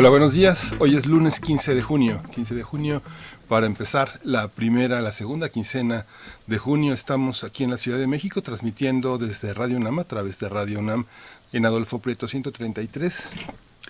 Hola, buenos días. Hoy es lunes 15 de junio. 15 de junio para empezar la primera, la segunda quincena de junio. Estamos aquí en la Ciudad de México transmitiendo desde Radio UNAM a través de Radio UNAM en Adolfo Prieto 133.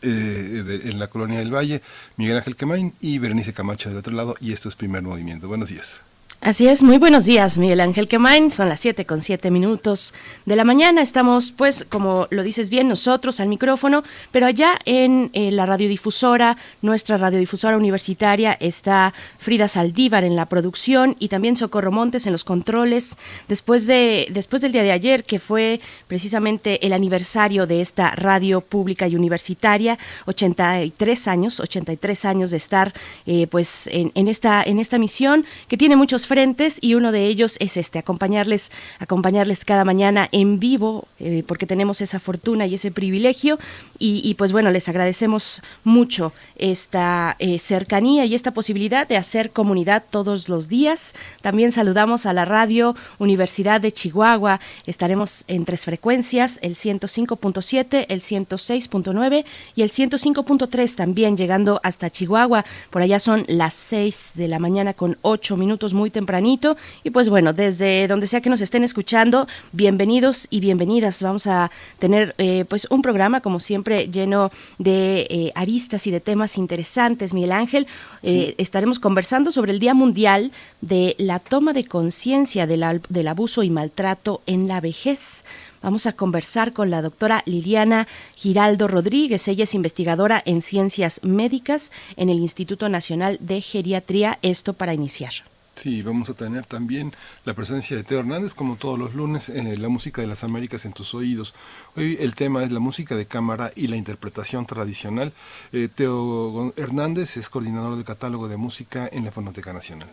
Eh, en la colonia del Valle, Miguel Ángel Quemain y Berenice Camacho del otro lado, y esto es primer movimiento. Buenos días. Así es, muy buenos días, Miguel Ángel Quemain. Son las 7 con 7 minutos de la mañana. Estamos, pues, como lo dices bien, nosotros al micrófono, pero allá en eh, la radiodifusora, nuestra radiodifusora universitaria, está Frida Saldívar en la producción y también Socorro Montes en los controles. Después, de, después del día de ayer, que fue precisamente el aniversario de esta radio pública y universitaria, 83 años, 83 años de estar, eh, pues, en, en, esta, en esta misión que tiene muchos frentes y uno de ellos es este, acompañarles, acompañarles cada mañana en vivo, eh, porque tenemos esa fortuna y ese privilegio. Y, pues bueno, les agradecemos mucho esta eh, cercanía y esta posibilidad de hacer comunidad todos los días. También saludamos a la radio Universidad de Chihuahua. Estaremos en tres frecuencias, el 105.7, el 106.9 y el 105.3 también llegando hasta Chihuahua. Por allá son las 6 de la mañana con 8 minutos muy tempranito. Y pues bueno, desde donde sea que nos estén escuchando, bienvenidos y bienvenidas. Vamos a tener eh, pues un programa, como siempre, lleno de eh, aristas y de temas interesantes, Miguel Ángel. Eh, estaremos conversando sobre el Día Mundial de la toma de conciencia del, del abuso y maltrato en la vejez. Vamos a conversar con la doctora Liliana Giraldo Rodríguez. Ella es investigadora en ciencias médicas en el Instituto Nacional de Geriatría. Esto para iniciar. Sí, vamos a tener también la presencia de Teo Hernández, como todos los lunes, en la música de las Américas en tus oídos. Hoy el tema es la música de cámara y la interpretación tradicional. Eh, Teo Hernández es coordinador de catálogo de música en la Fonoteca Nacional.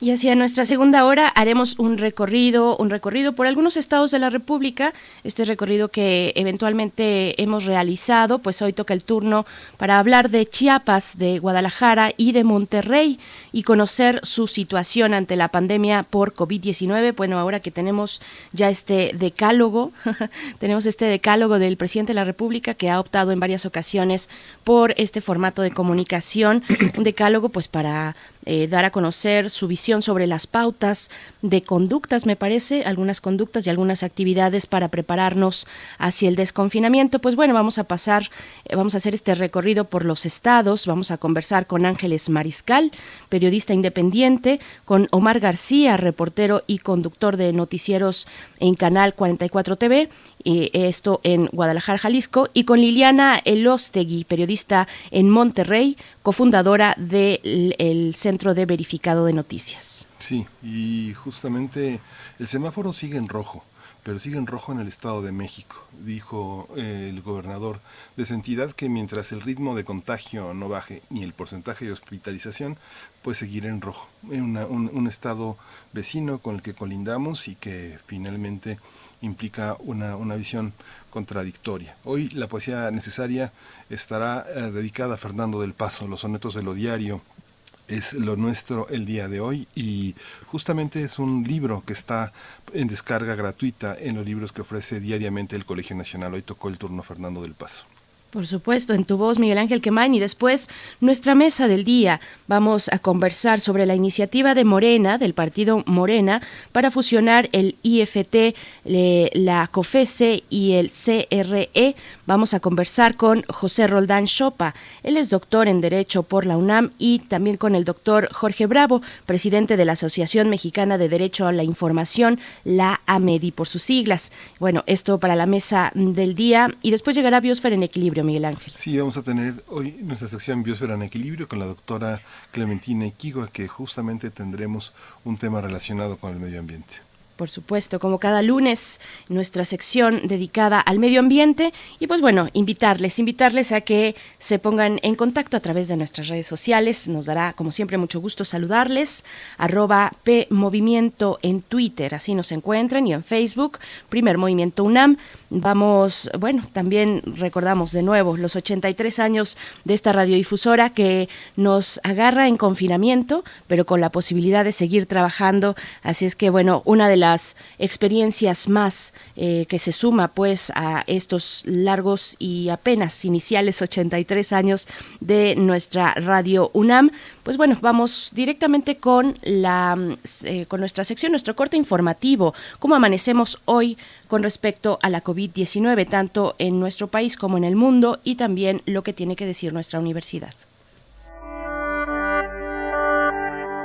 Y hacia nuestra segunda hora haremos un recorrido, un recorrido por algunos estados de la República, este recorrido que eventualmente hemos realizado, pues hoy toca el turno para hablar de Chiapas, de Guadalajara y de Monterrey y conocer su situación ante la pandemia por COVID-19. Bueno, ahora que tenemos ya este decálogo, tenemos este decálogo del presidente de la República que ha optado en varias ocasiones por este formato de comunicación, un decálogo pues para eh, dar a conocer su visión sobre las pautas de conductas, me parece, algunas conductas y algunas actividades para prepararnos hacia el desconfinamiento. Pues bueno, vamos a pasar, eh, vamos a hacer este recorrido por los estados, vamos a conversar con Ángeles Mariscal, periodista independiente, con Omar García, reportero y conductor de noticieros en Canal 44 TV, y esto en Guadalajara, Jalisco, y con Liliana Elostegui, periodista en Monterrey, cofundadora del Centro de Verificado de Noticias. Sí, y justamente el semáforo sigue en rojo pero sigue en rojo en el Estado de México. Dijo eh, el gobernador de esa entidad que mientras el ritmo de contagio no baje ni el porcentaje de hospitalización, pues seguirá en rojo. Un, un, estado vecino con el que colindamos y que finalmente implica una, una visión contradictoria. Hoy la poesía necesaria estará eh, dedicada a Fernando del Paso, los sonetos de lo diario, es lo nuestro el día de hoy y justamente es un libro que está en descarga gratuita en los libros que ofrece diariamente el Colegio Nacional. Hoy tocó el turno Fernando del Paso. Por supuesto, en tu voz, Miguel Ángel Quemain, y después nuestra mesa del día. Vamos a conversar sobre la iniciativa de Morena, del partido Morena, para fusionar el IFT, la COFESE y el CRE. Vamos a conversar con José Roldán Chopa. Él es doctor en Derecho por la UNAM y también con el doctor Jorge Bravo, presidente de la Asociación Mexicana de Derecho a la Información, la AMEDI por sus siglas. Bueno, esto para la mesa del día y después llegará Biosfera en Equilibrio Miguel Ángel. Sí, vamos a tener hoy nuestra sección Biosfera en Equilibrio con la doctora Clementina Equigua, que justamente tendremos un tema relacionado con el medio ambiente. Por supuesto, como cada lunes, nuestra sección dedicada al medio ambiente y pues bueno, invitarles, invitarles a que se pongan en contacto a través de nuestras redes sociales. Nos dará, como siempre, mucho gusto saludarles. Arroba P Movimiento en Twitter, así nos encuentran, y en Facebook, Primer Movimiento UNAM. Vamos, bueno, también recordamos de nuevo los 83 años de esta radiodifusora que nos agarra en confinamiento, pero con la posibilidad de seguir trabajando. Así es que, bueno, una de las experiencias más eh, que se suma pues a estos largos y apenas iniciales 83 años de nuestra radio UNAM, pues bueno, vamos directamente con la eh, con nuestra sección, nuestro corte informativo, cómo amanecemos hoy con respecto a la COVID-19, tanto en nuestro país como en el mundo, y también lo que tiene que decir nuestra universidad.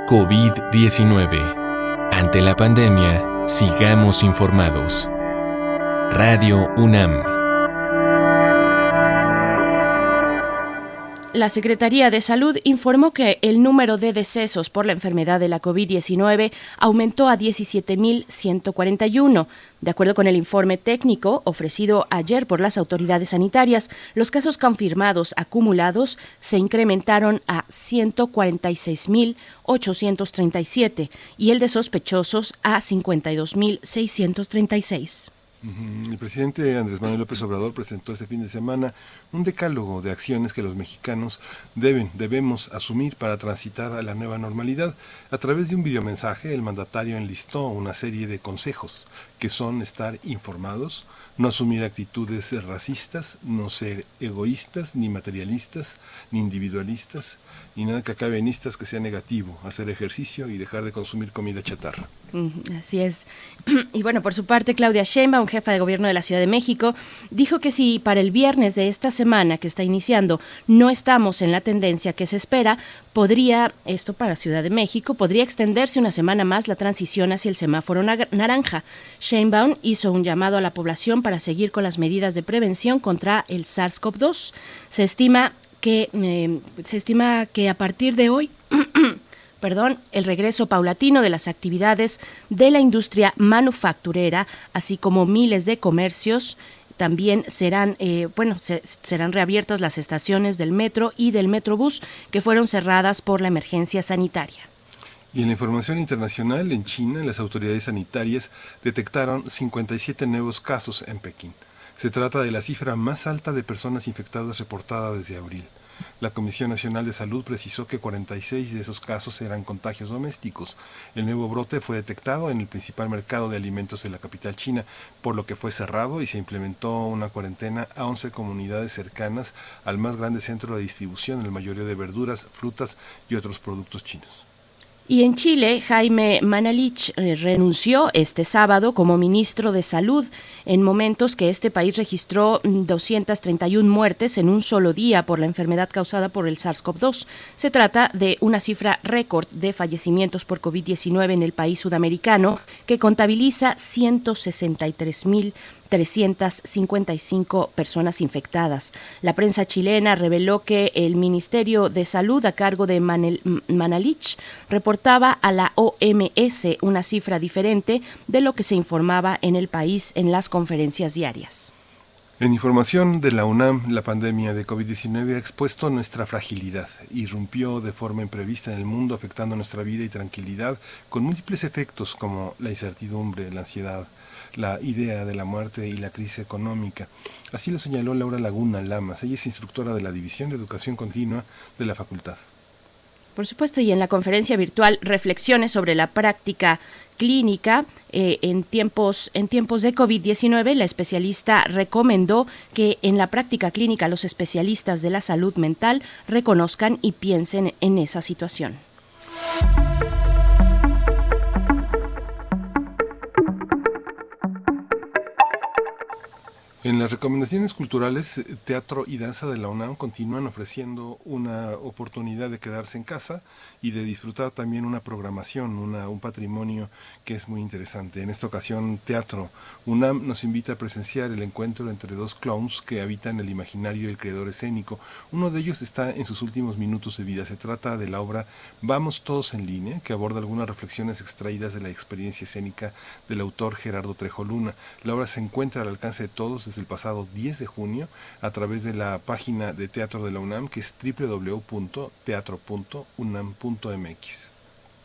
COVID-19. Ante la pandemia, sigamos informados. Radio UNAM. La Secretaría de Salud informó que el número de decesos por la enfermedad de la COVID-19 aumentó a 17.141. De acuerdo con el informe técnico ofrecido ayer por las autoridades sanitarias, los casos confirmados acumulados se incrementaron a 146.837 y el de sospechosos a 52.636. El presidente Andrés Manuel López Obrador presentó este fin de semana un decálogo de acciones que los mexicanos deben, debemos asumir para transitar a la nueva normalidad. A través de un videomensaje, el mandatario enlistó una serie de consejos que son estar informados, no asumir actitudes racistas, no ser egoístas, ni materialistas, ni individualistas, ni nada que acabe en que sea negativo, hacer ejercicio y dejar de consumir comida chatarra. Así es. Y bueno, por su parte, Claudia Sheinbaum, jefa de gobierno de la Ciudad de México, dijo que si para el viernes de esta semana que está iniciando no estamos en la tendencia que se espera, podría, esto para Ciudad de México, podría extenderse una semana más la transición hacia el semáforo naranja. Sheinbaum hizo un llamado a la población para seguir con las medidas de prevención contra el SARS-CoV-2. Se estima que eh, se estima que a partir de hoy perdón, el regreso paulatino de las actividades de la industria manufacturera, así como miles de comercios, también serán, eh, bueno, serán reabiertas las estaciones del metro y del metrobús que fueron cerradas por la emergencia sanitaria. Y en la información internacional, en China, las autoridades sanitarias detectaron 57 nuevos casos en Pekín. Se trata de la cifra más alta de personas infectadas reportada desde abril. La Comisión Nacional de Salud precisó que 46 de esos casos eran contagios domésticos. El nuevo brote fue detectado en el principal mercado de alimentos de la capital china, por lo que fue cerrado y se implementó una cuarentena a 11 comunidades cercanas al más grande centro de distribución, el mayoría de verduras, frutas y otros productos chinos. Y en Chile, Jaime Manalich eh, renunció este sábado como ministro de Salud en momentos que este país registró 231 mm, muertes en un solo día por la enfermedad causada por el SARS-CoV-2. Se trata de una cifra récord de fallecimientos por COVID-19 en el país sudamericano que contabiliza 163 mil 355 personas infectadas. La prensa chilena reveló que el Ministerio de Salud a cargo de Manalich reportaba a la OMS una cifra diferente de lo que se informaba en el país en las conferencias diarias. En información de la UNAM, la pandemia de COVID-19 ha expuesto nuestra fragilidad. Irrumpió de forma imprevista en el mundo, afectando nuestra vida y tranquilidad, con múltiples efectos como la incertidumbre, la ansiedad, la idea de la muerte y la crisis económica. Así lo señaló Laura Laguna Lamas. Ella es instructora de la División de Educación Continua de la Facultad. Por supuesto, y en la conferencia virtual Reflexiones sobre la práctica clínica eh, en tiempos en tiempos de COVID-19, la especialista recomendó que en la práctica clínica los especialistas de la salud mental reconozcan y piensen en esa situación. En las recomendaciones culturales, eh, teatro y danza de la UNAM continúan ofreciendo una oportunidad de quedarse en casa y de disfrutar también una programación, una, un patrimonio que es muy interesante. En esta ocasión, Teatro UNAM nos invita a presenciar el encuentro entre dos clowns que habitan el imaginario del creador escénico. Uno de ellos está en sus últimos minutos de vida. Se trata de la obra Vamos todos en línea, que aborda algunas reflexiones extraídas de la experiencia escénica del autor Gerardo Trejo Luna. La obra se encuentra al alcance de todos desde el pasado 10 de junio a través de la página de Teatro de la UNAM que es www.teatro.unam.mx.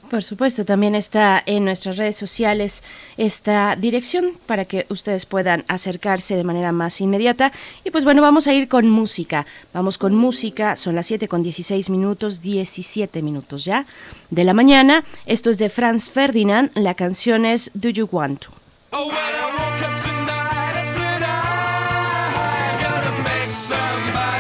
Por supuesto, también está en nuestras redes sociales esta dirección para que ustedes puedan acercarse de manera más inmediata. Y pues bueno, vamos a ir con música. Vamos con música, son las 7 con 16 minutos, 17 minutos ya de la mañana. Esto es de Franz Ferdinand, la canción es Do You Want To. Oh, sangue vai.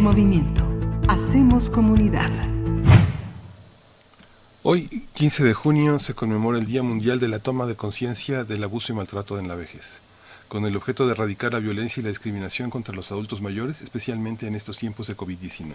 Movimiento. Hacemos comunidad. Hoy, 15 de junio, se conmemora el Día Mundial de la Toma de Conciencia del Abuso y Maltrato en la Vejez, con el objeto de erradicar la violencia y la discriminación contra los adultos mayores, especialmente en estos tiempos de COVID-19.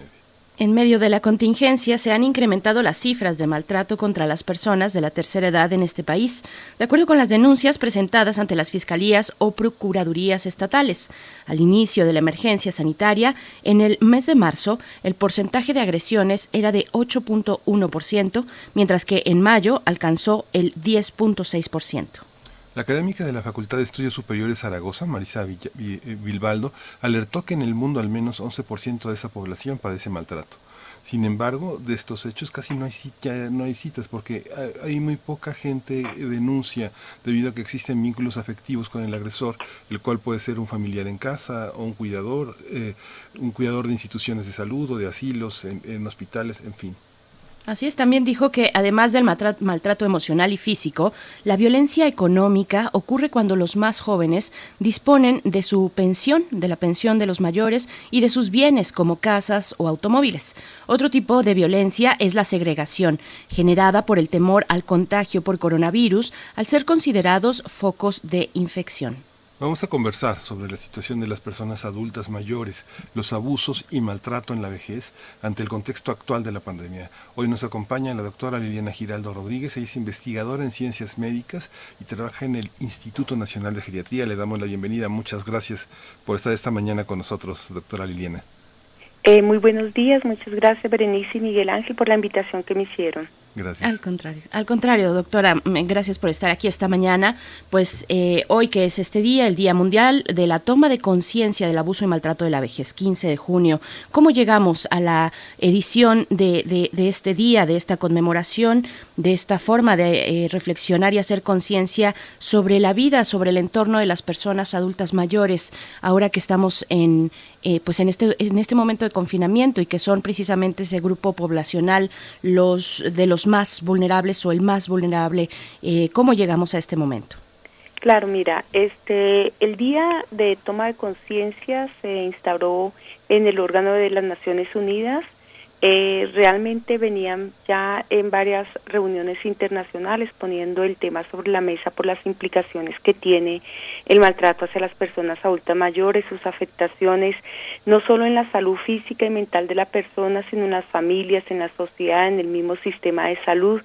En medio de la contingencia se han incrementado las cifras de maltrato contra las personas de la tercera edad en este país, de acuerdo con las denuncias presentadas ante las fiscalías o procuradurías estatales. Al inicio de la emergencia sanitaria, en el mes de marzo, el porcentaje de agresiones era de 8.1%, mientras que en mayo alcanzó el 10.6%. La académica de la Facultad de Estudios Superiores Zaragoza, Marisa eh, Bilbaldo, alertó que en el mundo al menos 11% de esa población padece maltrato. Sin embargo, de estos hechos casi no hay, no hay citas porque hay muy poca gente denuncia debido a que existen vínculos afectivos con el agresor, el cual puede ser un familiar en casa o un cuidador, eh, un cuidador de instituciones de salud o de asilos, en hospitales, en fin. Así es, también dijo que además del maltrato, emocional y físico, la violencia económica ocurre cuando los más jóvenes disponen de su pensión, de la pensión de los mayores y de sus bienes como casas o automóviles. Otro tipo de violencia es la segregación, generada por el temor al contagio por coronavirus al ser considerados focos de infección. Vamos a conversar sobre la situación de las personas adultas mayores, los abusos y maltrato en la vejez ante el contexto actual de la pandemia. Hoy nos acompaña la doctora Liliana Giraldo Rodríguez, ella es investigadora en ciencias médicas y trabaja en el Instituto Nacional de Geriatría. Le damos la bienvenida. Muchas gracias por estar esta mañana con nosotros, doctora Liliana. Eh, muy buenos días, muchas gracias Berenice y Miguel Ángel por la invitación que me hicieron. Gracias. Al contrario, al contrario, doctora, gracias por estar aquí esta mañana. Pues eh, hoy que es este día, el Día Mundial de la Toma de Conciencia del Abuso y Maltrato de la Vejez, 15 de junio. ¿Cómo llegamos a la edición de, de, este día, de esta conmemoración, de esta forma de eh, reflexionar y hacer conciencia sobre la vida, sobre el entorno de las personas adultas mayores, ahora que estamos en, eh, pues en este, en este momento de confinamiento y que son precisamente ese grupo poblacional los de los más vulnerables o el más vulnerable. Eh, ¿Cómo llegamos a este momento? Claro, mira, este, el día de toma de conciencia se instauró en el órgano de las Naciones Unidas eh, realmente venían ya en varias reuniones internacionales poniendo el tema sobre la mesa por las implicaciones que tiene el maltrato hacia las personas adultas mayores, sus afectaciones, no solo en la salud física y mental de la persona, sino en las familias, en la sociedad, en el mismo sistema de salud.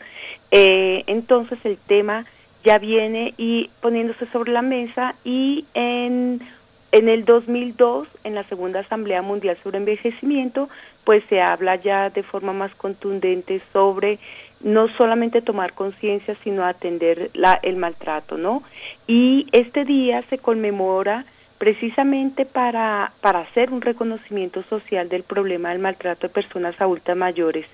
Eh, entonces el tema ya viene y poniéndose sobre la mesa y en en el 2002, en la Segunda Asamblea Mundial sobre Envejecimiento, pues se habla ya de forma más contundente sobre no solamente tomar conciencia, sino atender la, el maltrato, ¿no? Y este día se conmemora precisamente para, para hacer un reconocimiento social del problema del maltrato de personas adultas mayores,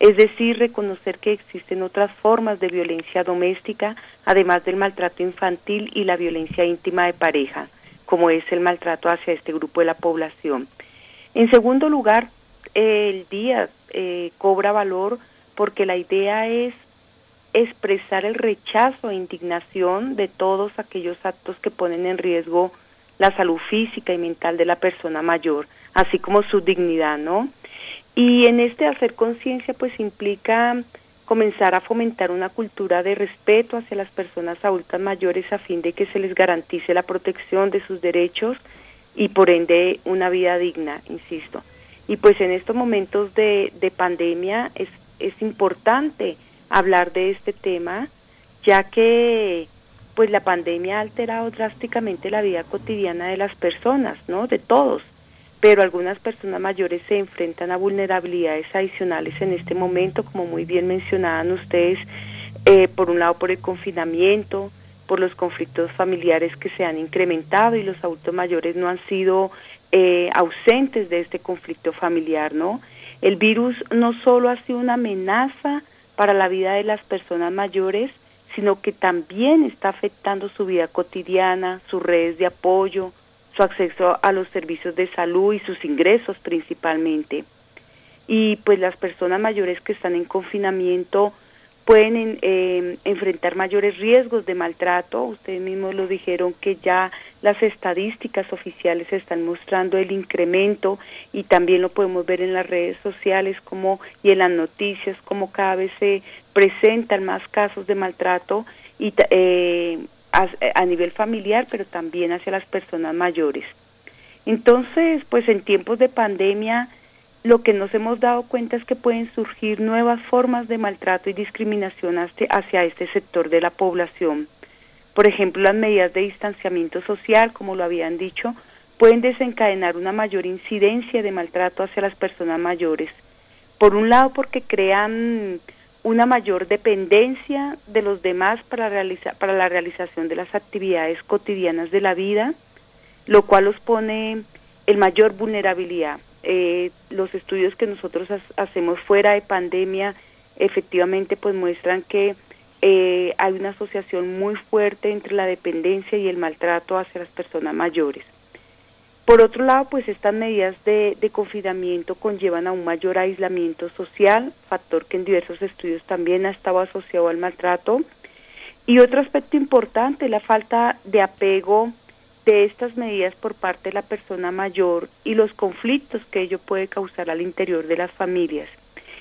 es decir, reconocer que existen otras formas de violencia doméstica, además del maltrato infantil y la violencia íntima de pareja como es el maltrato hacia este grupo de la población. En segundo lugar, el día eh, cobra valor porque la idea es expresar el rechazo e indignación de todos aquellos actos que ponen en riesgo la salud física y mental de la persona mayor, así como su dignidad, ¿no? Y en este hacer conciencia pues implica comenzar a fomentar una cultura de respeto hacia las personas adultas mayores a fin de que se les garantice la protección de sus derechos y por ende una vida digna, insisto. Y pues en estos momentos de, de pandemia es, es importante hablar de este tema, ya que pues la pandemia ha alterado drásticamente la vida cotidiana de las personas, ¿no? De todos pero algunas personas mayores se enfrentan a vulnerabilidades adicionales en este momento, como muy bien mencionaban ustedes, eh, por un lado por el confinamiento, por los conflictos familiares que se han incrementado y los adultos mayores no han sido eh, ausentes de este conflicto familiar, ¿no? El virus no solo ha sido una amenaza para la vida de las personas mayores, sino que también está afectando su vida cotidiana, sus redes de apoyo, su acceso a los servicios de salud y sus ingresos principalmente. Y pues las personas mayores que están en confinamiento pueden eh, enfrentar mayores riesgos de maltrato. Ustedes mismos lo dijeron que ya las estadísticas oficiales están mostrando el incremento y también lo podemos ver en las redes sociales como y en las noticias como cada vez se presentan más casos de maltrato y eh, a, nivel familiar, pero también hacia las personas mayores. Entonces, pues en tiempos de pandemia lo que nos hemos dado cuenta es que pueden surgir nuevas formas de maltrato y discriminación hacia este sector de la población. Por ejemplo, las medidas de distanciamiento social, como lo habían dicho, pueden desencadenar una mayor incidencia de maltrato hacia las personas mayores. Por un lado, porque crean una mayor dependencia de los demás para, para la realización de las actividades cotidianas de la vida, lo cual los pone en mayor vulnerabilidad. Eh, los estudios que nosotros hacemos fuera de pandemia efectivamente pues muestran que eh, hay una asociación muy fuerte entre la dependencia y el maltrato hacia las personas mayores. Por otro lado, pues estas medidas de, confinamiento conllevan a un mayor aislamiento social, factor que en diversos estudios también ha estado asociado al maltrato. Y otro aspecto importante, la falta de apego de estas medidas por parte de la persona mayor y los conflictos que ello puede causar al interior de las familias.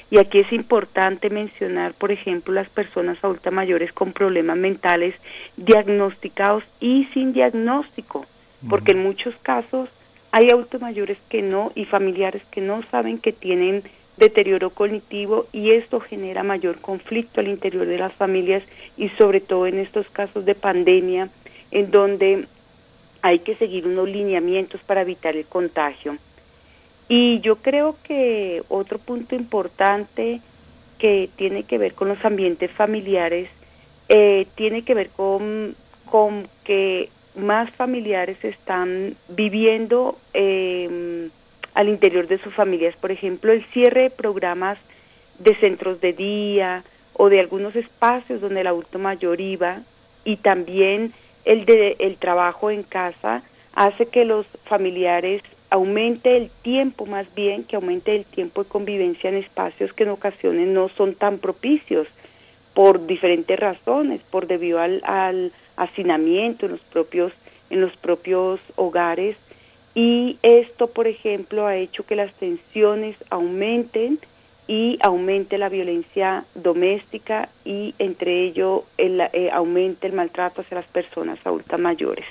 Y aquí es importante mencionar, por ejemplo, las personas adultas mayores con problemas mentales diagnosticados y sin diagnóstico, porque en muchos casos hay adultos mayores que no y familiares que no saben que tienen deterioro cognitivo y esto genera mayor conflicto al interior de las familias y sobre todo en estos casos de pandemia en donde hay que seguir unos lineamientos para evitar el contagio. Y yo creo que otro punto importante que tiene que ver con los ambientes familiares eh, tiene que ver con, con que más familiares están viviendo eh, al interior de sus familias. Por ejemplo, el cierre de programas de centros de día o de algunos espacios donde el adulto mayor iba y también el de el trabajo en casa hace que los familiares aumente el tiempo más bien que aumente el tiempo de convivencia en espacios que en ocasiones no son tan propicios por diferentes razones por debido al, al hacinamiento en los propios en los propios hogares. Y esto, por ejemplo, ha hecho que las tensiones aumenten y aumente la violencia doméstica y entre ello el, eh, aumente el maltrato hacia las personas adultas mayores.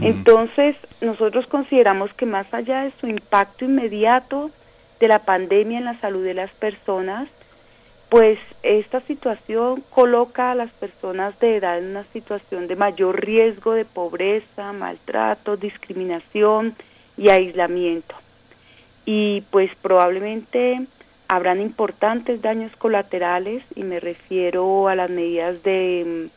Entonces, nosotros consideramos que más allá de su impacto inmediato de la pandemia en la salud de las personas, pues esta situación coloca a las personas de edad en una situación de mayor riesgo de pobreza, maltrato, discriminación y aislamiento. Y pues probablemente habrán importantes daños colaterales y me refiero a las medidas de,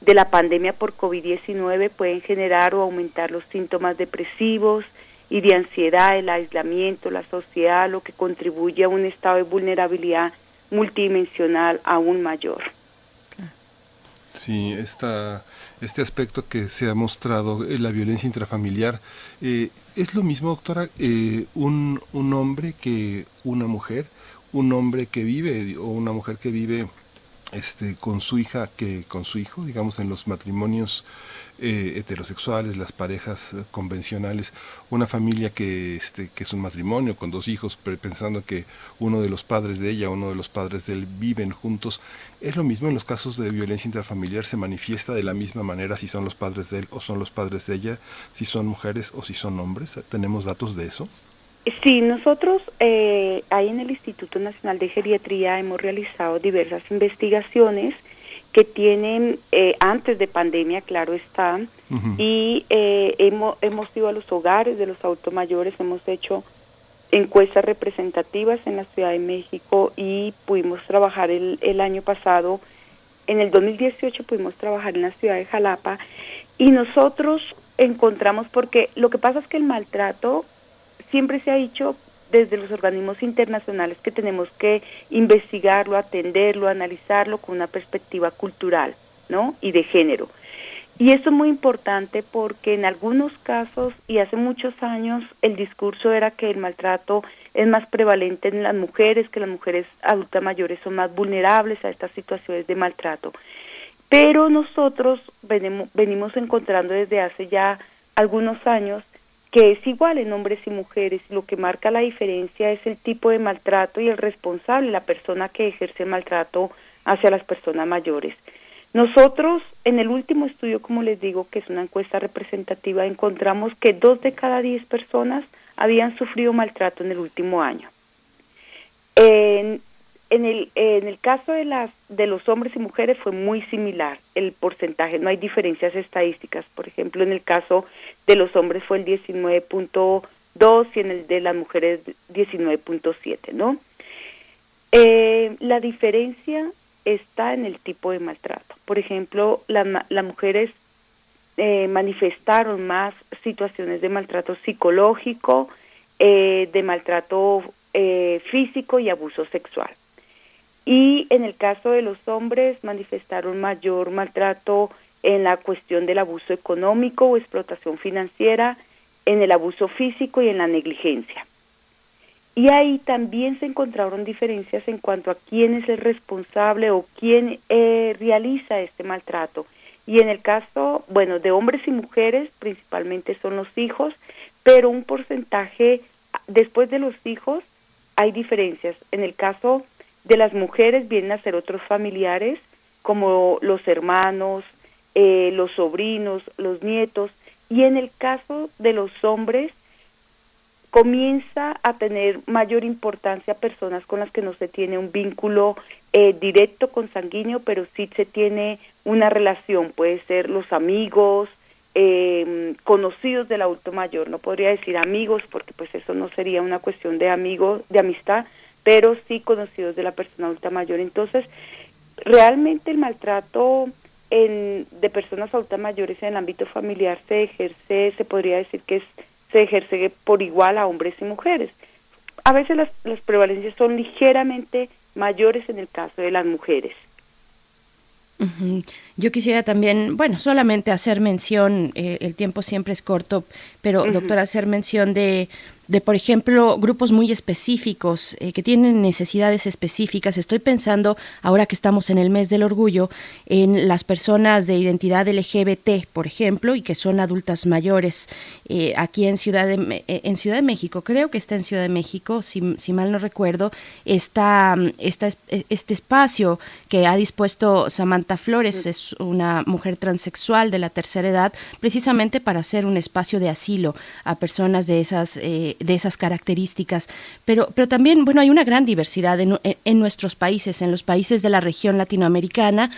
de la pandemia por COVID-19 pueden generar o aumentar los síntomas depresivos y de ansiedad, el aislamiento, la sociedad, lo que contribuye a un estado de vulnerabilidad multidimensional aún mayor. Sí, esta, este aspecto que se ha mostrado, en la violencia intrafamiliar, eh, ¿es lo mismo, doctora, eh, un, un hombre que una mujer? Un hombre que vive o una mujer que vive este, con su hija que con su hijo, digamos, en los matrimonios eh, heterosexuales, las parejas eh, convencionales, una familia que, este, que es un matrimonio con dos hijos, pensando que uno de los padres de ella, uno de los padres de él viven juntos, es lo mismo en los casos de violencia intrafamiliar, se manifiesta de la misma manera si son los padres de él o son los padres de ella, si son mujeres o si son hombres. ¿Tenemos datos de eso? Sí, nosotros eh, ahí en el Instituto Nacional de Geriatría hemos realizado diversas investigaciones que tienen eh, antes de pandemia, claro está, y eh, hemos, hemos ido a los hogares de los adultos mayores, hemos hecho encuestas representativas en la Ciudad de México y pudimos trabajar el, el año pasado, en el 2018 pudimos trabajar en la ciudad de Jalapa y nosotros encontramos, porque lo que pasa es que el maltrato siempre se ha dicho desde los organismos internacionales que tenemos que investigarlo, atenderlo, analizarlo con una perspectiva cultural, ¿no? Y de género. Y esto es muy importante porque en algunos casos y hace muchos años el discurso era que el maltrato es más prevalente en las mujeres, que las mujeres adultas mayores son más vulnerables a estas situaciones de maltrato. Pero nosotros venimos encontrando desde hace ya algunos años que es igual en hombres y mujeres. Lo que marca la diferencia es el tipo de maltrato y el responsable, la persona que ejerce maltrato hacia las personas mayores. Nosotros, en el último estudio, como les digo, que es una encuesta representativa, encontramos que dos de cada diez personas habían sufrido maltrato en el último año. En, el, en el caso de, las, de los hombres y mujeres fue muy similar el porcentaje, no hay diferencias estadísticas. Por ejemplo, en el caso de los hombres fue el 19.2 y en el de las mujeres 19.7, ¿no? Eh, la diferencia está en el tipo de maltrato. Por ejemplo, las mujeres eh, manifestaron más situaciones de maltrato psicológico, eh, de maltrato eh, físico y abuso sexual. Y en el caso de los hombres manifestaron mayor maltrato en la cuestión del abuso económico o explotación financiera, en el abuso físico y en la negligencia. Y ahí también se encontraron diferencias en cuanto a quién es el responsable o quién eh, realiza este maltrato. Y en el caso, bueno, de hombres y mujeres, principalmente son los hijos, pero un porcentaje después de los hijos hay diferencias. En el caso de las mujeres vienen a ser otros familiares, como los hermanos, eh, los sobrinos, los nietos, y en el caso de los hombres comienza a tener mayor importancia personas con las que no se tiene un vínculo eh, directo consanguíneo, pero sí se tiene una relación, puede ser los amigos, eh, conocidos del adulto mayor, no podría decir amigos porque pues eso no sería una cuestión de amigos, de amistad, pero sí conocidos de la persona adulta mayor. Entonces, realmente el maltrato en, de personas adultas mayores en el ámbito familiar se ejerce, se podría decir que es se ejerce por igual a hombres y mujeres. A veces las, las prevalencias son ligeramente mayores en el caso de las mujeres. Yo quisiera también, bueno, solamente hacer mención, eh, el tiempo siempre es corto, pero doctora, hacer mención de de, por ejemplo, grupos muy específicos eh, que tienen necesidades específicas. Estoy pensando, ahora que estamos en el mes del orgullo, en las personas de identidad LGBT, por ejemplo, y que son adultas mayores. Eh, aquí en Ciudad, de, eh, en Ciudad de México, creo que está en Ciudad de México, si, si mal no recuerdo, está, está este espacio que ha dispuesto Samantha Flores, es una mujer transexual de la tercera edad, precisamente para hacer un espacio de asilo a personas de esas de, esas características. Pero, pero también, bueno, hay una gran diversidad en, en nuestros países, en los países de la región latinoamericana,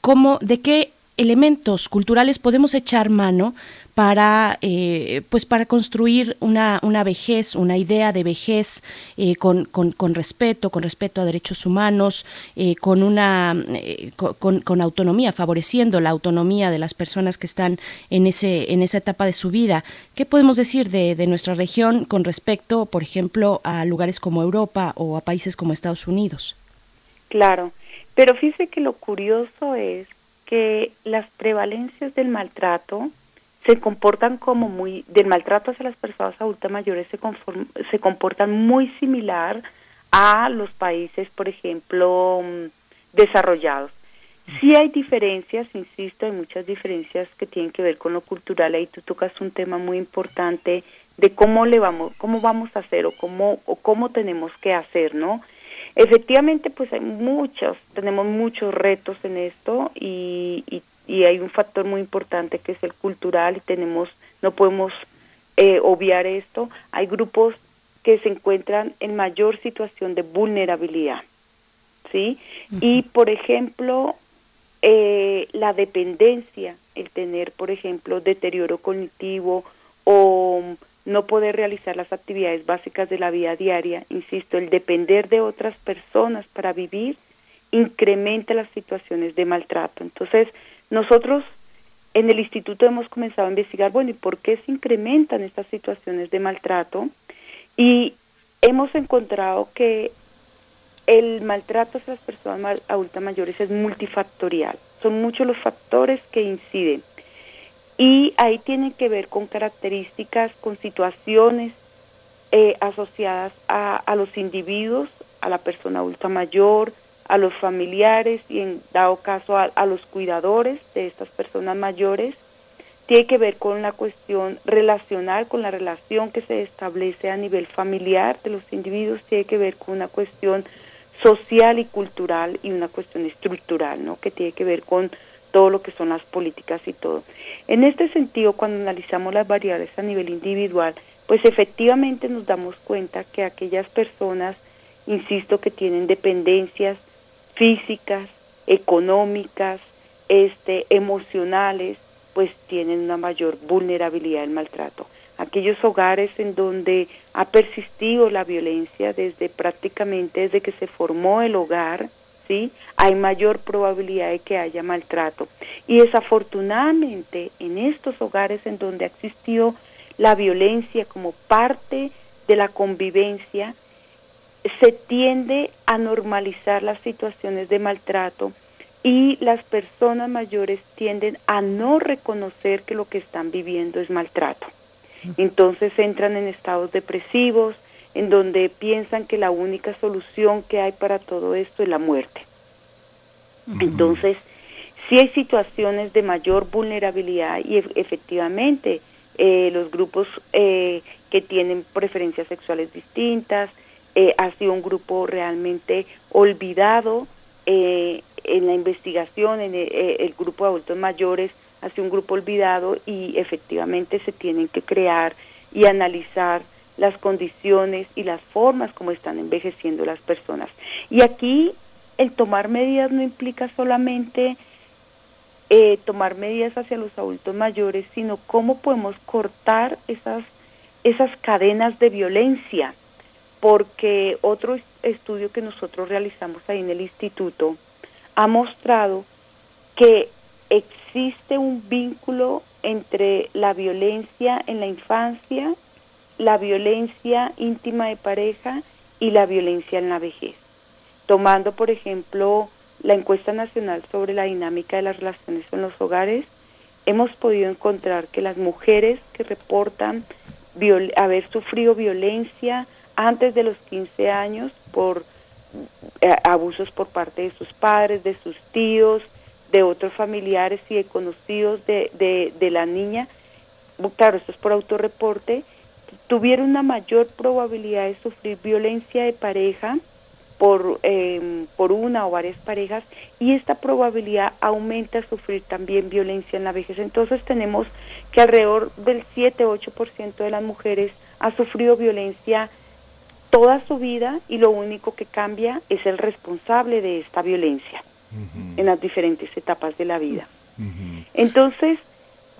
como de qué elementos culturales podemos echar mano para eh, pues para construir una, una, vejez, una idea de vejez eh, con, con, respeto, con respeto a derechos humanos, eh, con una con, autonomía, favoreciendo la autonomía de las personas que están en ese, en esa etapa de su vida. ¿Qué podemos decir de, de nuestra región con respecto, por ejemplo, a lugares como Europa o a países como Estados Unidos? Claro, pero fíjese que lo curioso es que las prevalencias del maltrato se comportan como muy, del maltrato hacia las personas adultas mayores se, se comportan muy similar a los países, por ejemplo, mm, desarrollados. Sí hay diferencias, insisto, hay muchas diferencias que tienen que ver con lo cultural. Ahí tú tocas un tema muy importante de cómo le vamos, cómo vamos a hacer o cómo o cómo tenemos que hacer, ¿no? Efectivamente, pues hay muchos, tenemos muchos retos en esto y, y y hay un factor muy importante que es el cultural y tenemos no podemos eh, obviar esto. Hay grupos que se encuentran en mayor situación de vulnerabilidad sí y por ejemplo eh, la dependencia el tener por ejemplo deterioro cognitivo o no poder realizar las actividades básicas de la vida diaria insisto el depender de otras personas para vivir incrementa las situaciones de maltrato. Entonces nosotros en el instituto hemos comenzado a investigar, bueno, ¿y por qué se incrementan estas situaciones de maltrato? Y hemos encontrado que el maltrato hacia las personas adultas mayores es multifactorial. Son muchos los factores que inciden. Y ahí tienen que ver con características, con situaciones eh, asociadas a, a los individuos, a la persona adulta mayor, a los familiares y en dado caso a, los cuidadores de estas personas mayores. Tiene que ver con la cuestión relacional, con la relación que se establece a nivel familiar de los individuos, tiene que ver con una cuestión social y cultural y una cuestión estructural, ¿no? Que tiene que ver con todo lo que son las políticas y todo. En este sentido, cuando analizamos las variables a nivel individual, pues efectivamente nos damos cuenta que aquellas personas, insisto, que tienen dependencias físicas, económicas, este, emocionales, pues tienen una mayor vulnerabilidad al maltrato. Aquellos hogares en donde ha persistido la violencia desde prácticamente desde que se formó el hogar, ¿sí? Hay mayor probabilidad de que haya maltrato. Y desafortunadamente en estos hogares en donde ha existido la violencia como parte de la convivencia, se tiende a normalizar las situaciones de maltrato y las personas mayores tienden a no reconocer que lo que están viviendo es maltrato. Entonces entran en estados depresivos, en donde piensan que la única solución que hay para todo esto es la muerte. Entonces, sí hay situaciones de mayor vulnerabilidad y efectivamente eh, los grupos eh, que tienen preferencias sexuales distintas, eh, ha sido un grupo realmente olvidado eh, en la investigación, en eh, el, grupo de adultos mayores, ha sido un grupo olvidado y efectivamente se tienen que crear y analizar las condiciones y las formas como están envejeciendo las personas. Y aquí el tomar medidas no implica solamente tomar medidas hacia los adultos mayores, sino cómo podemos cortar esas, esas cadenas de violencia porque otro estudio que nosotros realizamos ahí en el instituto ha mostrado que existe un vínculo entre la violencia en la infancia, la violencia íntima de pareja y la violencia en la vejez. Tomando, por ejemplo, la encuesta nacional sobre la dinámica de las relaciones en los hogares, hemos podido encontrar que las mujeres que reportan haber sufrido violencia antes de los 15 años por eh, abusos por parte de sus padres, de sus tíos, de otros familiares y de conocidos de, de, la niña, claro, esto es por autorreporte, tuvieron una mayor probabilidad de sufrir violencia de pareja por, em, por una o varias parejas y esta probabilidad aumenta a sufrir también violencia en la vejez. Entonces tenemos que alrededor del 7-8% de las mujeres ha sufrido violencia toda su vida y lo único que cambia es el responsable de esta violencia en las diferentes etapas de la vida. Entonces,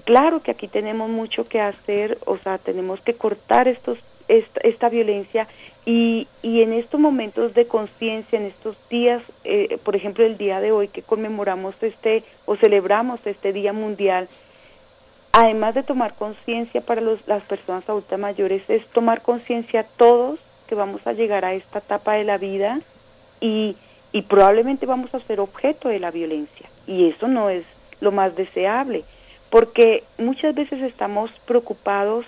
claro que aquí tenemos mucho que hacer, o sea, tenemos que cortar estos esta, violencia y, y, en estos momentos de conciencia, en estos días, eh, por ejemplo, el día de hoy que conmemoramos este o celebramos este Día Mundial, además de tomar conciencia para los, las personas adultas mayores, es tomar conciencia todos que vamos a llegar a esta etapa de la vida y, y probablemente vamos a ser objeto de la violencia. Y eso no es lo más deseable, porque muchas veces estamos preocupados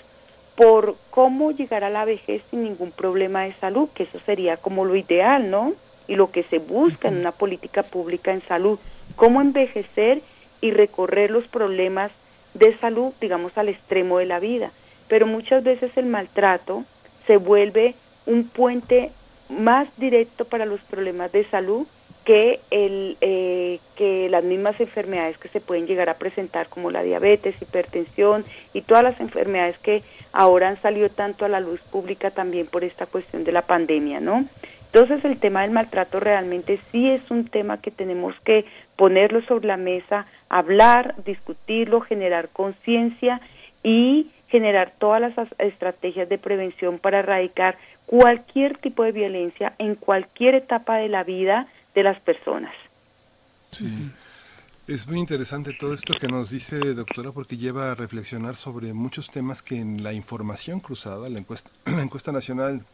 por cómo llegar a la vejez sin ningún problema de salud, que eso sería como lo ideal, ¿no? Y lo que se busca en una política pública en salud, cómo envejecer y recorrer los problemas de salud, digamos, al extremo de la vida. Pero muchas veces el maltrato se vuelve un puente más directo para los problemas de salud que, el, eh, que las mismas enfermedades que se pueden llegar a presentar como la diabetes, hipertensión y todas las enfermedades que ahora han salido tanto a la luz pública también por esta cuestión de la pandemia, ¿no? Entonces el tema del maltrato realmente sí es un tema que tenemos que ponerlo sobre la mesa, hablar, discutirlo, generar conciencia y generar todas las estrategias de prevención para erradicar cualquier tipo de violencia en cualquier etapa de la vida de las personas. Sí. Es muy interesante todo esto que nos dice, doctora, porque lleva a reflexionar sobre muchos temas que en la información cruzada, la encuesta, la encuesta nacional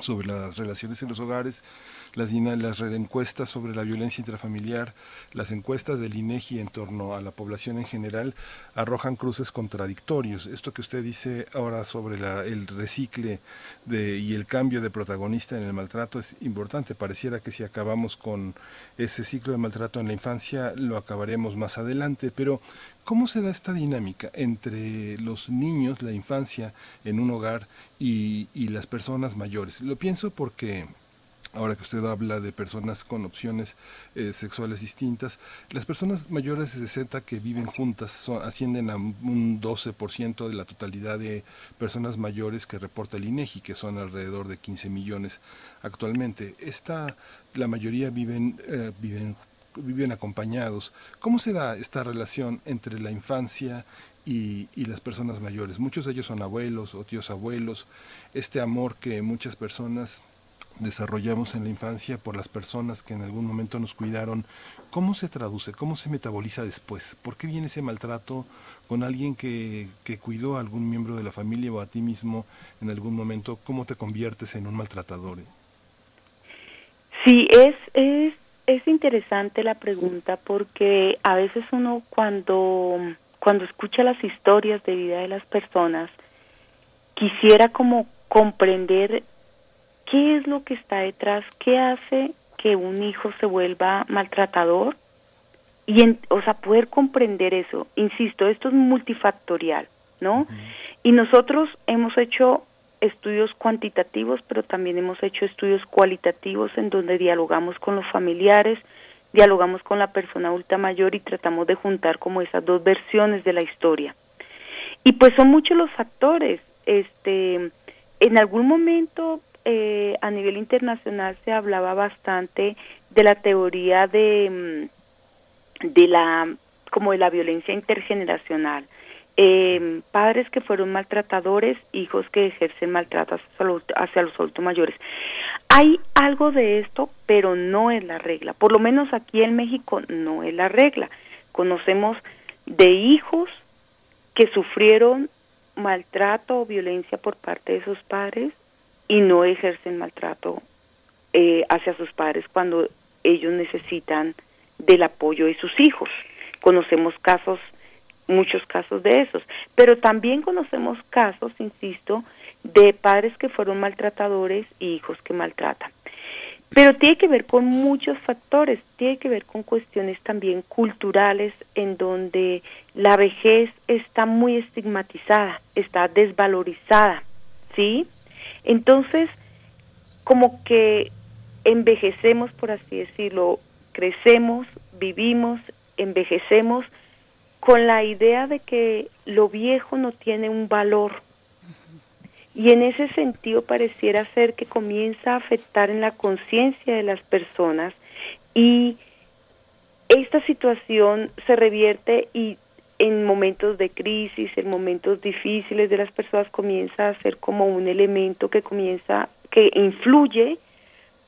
sobre las relaciones en los hogares, las, las encuestas sobre la violencia intrafamiliar, las encuestas del INEGI en torno a la población en general arrojan cruces contradictorios. Esto que usted dice ahora sobre el recicle de, y el cambio de protagonista en el maltrato es importante. Pareciera que si acabamos con ese ciclo de maltrato en la infancia, lo acabaremos más adelante, pero ¿cómo se da esta dinámica entre los niños, la infancia en un hogar y, las personas mayores? Lo pienso porque ahora que usted habla de personas con opciones eh, sexuales distintas, las personas mayores de 60 que viven juntas ascienden a un 12% de la totalidad de personas mayores que reporta el INEGI, que son alrededor de 15 millones actualmente. Esta, la mayoría viven, eh, viven, viven acompañados. ¿Cómo se da esta relación entre la infancia y, y, las personas mayores? Muchos de ellos son abuelos o tíos abuelos. Este amor que muchas personas desarrollamos en la infancia por las personas que en algún momento nos cuidaron, ¿cómo se traduce? ¿Cómo se metaboliza después? ¿Por qué viene ese maltrato con alguien que, que cuidó a algún miembro de la familia o a ti mismo en algún momento? ¿Cómo te conviertes en un maltratador? Sí, es, es, es interesante la pregunta porque a veces uno cuando, cuando escucha las historias de vida de las personas, quisiera como comprender qué es lo que está detrás, qué hace que un hijo se vuelva maltratador y, en, o sea, poder comprender eso. Insisto, esto es multifactorial, ¿no? Y nosotros hemos hecho estudios cuantitativos, pero también hemos hecho estudios cualitativos en donde dialogamos con los familiares, dialogamos con la persona adulta mayor y tratamos de juntar como esas dos versiones de la historia. Y pues son muchos los factores. Este, en algún momento eh, a nivel internacional se hablaba bastante de la teoría de, mm, de la como de la violencia intergeneracional. Eh, padres que fueron maltratadores, hijos que ejercen maltrato hacia los adultos mayores. Hay algo de esto, pero no es la regla. Por lo menos aquí en México no es la regla. Conocemos de hijos que sufrieron maltrato o violencia por parte de sus padres y no ejercen maltrato eh, hacia sus padres cuando ellos necesitan del apoyo de sus hijos. Conocemos casos, muchos casos de esos, pero también conocemos casos, insisto, de padres que fueron maltratadores y hijos que maltratan. Pero tiene que ver con muchos factores, tiene que ver con cuestiones también culturales en donde la vejez está muy estigmatizada, está desvalorizada, ¿sí? Entonces, como que envejecemos, por así decirlo, crecemos, vivimos, envejecemos con la idea de que lo viejo no tiene un valor. Y en ese sentido pareciera ser que comienza a afectar en la conciencia de las personas y esta situación se revierte y en momentos de crisis, en momentos difíciles de las personas comienza a ser como un elemento que comienza, que influye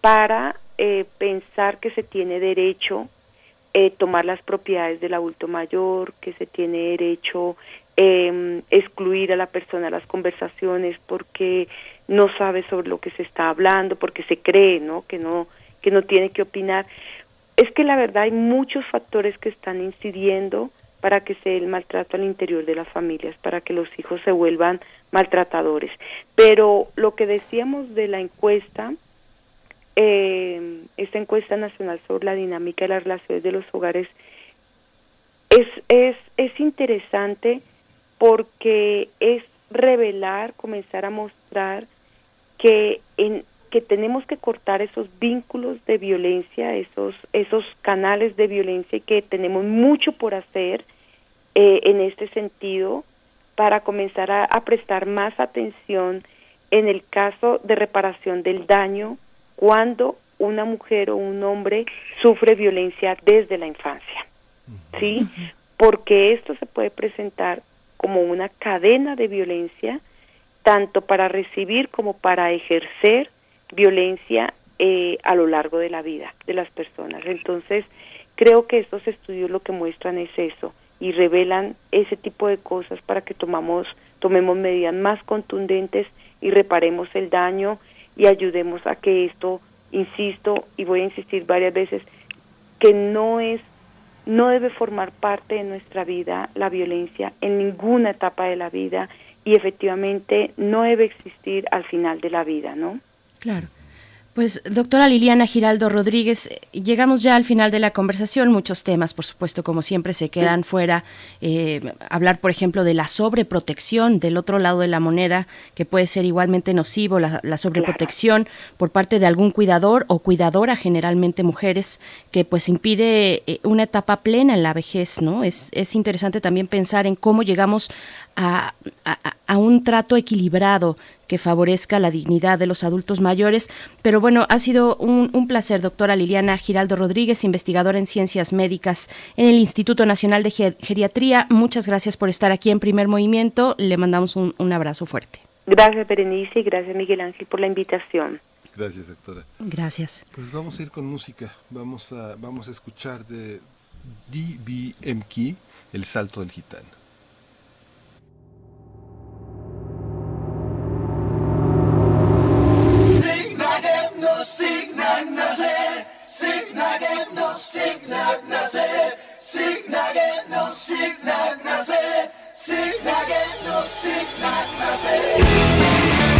para eh, pensar que se tiene derecho eh, tomar las propiedades del adulto mayor, que se tiene derecho eh, excluir a la persona de las conversaciones porque no sabe sobre lo que se está hablando, porque se cree, ¿no? Que no que no tiene que opinar. Es que la verdad hay muchos factores que están incidiendo para que se dé el maltrato al interior de las familias, para que los hijos se vuelvan maltratadores. Pero lo que decíamos de la encuesta, eh, esta encuesta nacional sobre la dinámica de las relaciones de los hogares, es, es, es interesante porque es revelar, comenzar a mostrar que en que tenemos que cortar esos vínculos de violencia, esos, esos canales de violencia y que tenemos mucho por hacer eh, en este sentido para comenzar a, prestar más atención en el caso de reparación del daño cuando una mujer o un hombre sufre violencia desde la infancia. ¿Sí? Porque esto se puede presentar como una cadena de violencia, tanto para recibir como para ejercer violencia eh, a lo largo de la vida de las personas. Entonces, creo que estos estudios lo que muestran es eso, y revelan ese tipo de cosas para que tomamos, tomemos medidas más contundentes y reparemos el daño y ayudemos a que esto, insisto, y voy a insistir varias veces, que no es no debe formar parte de nuestra vida la violencia en ninguna etapa de la vida y efectivamente no debe existir al final de la vida, ¿no? Claro. Pues doctora Liliana Giraldo Rodríguez, llegamos ya al final de la conversación. Muchos temas, por supuesto, como siempre, se quedan fuera. Eh, hablar, por ejemplo, de la sobreprotección del otro lado de la moneda, que puede ser igualmente nocivo, la, sobreprotección por parte de algún cuidador o cuidadora, generalmente mujeres, que pues impide eh, una etapa plena en la vejez, ¿no? Es, es interesante también pensar en cómo llegamos a, a un trato equilibrado que favorezca la dignidad de los adultos mayores. Pero bueno, ha sido un, placer, doctora Liliana Giraldo Rodríguez, investigadora en ciencias médicas en el Instituto Nacional de Geriatría. Muchas gracias por estar aquí en Primer Movimiento. Le mandamos un, un abrazo fuerte. Gracias, Berenice, y gracias, Miguel Ángel, por la invitación. Gracias, doctora. Gracias. Pues vamos a ir con música. Vamos a, vamos a escuchar de DBMK, El Salto del Gitano. signak nazer, signak et no signak nazer, signak no signak nazer, signak no signak nazer.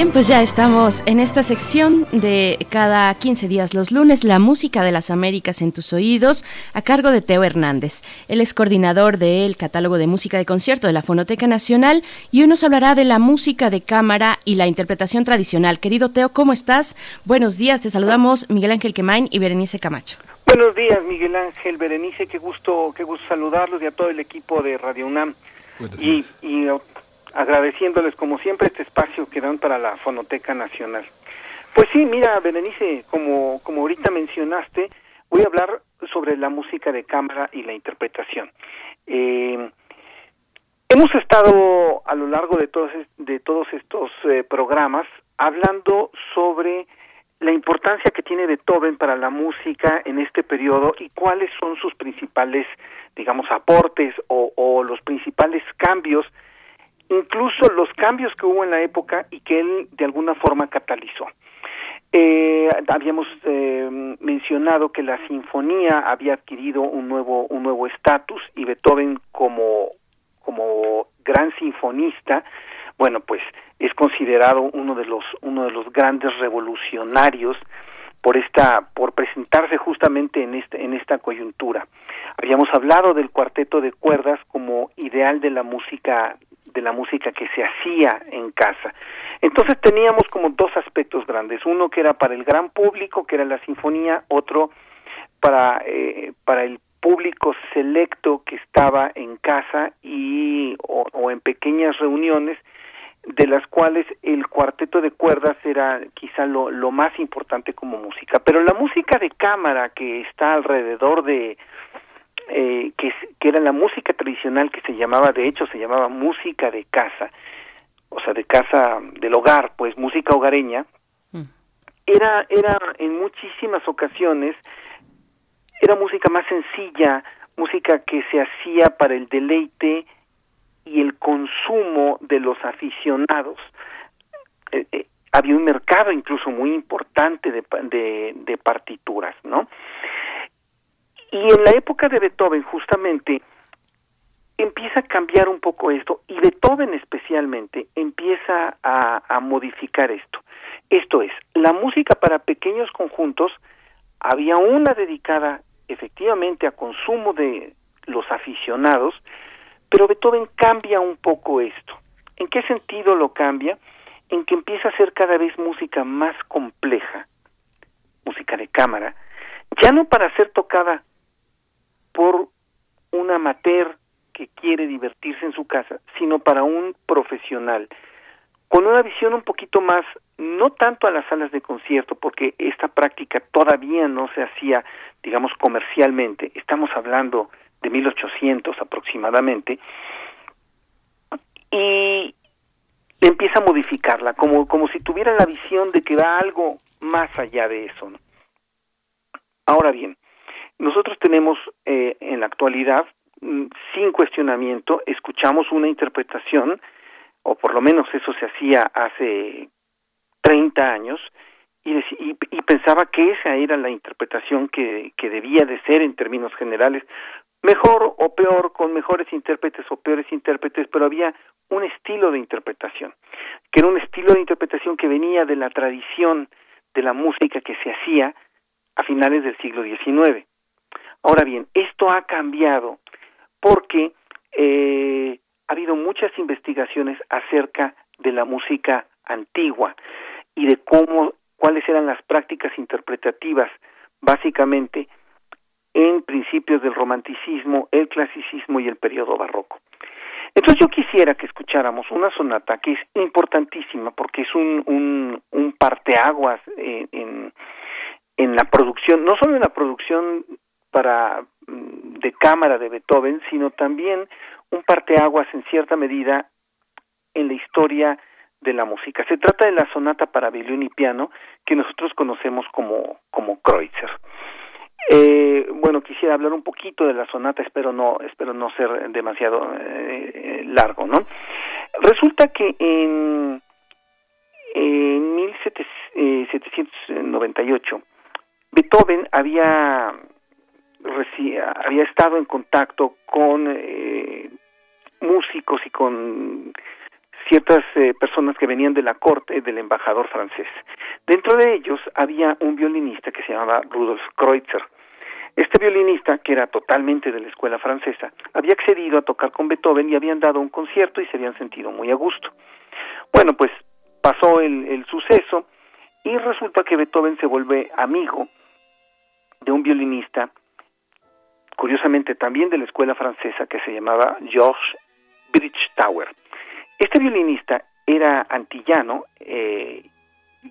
Bien, pues ya estamos en esta sección de cada 15 días los lunes, la música de las Américas en tus oídos, a cargo de Teo Hernández. Él es coordinador del catálogo de música de concierto de la Fonoteca Nacional y hoy nos hablará de la música de cámara y la interpretación tradicional. Querido Teo, ¿cómo estás? Buenos días, te saludamos Miguel Ángel Quemain y Berenice Camacho. Buenos días, Miguel Ángel, Berenice, qué gusto, qué gusto saludarlos y a todo el equipo de Radio UNAM. Y, y agradeciéndoles como siempre este espacio que dan para la Fonoteca Nacional. Pues sí, mira, Berenice, como, como ahorita mencionaste, voy a hablar sobre la música de cámara y la interpretación. Eh, hemos estado a lo largo de todos, de todos estos eh, programas hablando sobre la importancia que tiene Beethoven para la música en este periodo y cuáles son sus principales, digamos, aportes o, o los principales cambios incluso los cambios que hubo en la época y que él de alguna forma catalizó. Eh, habíamos eh, mencionado que la sinfonía había adquirido un nuevo un nuevo estatus y Beethoven como como gran sinfonista, bueno, pues es considerado uno de los uno de los grandes revolucionarios por esta por presentarse justamente en este en esta coyuntura. Habíamos hablado del cuarteto de cuerdas como ideal de la música de la música que se hacía en casa. Entonces teníamos como dos aspectos grandes, uno que era para el gran público, que era la sinfonía, otro para eh, para el público selecto que estaba en casa y o, en pequeñas reuniones de las cuales el cuarteto de cuerdas era quizá lo, lo más importante como música pero la música de cámara que está alrededor de eh, que, que era la música tradicional que se llamaba, de hecho se llamaba música de casa, o sea, de casa del hogar, pues música hogareña, mm. era, era en muchísimas ocasiones, era música más sencilla, música que se hacía para el deleite y el consumo de los aficionados. Eh, eh, había un mercado incluso muy importante de, de, de partituras, ¿no? Y en la época de Beethoven, justamente, empieza a cambiar un poco esto y Beethoven especialmente empieza a, modificar esto. Esto es, la música para pequeños conjuntos había una dedicada efectivamente a consumo de los aficionados, pero Beethoven cambia un poco esto. ¿En qué sentido lo cambia? En que empieza a ser cada vez música más compleja, música de cámara, ya no para ser tocada por un amateur que quiere divertirse en su casa, sino para un profesional, con una visión un poquito más, no tanto a las salas de concierto, porque esta práctica todavía no se hacía, digamos, comercialmente, estamos hablando de 1800 aproximadamente, y empieza a modificarla, como, como si tuviera la visión de que va algo más allá de eso. Ahora bien, nosotros tenemos eh, en la actualidad, mm, sin cuestionamiento, escuchamos una interpretación, o por lo menos eso se hacía hace 30 años, y, y, y, pensaba que esa era la interpretación que, que debía de ser en términos generales, mejor o peor, con mejores intérpretes o peores intérpretes, pero había un estilo de interpretación, que era un estilo de interpretación que venía de la tradición de la música que se hacía a finales del siglo XIX. Ahora bien, esto ha cambiado porque eh, ha habido muchas investigaciones acerca de la música antigua y de cómo, cuáles eran las prácticas interpretativas, básicamente en principios del romanticismo, el clasicismo y el periodo barroco. Entonces yo quisiera que escucháramos una sonata que es importantísima porque es un, un, un parteaguas en, en, en la producción, no solo en la producción para mm, de cámara de Beethoven, sino también un parteaguas en cierta medida en la historia de la música. Se trata de la sonata para violín y piano que nosotros conocemos como como Kreutzer. Eh, bueno, quisiera hablar un poquito de la sonata, espero no espero no ser demasiado eh, largo, ¿no? Resulta que en en 1798 eh, Beethoven había había estado en contacto con eh, músicos y con ciertas eh, personas que venían de la corte del embajador francés. Dentro de ellos había un violinista que se llamaba Rudolf Kreutzer. Este violinista, que era totalmente de la escuela francesa, había accedido a tocar con Beethoven y habían dado un concierto y se habían sentido muy a gusto. Bueno, pues pasó el, el suceso y resulta que Beethoven se vuelve amigo de un violinista curiosamente también de la escuela francesa que se llamaba Georges Bridgetower. Este violinista era antillano, eh,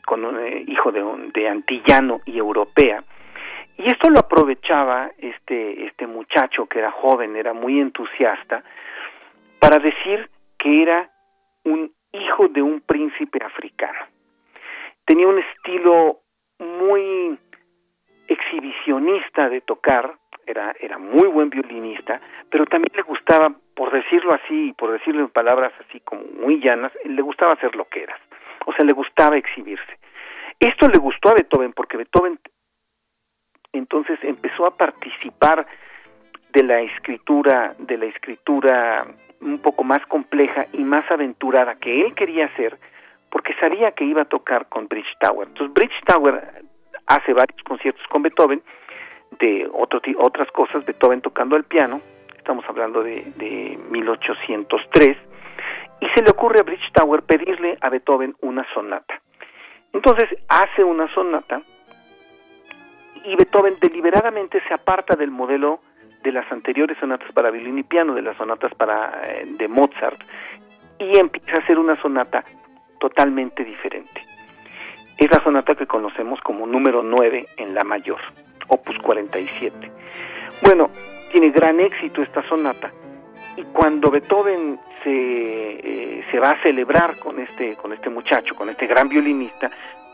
con un, eh, hijo de, de antillano y europea, y esto lo aprovechaba este, este muchacho que era joven, era muy entusiasta, para decir que era un hijo de un príncipe africano. Tenía un estilo muy exhibicionista de tocar, era, era muy buen violinista, pero también le gustaba, por decirlo así, por decirlo en palabras así como muy llanas, le gustaba hacer lo que era, o sea, le gustaba exhibirse. Esto le gustó a Beethoven porque Beethoven entonces empezó a participar de la escritura, de la escritura un poco más compleja y más aventurada que él quería hacer, porque sabía que iba a tocar con Bridge Tower. Entonces Bridge Tower hace varios conciertos con Beethoven, de otro, otras cosas, Beethoven tocando el piano, estamos hablando de, de 1803, y se le ocurre a Bridge Tower pedirle a Beethoven una sonata. Entonces hace una sonata y Beethoven deliberadamente se aparta del modelo de las anteriores sonatas para violín y piano, de las sonatas para eh, de Mozart, y empieza a hacer una sonata totalmente diferente. Es la sonata que conocemos como número 9 en la mayor, opus 47. Bueno, tiene gran éxito esta sonata y cuando Beethoven se, eh, se va a celebrar con este, con este muchacho, con este gran violinista,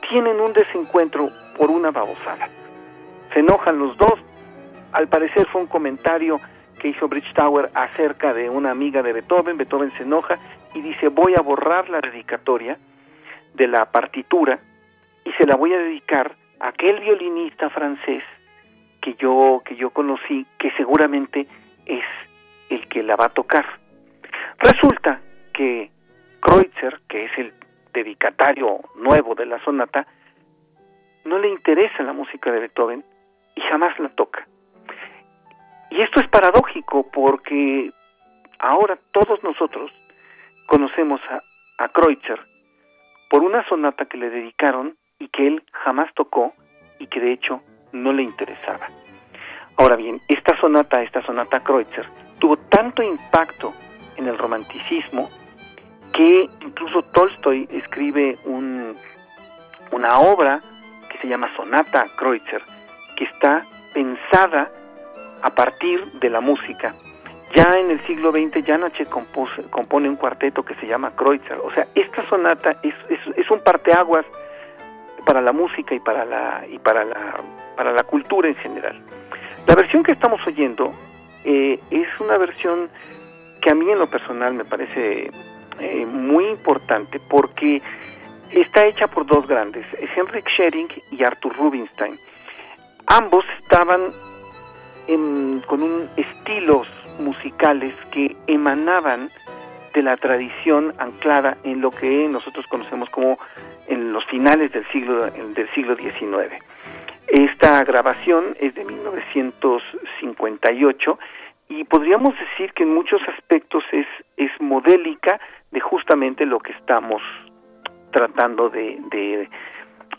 tienen un desencuentro por una babosada. Se enojan los dos, al parecer fue un comentario que hizo Bridge Tower acerca de una amiga de Beethoven, Beethoven se enoja y dice voy a borrar la dedicatoria de la partitura y se la voy a dedicar a aquel violinista francés que yo que yo conocí que seguramente es el que la va a tocar. Resulta que Kreutzer, que es el dedicatario nuevo de la sonata, no le interesa la música de Beethoven y jamás la toca. Y esto es paradójico porque ahora todos nosotros conocemos a, a Kreutzer por una sonata que le dedicaron y que él jamás tocó y que de hecho no le interesaba. Ahora bien, esta sonata, esta sonata Kreutzer, tuvo tanto impacto en el romanticismo que incluso Tolstoy escribe un, una obra que se llama Sonata Kreutzer, que está pensada a partir de la música. Ya en el siglo XX Janache compone un cuarteto que se llama Kreutzer. O sea, esta sonata es, es, es un parteaguas para la música y para la, y para la, para la cultura en general. La versión que estamos oyendo eh, es una versión que a mí en lo personal me parece eh, muy importante porque está hecha por dos grandes, Henrik Schering y Arthur Rubinstein. Ambos estaban con un estilos musicales que emanaban de la tradición anclada en lo que nosotros conocemos como en los finales del siglo del siglo XIX. Esta grabación es de 1958 y podríamos decir que en muchos aspectos es, es modélica de justamente lo que estamos tratando de, de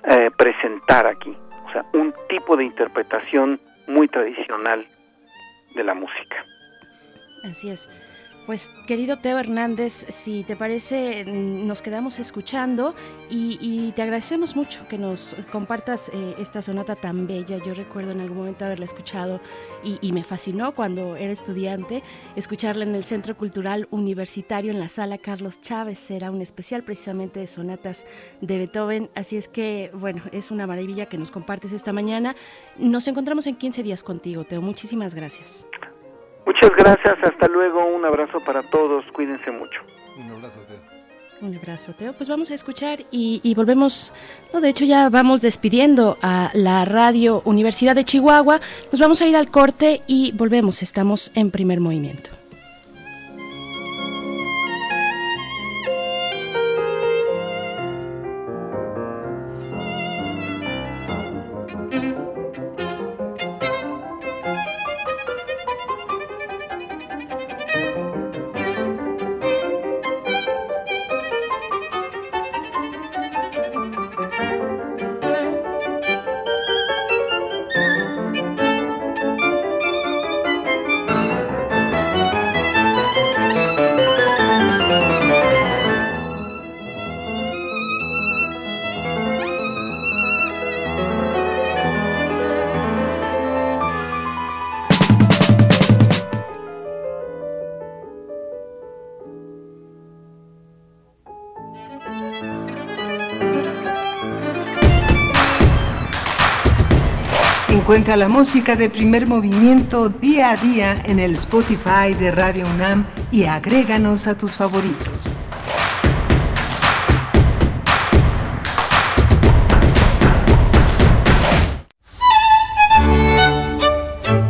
eh, presentar aquí. O sea, un tipo de interpretación muy tradicional de la música. Así es. Pues querido Teo Hernández, si te parece, nos quedamos escuchando y, te agradecemos mucho que nos compartas eh, esta sonata tan bella. Yo recuerdo en algún momento haberla escuchado y, me fascinó cuando era estudiante escucharla en el Centro Cultural Universitario en la sala Carlos Chávez. Era un especial precisamente de sonatas de Beethoven. Así es que, bueno, es una maravilla que nos compartes esta mañana. Nos encontramos en 15 días contigo, Teo. Muchísimas gracias. Muchas gracias, hasta luego, un abrazo para todos, cuídense mucho. Un abrazo, Teo. Un abrazo, Teo. Pues vamos a escuchar y, y, volvemos, no, de hecho ya vamos despidiendo a la radio Universidad de Chihuahua. Nos vamos a ir al corte y volvemos, estamos en primer movimiento. Encuentra la música de primer movimiento día a día en el Spotify de Radio UNAM y agréganos a tus favoritos.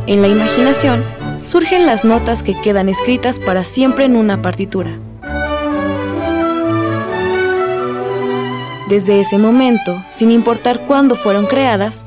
En la imaginación surgen las notas que quedan escritas para siempre en una partitura. Desde ese momento, sin importar cuándo fueron creadas,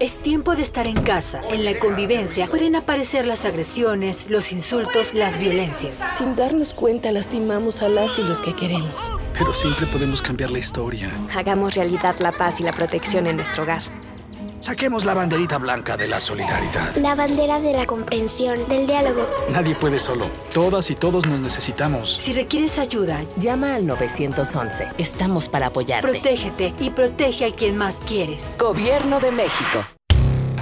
Es tiempo de estar en casa. En la convivencia pueden aparecer las agresiones, los insultos, las violencias. Sin darnos cuenta lastimamos a las y los que queremos. Pero siempre podemos cambiar la historia. Hagamos realidad la paz y la protección en nuestro hogar. Saquemos la banderita blanca de la solidaridad. La bandera de la comprensión, del diálogo. Nadie puede solo. Todas y todos nos necesitamos. Si requieres ayuda, llama al 911. Estamos para apoyarte. Protégete y protege a quien más quieres. Gobierno de México.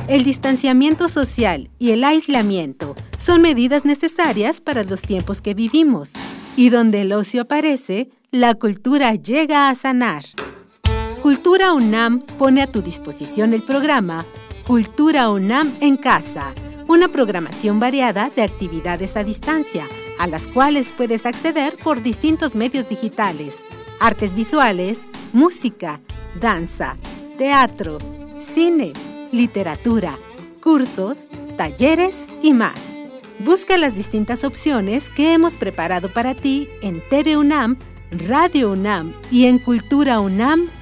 El distanciamiento social y el aislamiento son medidas necesarias para los tiempos que vivimos. Y donde el ocio aparece, la cultura llega a sanar. Cultura UNAM pone a tu disposición el programa Cultura UNAM en Casa, una programación variada de actividades a distancia, a las cuales puedes acceder por distintos medios digitales, artes visuales, música, danza, teatro, cine, literatura, cursos, talleres y más. Busca las distintas opciones que hemos preparado para ti en TV UNAM, Radio UNAM y en Cultura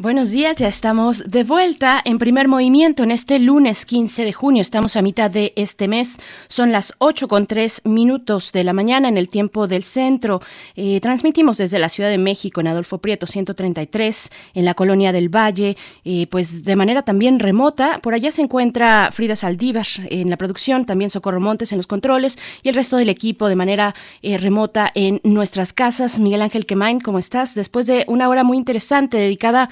Buenos días, ya estamos de vuelta en primer movimiento en este lunes 15 de junio. Estamos a mitad de este mes. Son las 8 con 3 minutos de la mañana en el tiempo del centro. Eh, transmitimos desde la Ciudad de México en Adolfo Prieto 133, en la colonia del Valle, eh, pues de manera también remota. Por allá se encuentra Frida Saldívar en la producción, también Socorro Montes en los controles y el resto del equipo de manera eh, remota en nuestras casas. Miguel Ángel Quemain, ¿cómo estás? Después de una hora muy interesante dedicada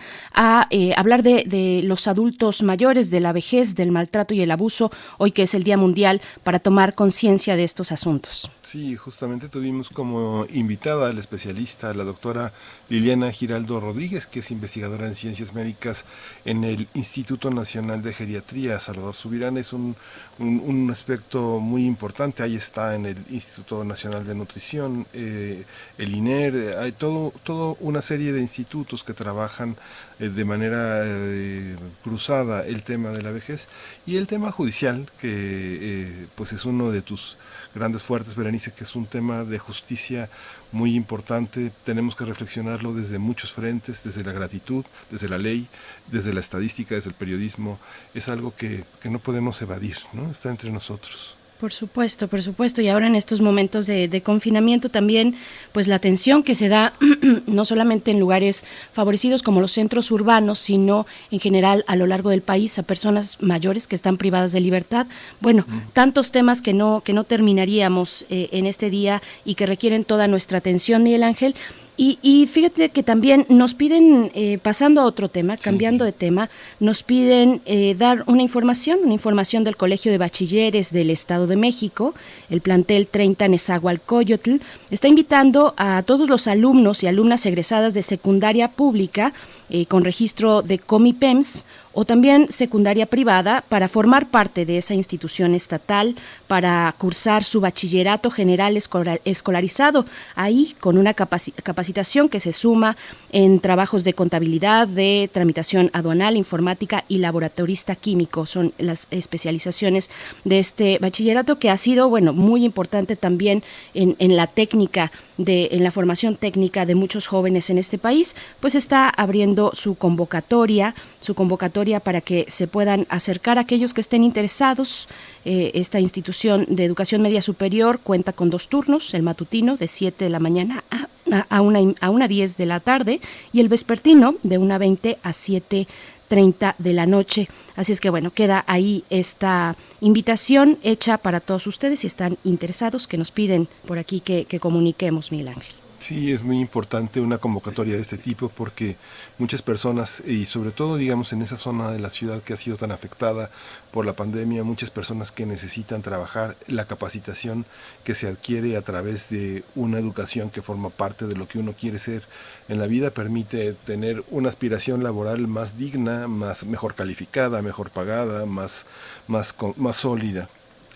eh, hablar de, de, los adultos mayores, de la vejez, del maltrato y el abuso, hoy que es el Día Mundial para tomar conciencia de estos asuntos. Sí, justamente tuvimos como invitada al especialista, la doctora Liliana Giraldo Rodríguez, que es investigadora en ciencias médicas en el Instituto Nacional de Geriatría. Salvador Subirán es un, un, aspecto muy importante, ahí está en el Instituto Nacional de Nutrición, eh, el INER, hay todo, todo una serie de institutos que trabajan eh, de manera eh, cruzada el tema de la vejez y el tema judicial, que eh, pues es uno de tus grandes fuertes, Berenice, que es un tema de justicia muy importante. Tenemos que reflexionarlo desde muchos frentes, desde la gratitud, desde la ley, desde la estadística, desde el periodismo. Es algo que, que no podemos evadir, ¿no? Está entre nosotros. Por supuesto, por supuesto. Y ahora en estos momentos de, de, confinamiento también, pues la atención que se da no solamente en lugares favorecidos como los centros urbanos, sino en general a lo largo del país a personas mayores que están privadas de libertad. Bueno, mm. tantos temas que no que no terminaríamos eh, en este día y que requieren toda nuestra atención, Miguel Ángel. Y, y, fíjate que también nos piden, eh, pasando a otro tema, cambiando de tema, nos piden eh, dar una información, una información del Colegio de Bachilleres del Estado de México, el plantel 30 Nezahualcóyotl, está invitando a todos los alumnos y alumnas egresadas de secundaria pública eh, con registro de Comipems o también secundaria privada para formar parte de esa institución estatal, para cursar su bachillerato general escolarizado, ahí con una capacitación que se suma en trabajos de contabilidad, de tramitación aduanal, informática y laboratorista químico. Son las especializaciones de este bachillerato que ha sido, bueno, muy importante también en, en la técnica de, en la formación técnica de muchos jóvenes en este país, pues está abriendo su convocatoria, su convocatoria para que se puedan acercar a aquellos que estén interesados. Eh, esta institución de educación media superior cuenta con dos turnos, el matutino de 7 de la mañana a, a, una, a una 10 de la tarde y el vespertino de una 20 a 7 30 de la noche. Así es que bueno, queda ahí esta invitación hecha para todos ustedes si están interesados, que nos piden por aquí que, que comuniquemos, Miguel Ángel. Sí, es muy importante una convocatoria de este tipo porque muchas personas, y sobre todo digamos en esa zona de la ciudad que ha sido tan afectada por la pandemia, muchas personas que necesitan trabajar la capacitación que se adquiere a través de una educación que forma parte de lo que uno quiere ser en la vida, permite tener una aspiración laboral más digna, más mejor calificada, mejor pagada, más, más, más sólida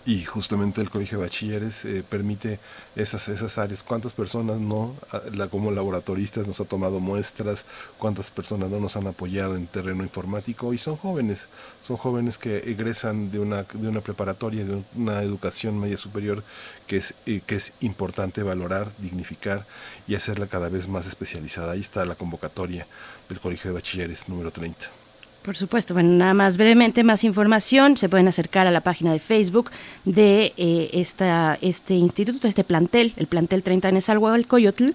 y justamente el colegio de bachilleres eh, permite esas esas áreas. Cuántas personas no la, como laboratoristas nos ha tomado muestras cuántas personas no nos han apoyado en terreno informático y son jóvenes son jóvenes que egresan de una de una preparatoria de una educación media superior que es eh, que es importante valorar dignificar y hacerla cada vez más especializada. Ahí está la convocatoria del colegio de bachilleres número 30 por supuesto, bueno, nada más brevemente, más información, se pueden acercar a la página de Facebook de eh, esta, este instituto, este plantel, el plantel 30 en Esalhualcoyotl.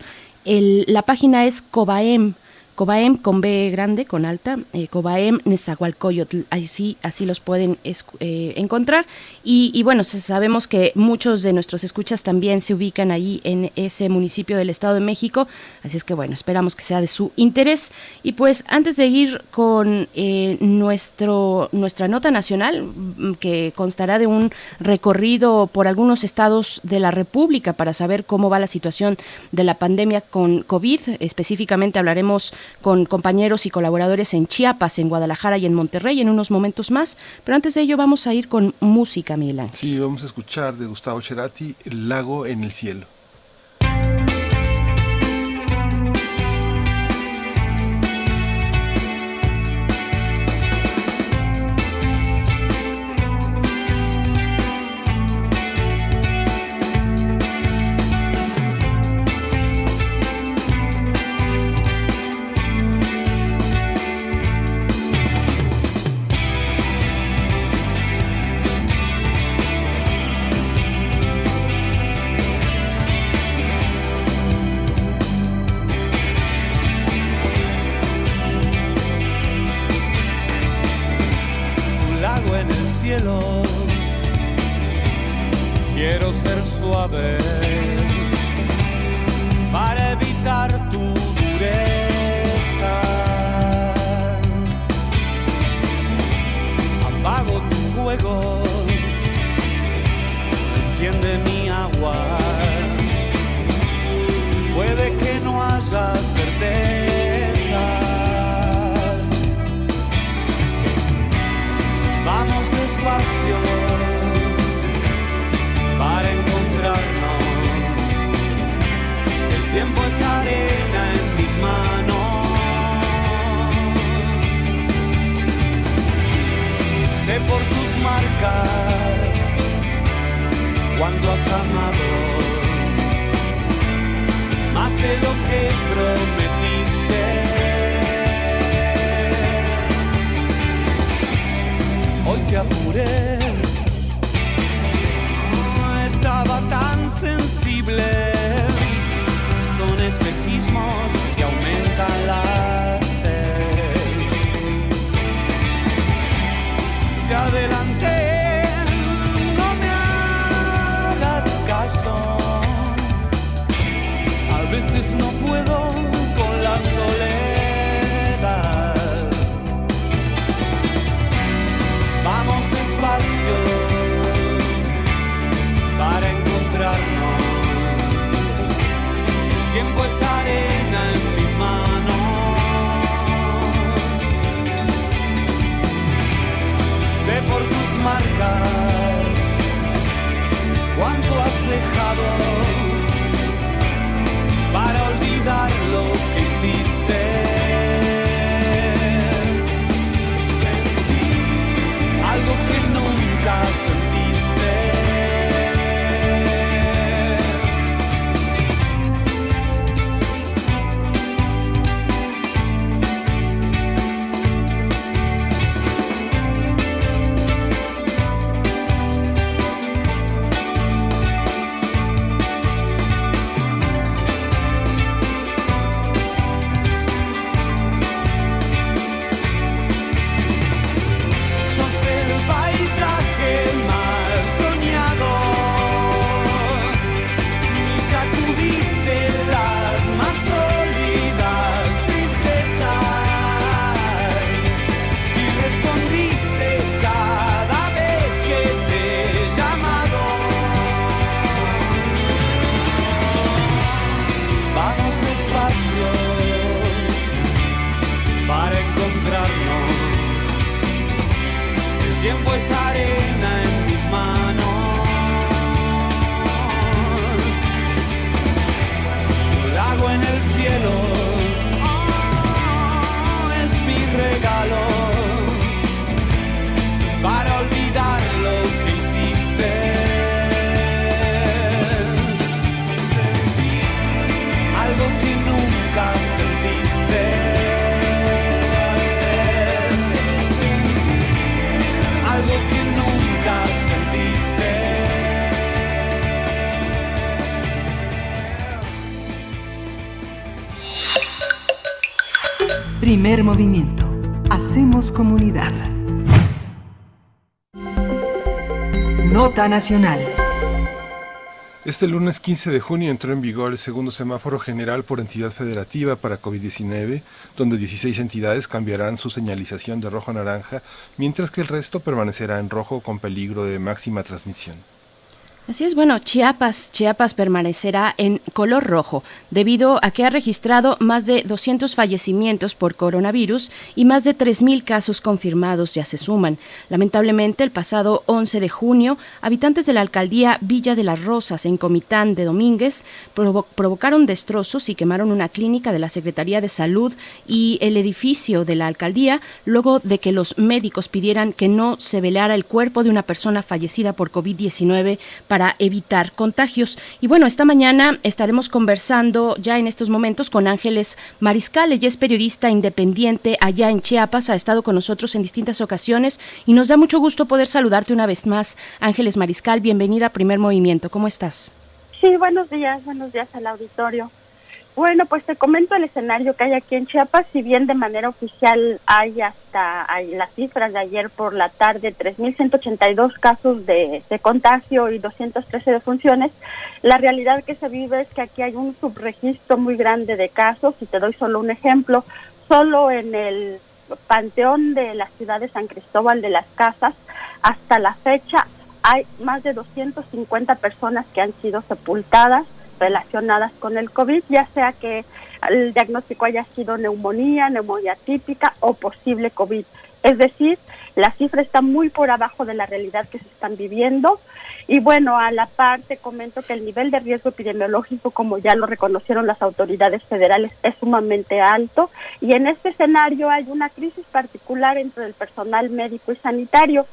El, la página es Cobaem, Cobaem con B grande, con alta, eh, Cobaem Nezahualcóyotl, así, así los pueden eh, encontrar. Y, bueno, sabemos que muchos de nuestros escuchas también se ubican ahí en ese municipio del Estado de México, así es que bueno, esperamos que sea de su interés. Y pues antes de ir con eh, nuestro, nuestra nota nacional, mm, que constará de un recorrido por algunos estados de la República para saber cómo va la situación de la pandemia con COVID, específicamente hablaremos con compañeros y colaboradores en Chiapas, en Guadalajara y en Monterrey en unos momentos más. Pero antes de ello vamos a ir con música, Milán. Sí, vamos a escuchar de Gustavo Cerati El lago en el cielo. Nacional. Este lunes 15 de junio entró en vigor el segundo semáforo general por entidad federativa para COVID-19, donde 16 entidades cambiarán su señalización de rojo a naranja, mientras que el resto permanecerá en rojo con peligro de máxima transmisión. Así es, bueno, Chiapas, Chiapas permanecerá en color rojo debido a que ha registrado más de 200 fallecimientos por coronavirus y más de 3.000 casos confirmados ya se suman. Lamentablemente, el pasado 11 de junio, habitantes de la alcaldía Villa de las Rosas en Comitán de Domínguez provocaron destrozos y quemaron una clínica de la Secretaría de Salud y el edificio de la alcaldía luego de que los médicos pidieran que no se velara el cuerpo de una persona fallecida por COVID-19 para evitar contagios. Y bueno, esta mañana estaremos conversando ya en estos momentos con Ángeles Mariscal. Ella es periodista independiente allá en Chiapas, ha estado con nosotros en distintas ocasiones y nos da mucho gusto poder saludarte una vez más. Ángeles Mariscal, bienvenida a Primer Movimiento. ¿Cómo estás? Sí, buenos días, buenos días al auditorio. Bueno, pues te comento el escenario que hay aquí en Chiapas, si bien de manera oficial hay hasta hay las cifras de ayer por la tarde 3.182 casos de, contagio y 213 defunciones, la realidad que se vive es que aquí hay un subregistro muy grande de casos. Y te doy solo un ejemplo, solo en el panteón de la ciudad de San Cristóbal de las Casas, hasta la fecha hay más de 250 personas que han sido sepultadas relacionadas con el COVID, ya sea que el diagnóstico haya sido neumonía, neumonía típica o posible COVID. Es decir, la cifra está muy por abajo de la realidad que se están viviendo. Y bueno, a la parte comento que el nivel de riesgo epidemiológico, como ya lo reconocieron las autoridades federales, es sumamente alto. Y en este escenario hay una crisis particular entre el personal médico y sanitario.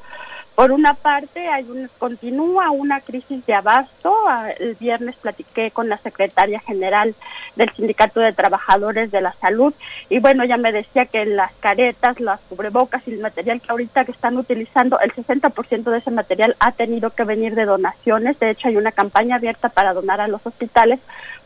Por una parte, hay un, continúa una crisis de abasto. Ah, el viernes platiqué con la secretaria general del Sindicato de Trabajadores de la Salud y bueno, ella me decía que las caretas, las cubrebocas y el material que ahorita que están utilizando, el 60% de ese material ha tenido que venir de donaciones. De hecho, hay una campaña abierta para donar a los hospitales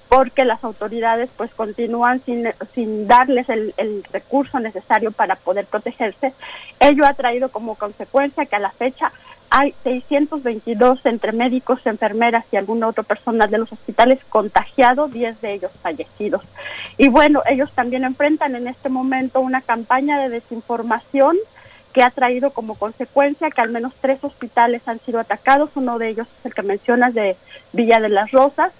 porque las autoridades pues continúan sin, sin darles el, el, recurso necesario para poder protegerse. Ello ha traído como consecuencia que a la fecha hay 622 entre médicos, enfermeras y alguna otra persona de los hospitales contagiados, 10 de ellos fallecidos. Y bueno, ellos también enfrentan en este momento una campaña de desinformación que ha traído como consecuencia que al menos tres hospitales han sido atacados, uno de ellos es el que mencionas de Villa de las Rosas,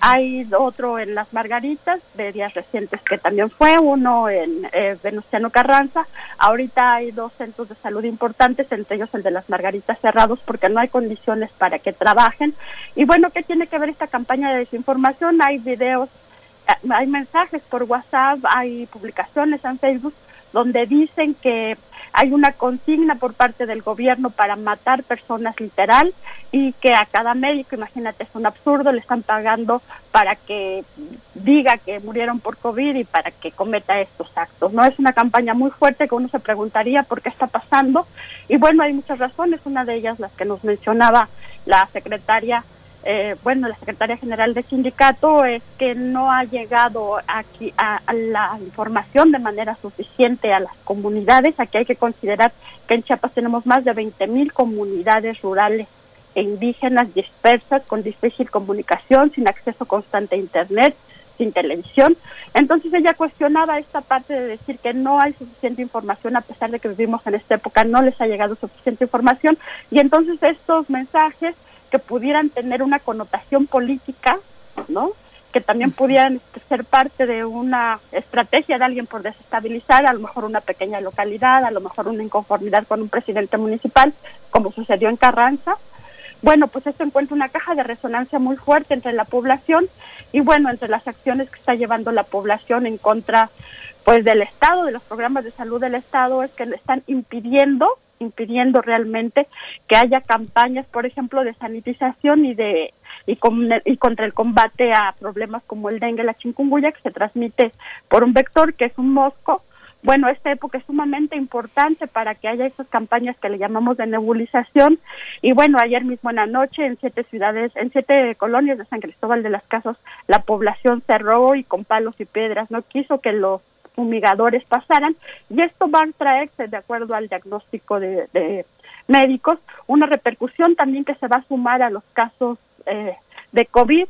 hay otro en Las Margaritas, de días recientes que también fue, uno en eh, Venustiano Carranza. Ahorita hay dos centros de salud importantes, entre ellos el de Las Margaritas cerrados porque no hay condiciones para que trabajen. Y bueno, ¿qué tiene que ver esta campaña de desinformación? Hay videos, eh, hay mensajes por WhatsApp, hay publicaciones en Facebook donde dicen que hay una consigna por parte del gobierno para matar personas literal y que a cada médico, imagínate, es un absurdo, le están pagando para que diga que murieron por COVID y para que cometa estos actos. No es una campaña muy fuerte que uno se preguntaría por qué está pasando y bueno, hay muchas razones, una de ellas las que nos mencionaba la secretaria eh, bueno, la secretaria general del sindicato es que no ha llegado aquí a, la información de manera suficiente a las comunidades. Aquí hay que considerar que en Chiapas tenemos más de 20 mil comunidades rurales e indígenas dispersas con difícil comunicación, sin acceso constante a Internet, sin televisión. Entonces ella cuestionaba esta parte de decir que no hay suficiente información, a pesar de que vivimos en esta época, no les ha llegado suficiente información. Y entonces estos mensajes que pudieran tener una connotación política, ¿no? que también pudieran ser parte de una estrategia de alguien por desestabilizar a lo mejor una pequeña localidad, a lo mejor una inconformidad con un presidente municipal, como sucedió en Carranza. Bueno, pues esto encuentra una caja de resonancia muy fuerte entre la población y bueno, entre las acciones que está llevando la población en contra pues del Estado, de los programas de salud del Estado, es que le están impidiendo impidiendo realmente que haya campañas, por ejemplo, de sanitización y de y, y contra el combate a problemas como el dengue, la chikungunya, que se transmite por un vector que es un mosco. Bueno, esta época es sumamente importante para que haya esas campañas que le llamamos de nebulización. Y bueno, ayer mismo en la noche, en siete ciudades, en siete colonias de San Cristóbal de las Casas, la población cerró y con palos y piedras no quiso que los fumigadores pasaran y esto va a traerse, de acuerdo al diagnóstico de, médicos, una repercusión también que se va a sumar a los casos eh, de COVID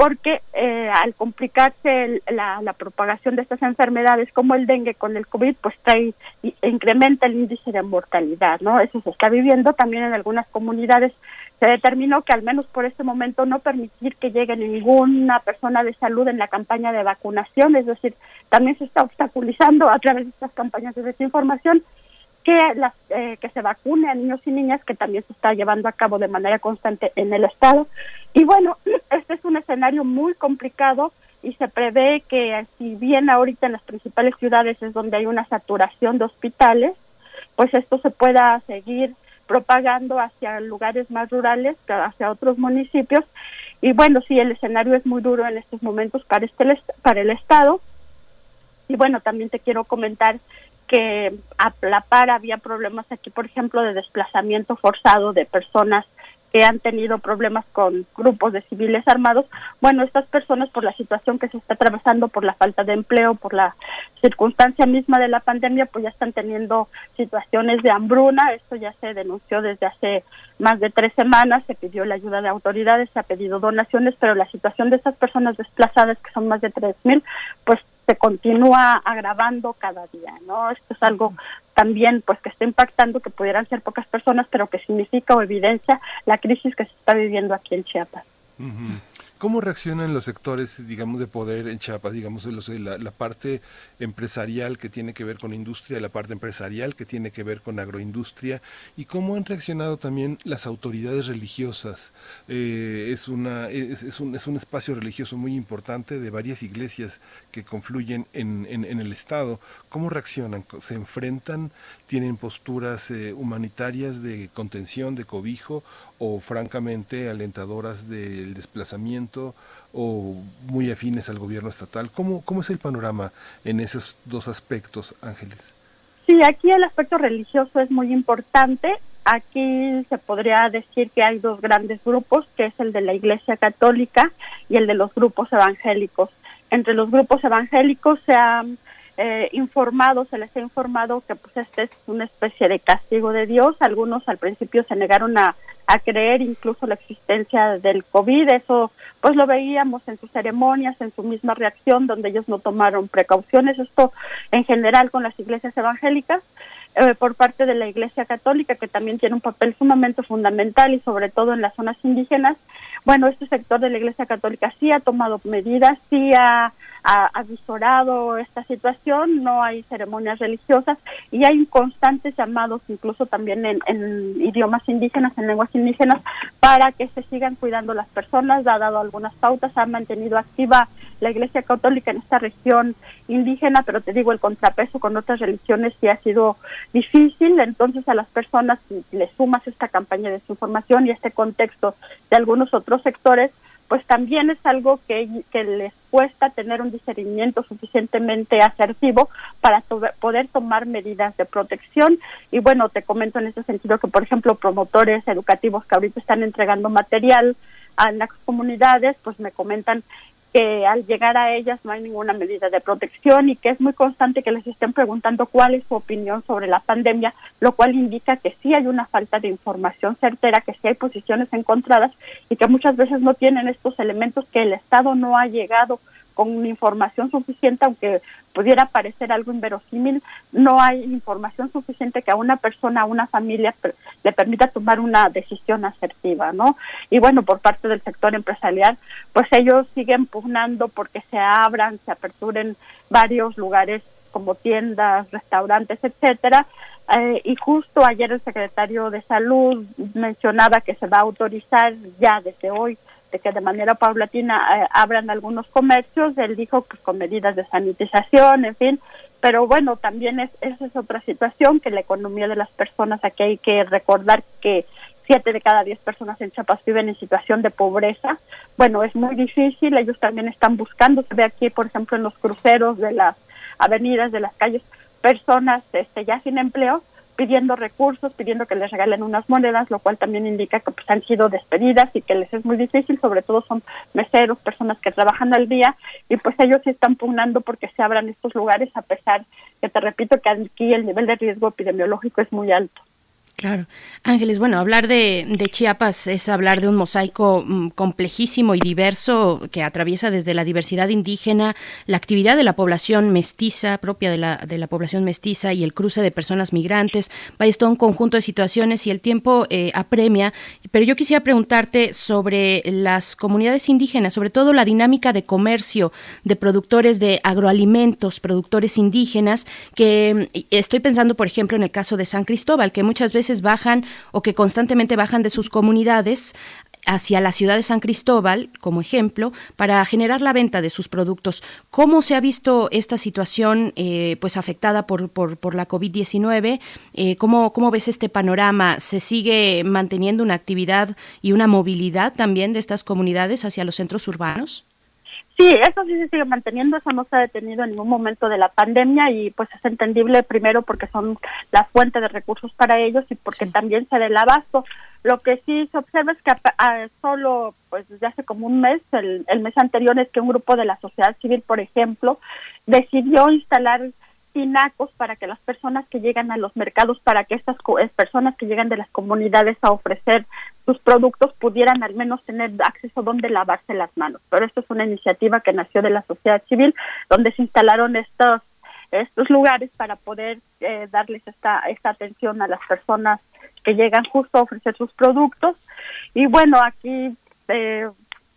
porque eh, al complicarse la, la, propagación de estas enfermedades como el dengue con el COVID, pues trae, incrementa el índice de mortalidad, ¿no? Eso se está viviendo también en algunas comunidades. Se determinó que al menos por este momento no permitir que llegue ninguna persona de salud en la campaña de vacunación, es decir, también se está obstaculizando a través de estas campañas de desinformación que, las, eh, que se vacune a niños y niñas, que también se está llevando a cabo de manera constante en el Estado. Y bueno, este es un escenario muy complicado y se prevé que si bien ahorita en las principales ciudades es donde hay una saturación de hospitales, pues esto se pueda seguir propagando hacia lugares más rurales, hacia otros municipios. Y bueno, sí, el escenario es muy duro en estos momentos para, este, para el Estado. Y bueno, también te quiero comentar que a la par había problemas aquí, por ejemplo, de desplazamiento forzado de personas que han tenido problemas con grupos de civiles armados. Bueno, estas personas por la situación que se está atravesando, por la falta de empleo, por la circunstancia misma de la pandemia, pues ya están teniendo situaciones de hambruna. Esto ya se denunció desde hace más de tres semanas, se pidió la ayuda de autoridades, se ha pedido donaciones, pero la situación de estas personas desplazadas, que son más de tres mil, pues se continúa agravando cada día, ¿no? Esto es algo también pues que está impactando que pudieran ser pocas personas, pero que significa o evidencia la crisis que se está viviendo aquí en Chiapas. ¿Cómo reaccionan los sectores, digamos, de poder en Chiapas, digamos, la, la, parte empresarial que tiene que ver con industria, la parte empresarial que tiene que ver con agroindustria, y cómo han reaccionado también las autoridades religiosas? Eh, es, una, es, un, es un espacio religioso muy importante de varias iglesias que confluyen en, en, en el Estado. ¿Cómo reaccionan? ¿Se enfrentan? ¿Tienen posturas eh, humanitarias de contención, de cobijo, o francamente alentadoras del desplazamiento o muy afines al gobierno estatal. ¿Cómo, cómo es el panorama en esos dos aspectos, Ángeles? Sí, aquí el aspecto religioso es muy importante. Aquí se podría decir que hay dos grandes grupos, que es el de la Iglesia Católica y el de los grupos evangélicos. Entre los grupos evangélicos se han eh, informado, se les ha informado que pues este es una especie de castigo de Dios. Algunos al principio se negaron a a creer incluso la existencia del COVID. Eso pues lo veíamos en sus ceremonias, en su misma reacción, donde ellos no tomaron precauciones. Esto en general con las iglesias evangélicas. Eh, por parte de la Iglesia Católica, que también tiene un papel sumamente fundamental y sobre todo en las zonas indígenas. Bueno, este sector de la Iglesia Católica sí ha tomado medidas, sí ha ha avisorado esta situación, no hay ceremonias religiosas y hay constantes llamados incluso también en, en, idiomas indígenas, en lenguas indígenas, para que se sigan cuidando las personas, ha dado algunas pautas, ha mantenido activa la Iglesia Católica en esta región indígena, pero te digo, el contrapeso con otras religiones sí ha sido difícil, entonces a las personas le sumas esta campaña de desinformación y este contexto de algunos otros sectores, pues también es algo que les cuesta tener un discernimiento suficientemente asertivo para poder tomar medidas de protección. Y bueno, te comento en ese sentido que, por ejemplo, promotores educativos que ahorita están entregando material a las comunidades, pues me comentan que al llegar a ellas no hay ninguna medida de protección y que es muy constante que les estén preguntando cuál es su opinión sobre la pandemia, lo cual indica que sí hay una falta de información certera, que sí hay posiciones encontradas y que muchas veces no tienen estos elementos que el Estado no ha llegado con información suficiente, aunque pudiera parecer algo inverosímil, no hay información suficiente que a una persona, a una familia le permita tomar una decisión asertiva, ¿no? Y bueno, por parte del sector empresarial, pues ellos siguen pugnando porque se abran, se aperturen varios lugares como tiendas, restaurantes, etcétera. Eh, y justo ayer el secretario de Salud mencionaba que se va a autorizar ya desde hoy de que de manera paulatina eh, abran algunos comercios, él dijo pues con medidas de sanitización, en fin, pero bueno, también es, esa es otra situación, que la economía de las personas, aquí hay que recordar que siete de cada diez personas en Chiapas viven en situación de pobreza, bueno, es muy difícil, ellos también están buscando, se ve aquí, por ejemplo, en los cruceros de las avenidas, de las calles, personas este, ya sin empleo, pidiendo recursos, pidiendo que les regalen unas monedas, lo cual también indica que pues, han sido despedidas y que les es muy difícil, sobre todo son meseros, personas que trabajan al día y pues ellos sí están pugnando porque se abran estos lugares a pesar que te repito que aquí el nivel de riesgo epidemiológico es muy alto. Claro. Ángeles, bueno, hablar de, Chiapas es hablar de un mosaico mm, complejísimo y diverso que atraviesa desde la diversidad indígena, la actividad de la población mestiza, propia de la, de la población mestiza y el cruce de personas migrantes. Vaya, todo un conjunto de situaciones y el tiempo eh, apremia. Pero yo quisiera preguntarte sobre las comunidades indígenas, sobre todo la dinámica de comercio de productores de agroalimentos, productores indígenas, que mm, estoy pensando, por ejemplo, en el caso de San Cristóbal, que muchas veces bajan o que constantemente bajan de sus comunidades hacia la ciudad de San Cristóbal, como ejemplo, para generar la venta de sus productos. ¿Cómo se ha visto esta situación eh, pues afectada por, la COVID-19? Eh, ¿cómo, ¿Cómo ves este panorama? ¿Se sigue manteniendo una actividad y una movilidad también de estas comunidades hacia los centros urbanos? Sí, eso sí se sigue manteniendo, eso no se ha detenido en ningún momento de la pandemia y pues es entendible primero porque son la fuente de recursos para ellos y porque también se da el abasto. Lo que sí se observa es que solo pues desde hace como un mes, el, el mes anterior es que un grupo de la sociedad civil, por ejemplo, decidió instalar tinacos para que las personas que llegan a los mercados, para que estas personas que llegan de las comunidades a ofrecer sus productos pudieran al menos tener acceso donde lavarse las manos. Pero esto es una iniciativa que nació de la sociedad civil, donde se instalaron estos estos lugares para poder eh, darles esta esta atención a las personas que llegan justo a ofrecer sus productos. Y bueno, aquí eh,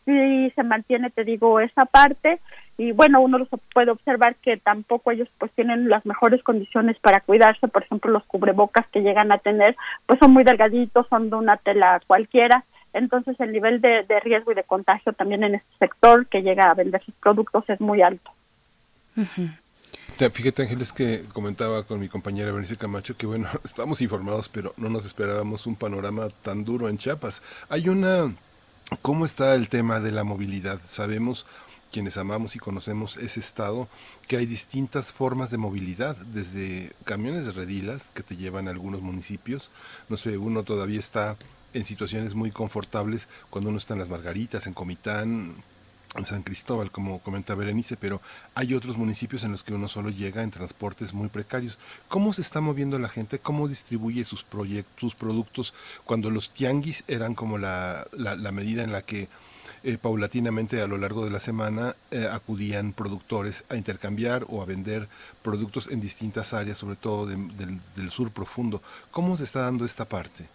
sí se mantiene, te digo, esa parte y bueno, uno los puede observar que tampoco ellos pues tienen las mejores condiciones para cuidarse, por ejemplo, los cubrebocas que llegan a tener pues son muy delgaditos, son de una tela cualquiera, entonces el nivel de, riesgo y de contagio también en este sector que llega a vender sus productos es muy alto. Fíjate Ángeles que comentaba con mi compañera Bernice Camacho que bueno, estamos informados pero no nos esperábamos un panorama tan duro en Chiapas. Hay una... ¿Cómo está el tema de la movilidad? Sabemos quienes amamos y conocemos ese estado, que hay distintas formas de movilidad, desde camiones de redilas que te llevan a algunos municipios, no sé, uno todavía está en situaciones muy confortables cuando uno está en las Margaritas, en Comitán, en San Cristóbal, como comenta Berenice, pero hay otros municipios en los que uno solo llega en transportes muy precarios. ¿Cómo se está moviendo la gente? ¿Cómo distribuye sus, proyectos, sus productos cuando los tianguis eran como la, la medida en la que eh, paulatinamente a lo largo de la semana eh, acudían productores a intercambiar o a vender productos en distintas áreas, sobre todo del, sur profundo. ¿Cómo se está dando esta parte?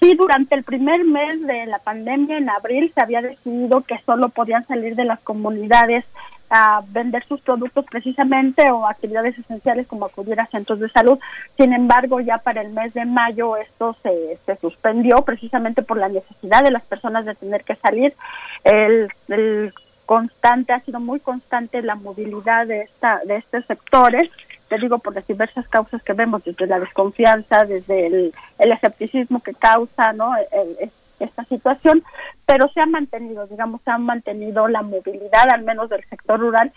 Sí, durante el primer mes de la pandemia, en abril, se había decidido que solo podían salir de las comunidades a vender sus productos precisamente o actividades esenciales como acudir a centros de salud. Sin embargo, ya para el mes de mayo esto se, se suspendió precisamente por la necesidad de las personas de tener que salir. El, el constante, ha sido muy constante la movilidad de, esta, de estos sectores te digo por las diversas causas que vemos, desde la desconfianza, desde el, el escepticismo que causa, ¿no? Esta situación, pero se ha mantenido, digamos, se ha mantenido la movilidad, al menos del sector rural,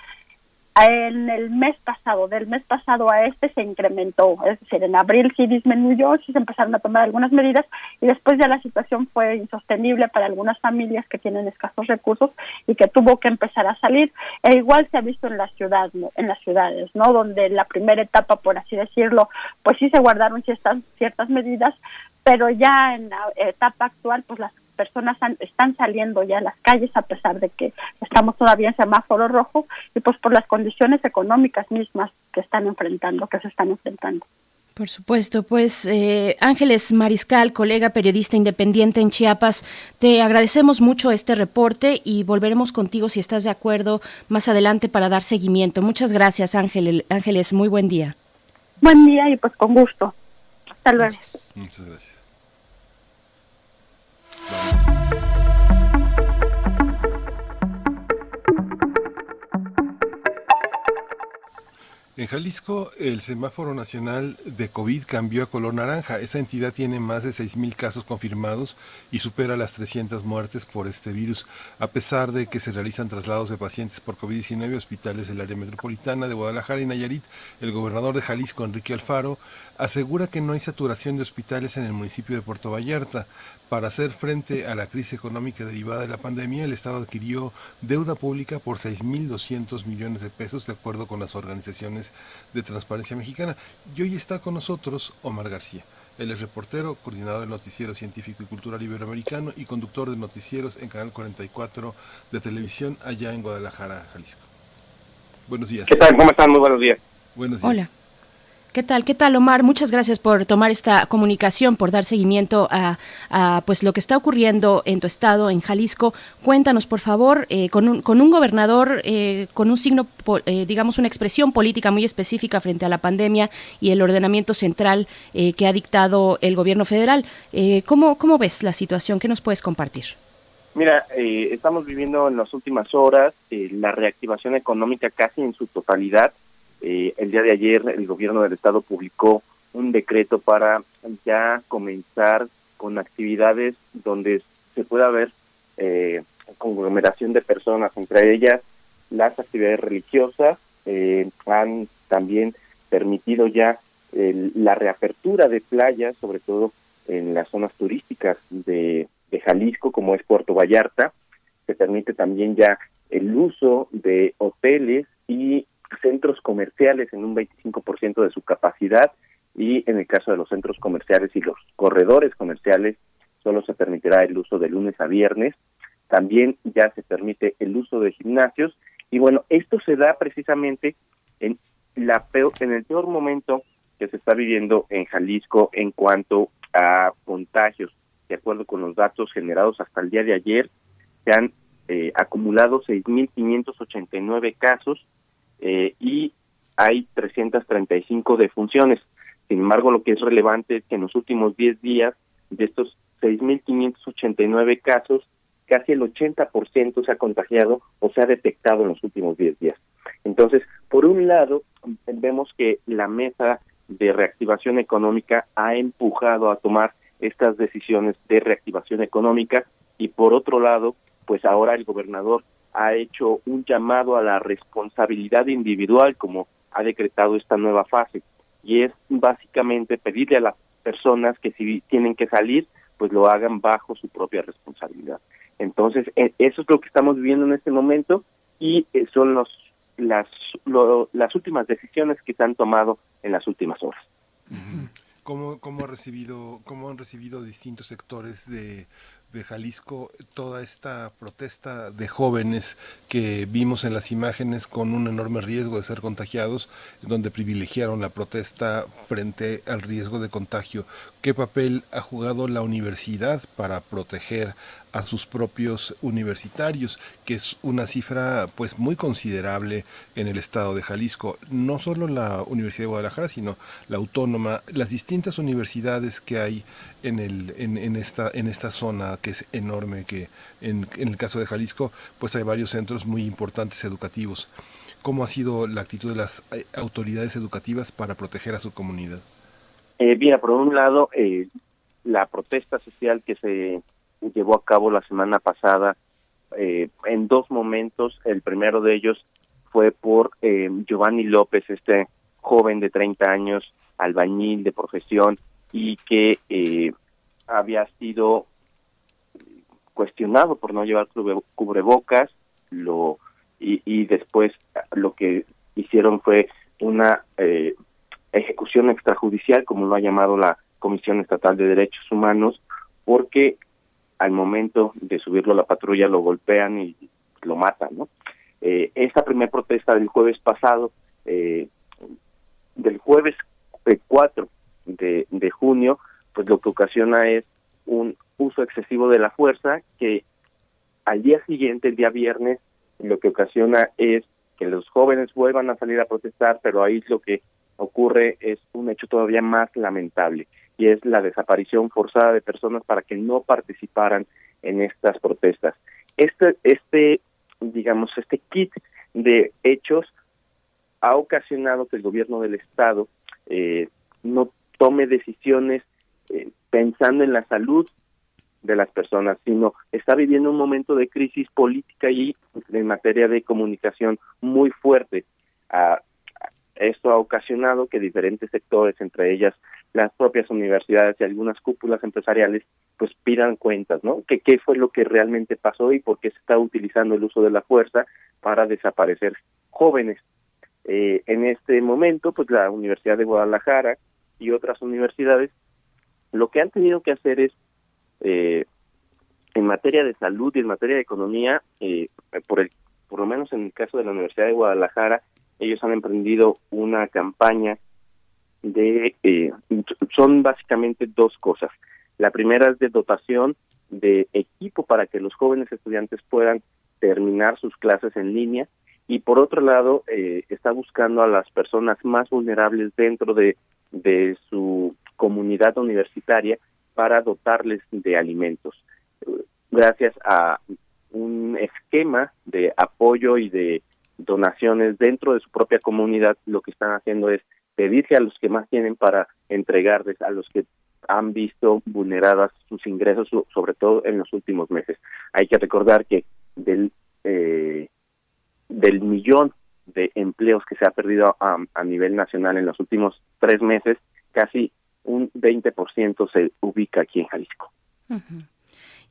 en el mes pasado, del mes pasado a este se incrementó, es decir, en abril sí disminuyó, sí se empezaron a tomar algunas medidas y después ya la situación fue insostenible para algunas familias que tienen escasos recursos y que tuvo que empezar a salir. E igual se ha visto en la ciudad, en las ciudades, ¿no? Donde la primera etapa, por así decirlo, pues sí se guardaron ciertas, ciertas medidas, pero ya en la etapa actual, pues las personas están saliendo ya a las calles a pesar de que estamos todavía en semáforo rojo y pues por las condiciones económicas mismas que están enfrentando, que se están enfrentando. Por supuesto, pues eh, Ángeles Mariscal, colega periodista independiente en Chiapas, te agradecemos mucho este reporte y volveremos contigo si estás de acuerdo más adelante para dar seguimiento. Muchas gracias, Ángeles. Ángeles, muy buen día. Buen día y pues con gusto. Hasta luego. Muchas gracias. En Jalisco, el semáforo nacional de COVID cambió a color naranja. Esa entidad tiene más de 6.000 casos confirmados y supera las 300 muertes por este virus, a pesar de que se realizan traslados de pacientes por COVID-19 a hospitales del área metropolitana de Guadalajara y Nayarit. El gobernador de Jalisco, Enrique Alfaro, asegura que no hay saturación de hospitales en el municipio de Puerto Vallarta. Para hacer frente a la crisis económica derivada de la pandemia, el Estado adquirió deuda pública por 6.200 millones de pesos, de acuerdo con las organizaciones de Transparencia Mexicana. Y hoy está con nosotros Omar García. Él es reportero, coordinador del Noticiero Científico y Cultural Iberoamericano y conductor de noticieros en Canal 44 de televisión allá en Guadalajara, Jalisco. Buenos días. ¿Qué tal? ¿Cómo están? Muy buenos días. Buenos días. Hola. ¿Qué tal? ¿Qué tal, Omar? Muchas gracias por tomar esta comunicación, por dar seguimiento a, pues lo que está ocurriendo en tu estado, en Jalisco. Cuéntanos, por favor, eh, con, un, con un gobernador eh, con un signo, eh, digamos, una expresión política muy específica frente a la pandemia y el ordenamiento central que ha dictado el gobierno federal. ¿cómo, ¿Cómo ves la situación? ¿Qué nos puedes compartir? Mira, estamos viviendo en las últimas horas la reactivación económica casi en su totalidad eh, el día de ayer el gobierno del estado publicó un decreto para ya comenzar con actividades donde se pueda ver eh, conglomeración de personas, entre ellas las actividades religiosas, eh, han también permitido ya la reapertura de playas, sobre todo en las zonas turísticas de, de Jalisco, como es Puerto Vallarta. Se permite también ya el uso de hoteles y centros comerciales en un 25% de su capacidad y en el caso de los centros comerciales y los corredores comerciales solo se permitirá el uso de lunes a viernes. También ya se permite el uso de gimnasios y bueno, esto se da precisamente en la peor, en el peor momento que se está viviendo en Jalisco en cuanto a contagios. De acuerdo con los datos generados hasta el día de ayer, se han eh, acumulado 6.589 casos eh, y hay 335 defunciones. Sin embargo, lo que es relevante es que en los últimos 10 días de estos 6.589 casos, casi el 80% se ha contagiado o se ha detectado en los últimos 10 días. Entonces, por un lado, vemos que la mesa de reactivación económica ha empujado a tomar estas decisiones de reactivación económica y por otro lado, pues ahora el gobernador ha hecho un llamado a la responsabilidad individual como ha decretado esta nueva fase y es básicamente pedirle a las personas que si tienen que salir pues lo hagan bajo su propia responsabilidad. Entonces, e, eso es lo que estamos viviendo en este momento y eh, son los las las últimas decisiones que se han tomado en las últimas horas. ¿Cómo, cómo, ha recibido, ¿Cómo han recibido distintos sectores de de Jalisco toda esta protesta de jóvenes que vimos en las imágenes con un enorme riesgo de ser contagiados, donde privilegiaron la protesta frente al riesgo de contagio. ¿Qué papel ha jugado la universidad para proteger a sus propios universitarios, que es una cifra pues muy considerable en el estado de Jalisco. No solo la Universidad de Guadalajara, sino la autónoma, las distintas universidades que hay en, el, en, esta, en esta zona que es enorme, que en, en el caso de Jalisco pues hay varios centros muy importantes educativos. ¿Cómo ha sido la actitud de las eh, autoridades educativas para proteger a su comunidad? Eh, mira, por un lado, eh, la protesta social que se llevó a cabo la semana pasada eh, en dos momentos. El primero de ellos fue por eh, Giovanni López, este joven de 30 años, albañil de profesión y que eh, había sido cuestionado por no llevar cubrebocas lo y, y después lo que hicieron fue una ejecución extrajudicial como lo ha llamado la Comisión Estatal de Derechos Humanos porque al momento de subirlo a la patrulla lo golpean y lo matan, ¿no? Eh, esta primera protesta del jueves pasado, eh, del jueves 4 de, de junio, pues lo que ocasiona es un uso excesivo de la fuerza que al día siguiente, el día viernes, lo que ocasiona es que los jóvenes vuelvan a salir a protestar, pero ahí lo que ocurre es un hecho todavía más lamentable y es la desaparición forzada de personas para que no participaran en estas protestas. Este, este, digamos, este kit de hechos ha ocasionado que el gobierno del estado eh, no tome decisiones eh, pensando en la salud de las personas, sino está viviendo un momento de crisis política y en materia de comunicación muy fuerte. Ah, esto ha ocasionado que diferentes sectores, entre ellas las propias universidades y algunas cúpulas empresariales, pues pidan cuentas, ¿no? Que qué fue lo que realmente pasó y por qué se está utilizando el uso de la fuerza para desaparecer jóvenes. Eh, en este momento, pues la Universidad de Guadalajara y otras universidades, lo que han tenido que hacer es, eh, en materia de salud y en materia de economía, eh, por el, por lo menos en el caso de la Universidad de Guadalajara, ellos han emprendido una campaña de, eh, son básicamente dos cosas. La primera es de dotación de equipo para que los jóvenes estudiantes puedan terminar sus clases en línea y por otro lado eh, está buscando a las personas más vulnerables dentro de, de su comunidad universitaria para dotarles de alimentos. Gracias a un esquema de apoyo y de donaciones dentro de su propia comunidad, lo que están haciendo es pedirse a los que más tienen para entregarles a los que han visto vulneradas sus ingresos, sobre todo en los últimos meses. Hay que recordar que del eh, del millón de empleos que se ha perdido a, nivel nacional en los últimos tres meses, casi un 20% se ubica aquí en Jalisco.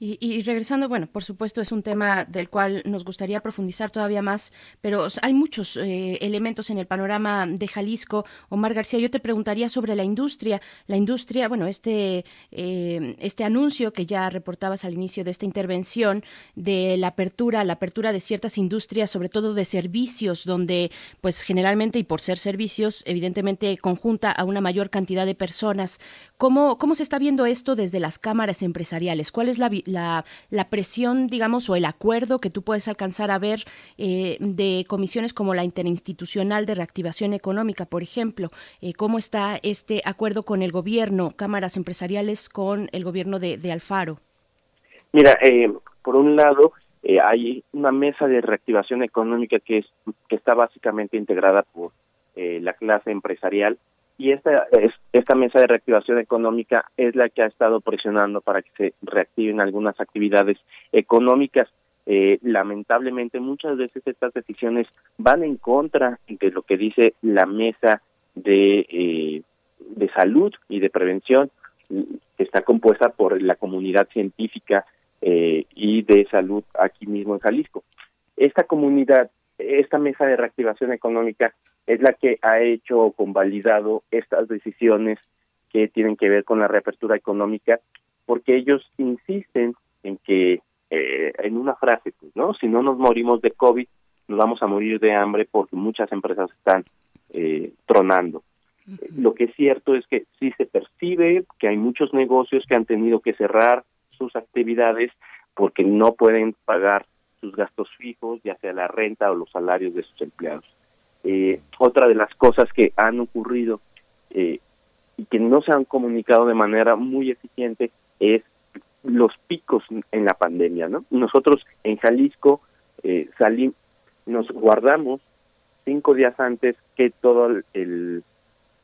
Y, regresando, bueno, por supuesto es un tema del cual nos gustaría profundizar todavía más, pero hay muchos eh, elementos en el panorama de Jalisco. Omar García, yo te preguntaría sobre la industria. La industria, bueno, este, eh, este anuncio que ya reportabas al inicio de esta intervención de la apertura, la apertura de ciertas industrias, sobre todo de servicios, donde pues generalmente y por ser servicios, evidentemente conjunta a una mayor cantidad de personas. ¿Cómo, cómo se está viendo esto desde las cámaras empresariales? ¿Cuál es la la, la presión, digamos, o el acuerdo que tú puedes alcanzar a ver eh, de comisiones como la Interinstitucional de Reactivación Económica, por ejemplo. Eh, ¿Cómo está este acuerdo con el gobierno, cámaras empresariales con el gobierno de, Alfaro? Mira, eh, por un lado, hay una mesa de reactivación económica que, es, que está básicamente integrada por la clase empresarial y esta, esta mesa de reactivación económica es la que ha estado presionando para que se reactiven algunas actividades económicas. Eh, lamentablemente muchas veces estas decisiones van en contra de lo que dice la mesa de, eh, de salud y de prevención que está compuesta por la comunidad científica eh, y de salud aquí mismo en Jalisco. Esta comunidad, esta mesa de reactivación económica es la que ha hecho o convalidado estas decisiones que tienen que ver con la reapertura económica, porque ellos insisten en que, eh, en una frase, pues, ¿no? Si no nos morimos de COVID, nos vamos a morir de hambre porque muchas empresas están eh, tronando. Lo que es cierto es que sí se percibe que hay muchos negocios que han tenido que cerrar sus actividades porque no pueden pagar sus gastos fijos, ya sea la renta o los salarios de sus empleados. Eh, otra de las cosas que han ocurrido eh, y que no se han comunicado de manera muy eficiente es los picos en la pandemia, ¿no? Nosotros en Jalisco eh, salimos, nos guardamos cinco días antes que todo el,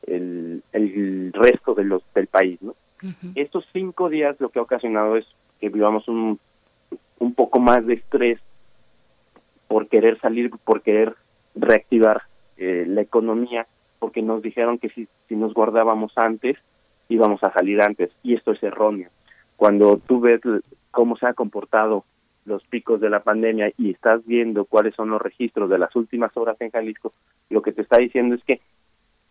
el, el resto de los del país, ¿no? Estos cinco días lo que ha ocasionado es que vivamos un, un poco más de estrés por querer salir, por querer reactivar eh, la economía porque nos dijeron que si, si nos guardábamos antes íbamos a salir antes y esto es erróneo. Cuando tú ves cómo se han comportado los picos de la pandemia y estás viendo cuáles son los registros de las últimas horas en Jalisco, lo que te está diciendo es que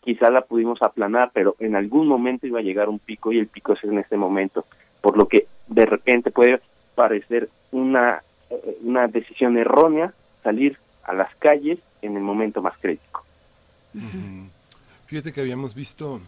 quizá la pudimos aplanar, pero en algún momento iba a llegar un pico y el pico es en este momento, por lo que de repente puede parecer una, eh, una decisión errónea salir a las calles en el momento más crítico. Fíjate que habíamos visto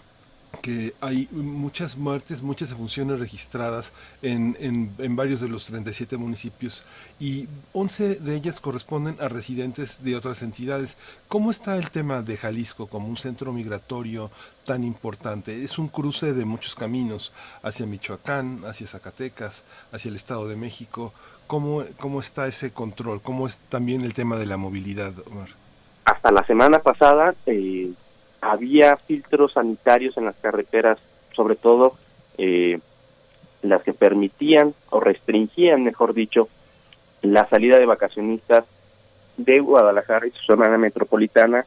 que hay muchas muertes, muchas funciones registradas en, en, varios de los 37 municipios y 11 de ellas corresponden a residentes de otras entidades. ¿Cómo está el tema de Jalisco como un centro migratorio tan importante? Es un cruce de muchos caminos hacia Michoacán, hacia Zacatecas, hacia el Estado de México. ¿Cómo, cómo está ese control? ¿Cómo es también el tema de la movilidad, Omar? hasta la semana pasada eh, había filtros sanitarios en las carreteras, sobre todo eh, las que permitían o restringían, mejor dicho, la salida de vacacionistas de Guadalajara y su zona metropolitana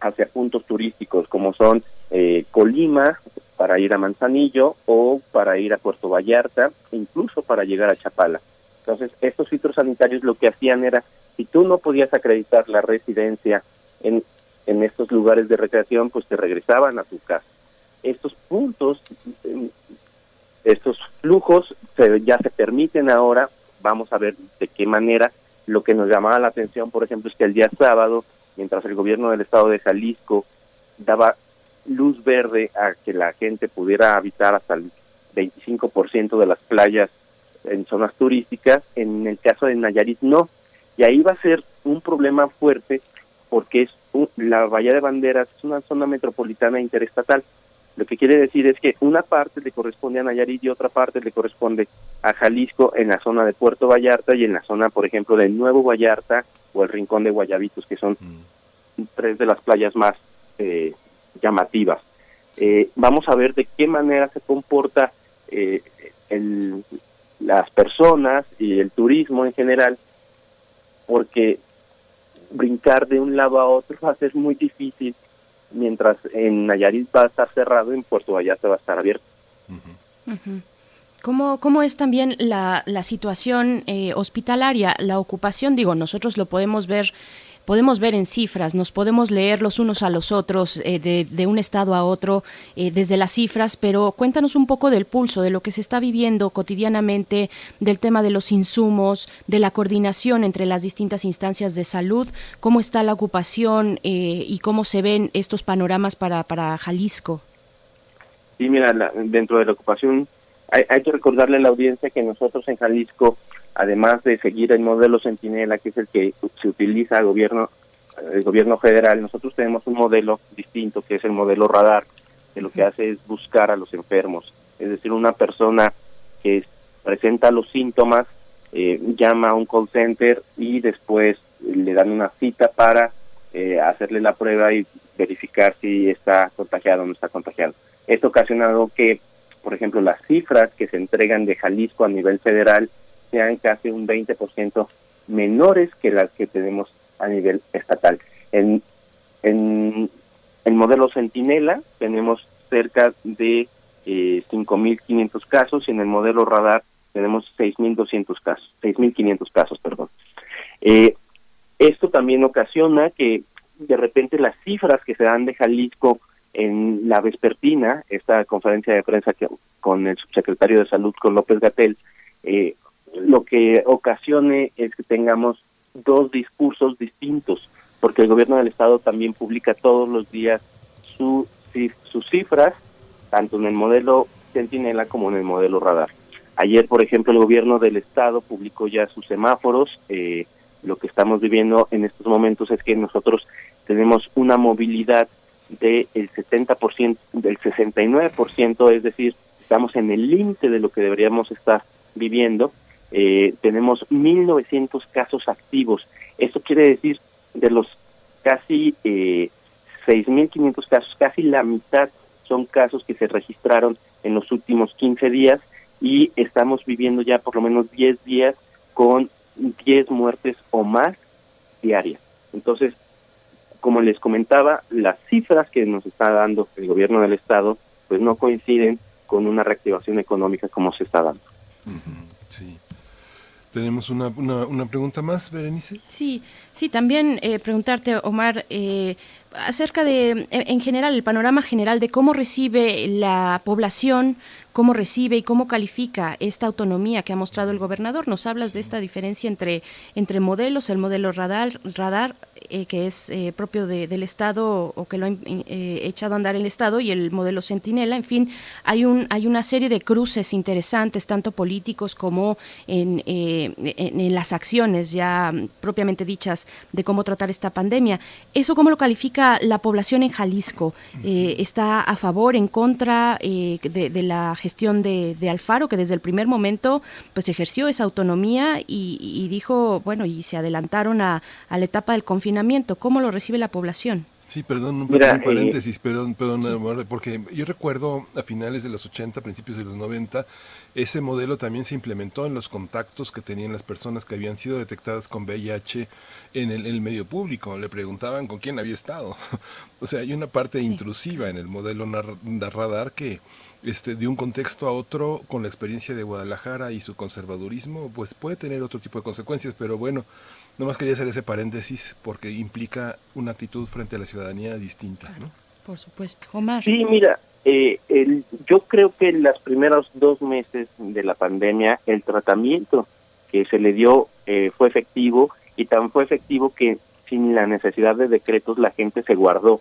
hacia puntos turísticos como son eh, Colima para ir a Manzanillo o para ir a Puerto Vallarta, incluso para llegar a Chapala. Entonces, estos filtros sanitarios lo que hacían era, si tú no podías acreditar la residencia en, en estos lugares de recreación, pues te regresaban a tu casa. Estos puntos, estos flujos ya se permiten ahora, vamos a ver de qué manera. Lo que nos llamaba la atención, por ejemplo, es que el día sábado, mientras el gobierno del estado de Jalisco daba luz verde a que la gente pudiera habitar hasta el 25% de las playas en zonas turísticas, en el caso de Nayarit no. Y ahí va a ser un problema fuerte porque es la Bahía de Banderas es una zona metropolitana interestatal. Lo que quiere decir es que una parte le corresponde a Nayarit y otra parte le corresponde a Jalisco en la zona de Puerto Vallarta y en la zona, por ejemplo, de Nuevo Vallarta o el Rincón de Guayabitos, que son mm. tres de las playas más eh, llamativas. Eh, vamos a ver de qué manera se comporta eh, el, las personas y el turismo en general, porque brincar de un lado a otro va a ser muy difícil, mientras en Nayarit va a estar cerrado, en Puerto Vallarta va a estar abierto. ¿Cómo, ¿Cómo, es también la, la situación eh, hospitalaria, la ocupación? Digo, nosotros lo podemos ver podemos ver en cifras, nos podemos leer los unos a los otros eh, de, un estado a otro eh, desde las cifras, pero cuéntanos un poco del pulso, de lo que se está viviendo cotidianamente, del tema de los insumos, de la coordinación entre las distintas instancias de salud, cómo está la ocupación eh, y cómo se ven estos panoramas para, para Jalisco. Sí, mira, dentro de la ocupación hay, hay que recordarle a la audiencia que nosotros en Jalisco además de seguir el modelo Centinela, que es el que se utiliza el gobierno, el gobierno federal, nosotros tenemos un modelo distinto, que es el modelo radar, que lo que hace es buscar a los enfermos. Es decir, una persona que presenta los síntomas, eh, llama a un call center y después le dan una cita para eh, hacerle la prueba y verificar si está contagiado o no está contagiado. Esto ha ocasionado que, por ejemplo, las cifras que se entregan de Jalisco a nivel federal sean casi un 20% menores que las que tenemos a nivel estatal. En, en el modelo Centinela tenemos cerca de eh, 5.500 casos y en el modelo Radar tenemos 6.200 casos, 6.500 casos, perdón. Eh, esto también ocasiona que de repente las cifras que se dan de Jalisco en la vespertina, esta conferencia de prensa con el subsecretario de Salud, con López Gatel, eh, lo que ocasione es que tengamos dos discursos distintos, porque el gobierno del estado también publica todos los días su, sus cifras, tanto en el modelo Centinela como en el modelo Radar. Ayer, por ejemplo, el gobierno del estado publicó ya sus semáforos. Eh, lo que estamos viviendo en estos momentos es que nosotros tenemos una movilidad del 70%, del 69%, es decir, estamos en el límite de lo que deberíamos estar viviendo eh, tenemos 1.900 casos activos. Esto quiere decir de los casi eh, 6.500 casos, casi la mitad son casos que se registraron en los últimos 15 días y estamos viviendo ya por lo menos 10 días con 10 muertes o más diarias. Entonces, como les comentaba, las cifras que nos está dando el gobierno del estado pues no coinciden con una reactivación económica como se está dando. Sí. Tenemos una, una, una, pregunta más, Berenice. Sí, sí, también eh, preguntarte, Omar, eh, acerca de, en general, el panorama general de cómo recibe la población cómo recibe y cómo califica esta autonomía que ha mostrado el gobernador. Nos hablas de esta diferencia entre, entre modelos, el modelo radar, radar eh, que es eh, propio del Estado o que lo ha eh, echado a andar el Estado, y el modelo Centinela. En fin, hay, un, hay una serie de cruces interesantes, tanto políticos como en, en, las acciones ya propiamente dichas de cómo tratar esta pandemia. ¿Eso cómo lo califica la población en Jalisco? ¿Está a favor, en contra de, de la gestión de, Alfaro, que desde el primer momento pues ejerció esa autonomía y, dijo, bueno, y se adelantaron a, la etapa del confinamiento confinamiento. ¿Cómo lo recibe la población? Sí, perdón, un pequeño eh, paréntesis, perdón, perdón, porque yo recuerdo a finales de los 80, principios de los 90, ese modelo también se implementó en los contactos que tenían las personas que habían sido detectadas con VIH en el, medio público. Le preguntaban con quién había estado. o sea, hay una parte intrusiva en el modelo radar que este, de un contexto a otro, con la experiencia de Guadalajara y su conservadurismo, pues puede tener otro tipo de consecuencias, pero bueno, Nomás quería hacer ese paréntesis porque implica una actitud frente a la ciudadanía distinta, ¿no? Por supuesto. Omar. Sí, mira, eh, el, yo creo que en los primeros dos meses de la pandemia el tratamiento que se le dio eh, fue efectivo y tan fue efectivo que sin la necesidad de decretos la gente se guardó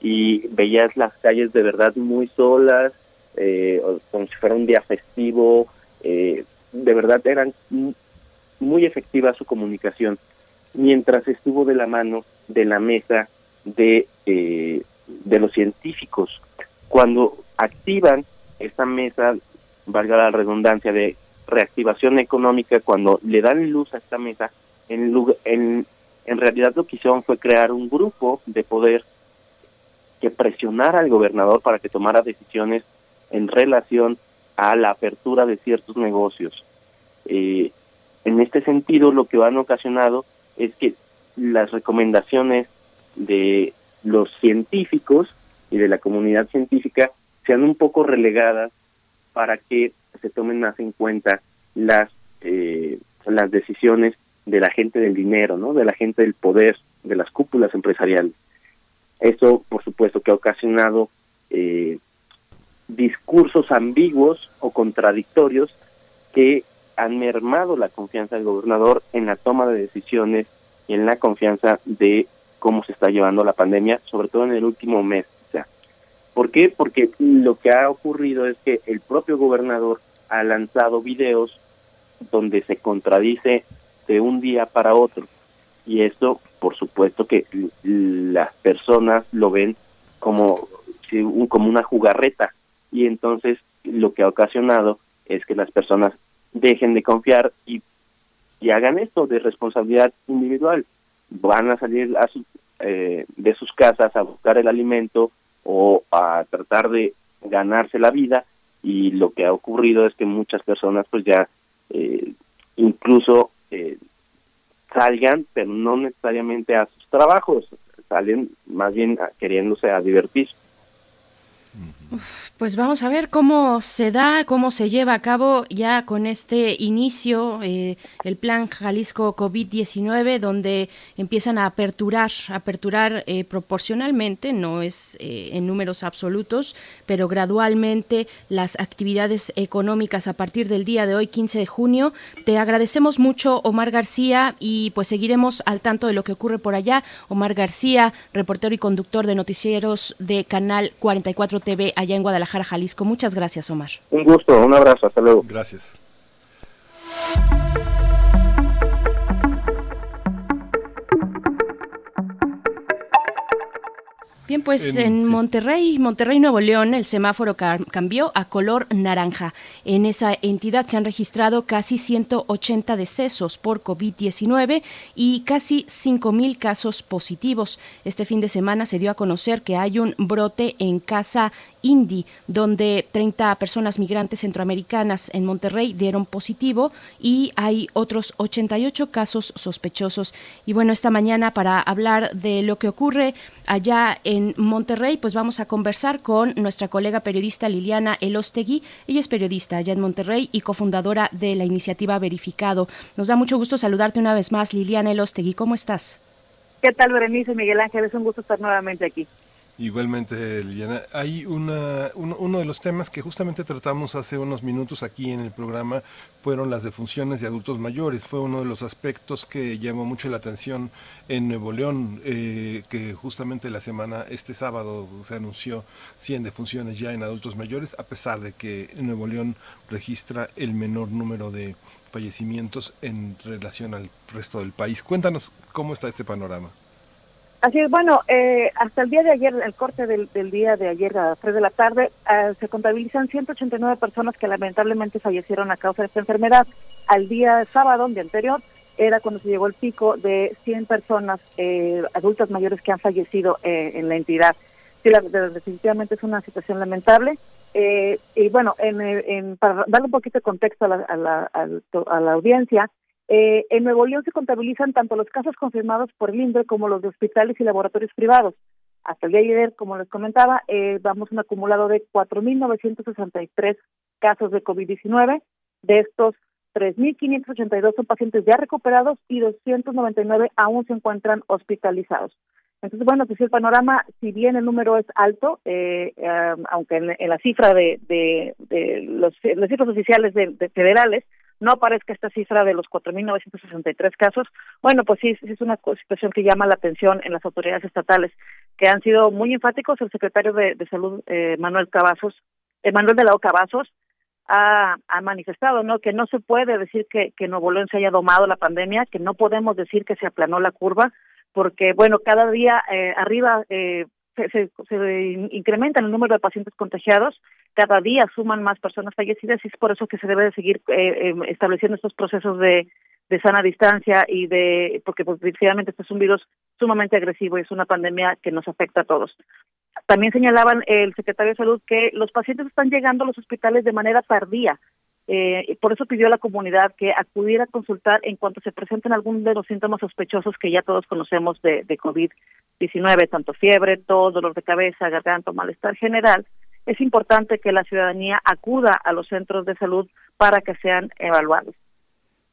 y veías las calles de verdad muy solas, eh, como si fuera un día festivo, eh, de verdad eran muy efectiva su comunicación mientras estuvo de la mano de la mesa de, eh, de los científicos. Cuando activan esta mesa, valga la redundancia, de reactivación económica, cuando le dan luz a esta mesa, en, en, en realidad lo que hicieron fue crear un grupo de poder que presionara al gobernador para que tomara decisiones en relación a la apertura de ciertos negocios. Eh, en este sentido, lo que han ocasionado es que las recomendaciones de los científicos y de la comunidad científica sean un poco relegadas para que se tomen más en cuenta las eh, las decisiones de la gente del dinero, ¿no? De la gente del poder, de las cúpulas empresariales. Esto, por supuesto, que ha ocasionado eh, discursos ambiguos o contradictorios que han mermado la confianza del gobernador en la toma de decisiones y en la confianza de cómo se está llevando la pandemia, sobre todo en el último mes. ¿Por qué? Porque lo que ha ocurrido es que el propio gobernador ha lanzado videos donde se contradice de un día para otro. Y esto, por supuesto que las personas lo ven como, como una jugarreta. Y entonces lo que ha ocasionado es que las personas dejen de confiar y, y hagan esto de responsabilidad individual. Van a salir a eh, de sus casas a buscar el alimento o a tratar de ganarse la vida y lo que ha ocurrido es que muchas personas pues ya eh, incluso eh, salgan pero no necesariamente a sus trabajos salen más bien queriéndose a divertir pues vamos a ver cómo se da, cómo se lleva a cabo ya con este inicio eh, el plan Jalisco COVID-19, donde empiezan a aperturar, aperturar eh, proporcionalmente, no es eh, en números absolutos, pero gradualmente las actividades económicas a partir del día de hoy, 15 de junio. Te agradecemos mucho, Omar García, y pues seguiremos al tanto de lo que ocurre por allá. Omar García, reportero y conductor de noticieros de Canal 44 TV allá en Guadalajara, Jalisco. Muchas gracias, Omar. Un gusto, un abrazo, hasta luego. Gracias. Bien, pues en, Monterrey, Monterrey, Nuevo León, el semáforo cambió a color naranja. En esa entidad se han registrado casi 180 decesos por COVID-19 y casi 5.000 casos positivos. Este fin de semana se dio a conocer que hay un brote en Casa Indy, donde 30 personas migrantes centroamericanas en Monterrey dieron positivo y hay otros 88 casos sospechosos. Y bueno, esta mañana para hablar de lo que ocurre allá en Monterrey, pues vamos a conversar con nuestra colega periodista Liliana Elostegui. Ella es periodista allá en Monterrey y cofundadora de la iniciativa Verificado. Nos da mucho gusto saludarte una vez más, Liliana Elostegui. ¿Cómo estás? ¿Qué tal, Berenice Miguel Ángel? Es un gusto estar nuevamente aquí. Igualmente, Liliana. Hay una, uno, de los temas que justamente tratamos hace unos minutos aquí en el programa fueron las defunciones de adultos mayores. Fue uno de los aspectos que llamó mucho la atención en Nuevo León, eh, que justamente la semana, este sábado, se anunció 100 defunciones ya en adultos mayores, a pesar de que Nuevo León registra el menor número de fallecimientos en relación al resto del país. Cuéntanos cómo está este panorama. Así es, bueno, eh, hasta el día de ayer, el corte del, día de ayer a las 3 de la tarde, eh, se contabilizan 189 personas que lamentablemente fallecieron a causa de esta enfermedad. Al día sábado, día anterior, era cuando se llegó el pico de 100 personas eh, adultas mayores que han fallecido eh, en la entidad. Sí, la, definitivamente es una situación lamentable. Eh, y bueno, en, para darle un poquito de contexto a la, a la audiencia, en Nuevo León se contabilizan tanto los casos confirmados por el INDRE como los de hospitales y laboratorios privados. Hasta el día de ayer, como les comentaba, eh, vamos un acumulado de 4.963 casos de COVID-19. De estos, 3.582 son pacientes ya recuperados y 299 aún se encuentran hospitalizados. Entonces, bueno, pues el panorama, si bien el número es alto, eh, eh, aunque en, la cifra de, de, de los, las oficiales de, de federales, no aparezca esta cifra de los 4.963 casos, bueno, pues sí, es una situación que llama la atención en las autoridades estatales, que han sido muy enfáticos. El secretario de, Salud, eh, Manuel Cavazos, eh, Manuel de la O. Cavazos, ha, manifestado no que no se puede decir que, que Nuevo León se haya domado la pandemia, que no podemos decir que se aplanó la curva, porque, bueno, cada día eh, arriba eh, se, se, incrementa el número de pacientes contagiados, cada día suman más personas fallecidas y es por eso que se debe de seguir eh, em, estableciendo estos procesos de, de sana distancia y de, porque pues, definitivamente este es un virus sumamente agresivo y es una pandemia que nos afecta a todos. También señalaban el secretario de Salud que los pacientes están llegando a los hospitales de manera tardía. Eh, por eso pidió a la comunidad que acudiera a consultar en cuanto se presenten algunos de los síntomas sospechosos que ya todos conocemos de, de COVID-19, tanto fiebre, tos, dolor de cabeza, garganta, malestar general. Es importante que la ciudadanía acuda a los centros de salud para que sean evaluados.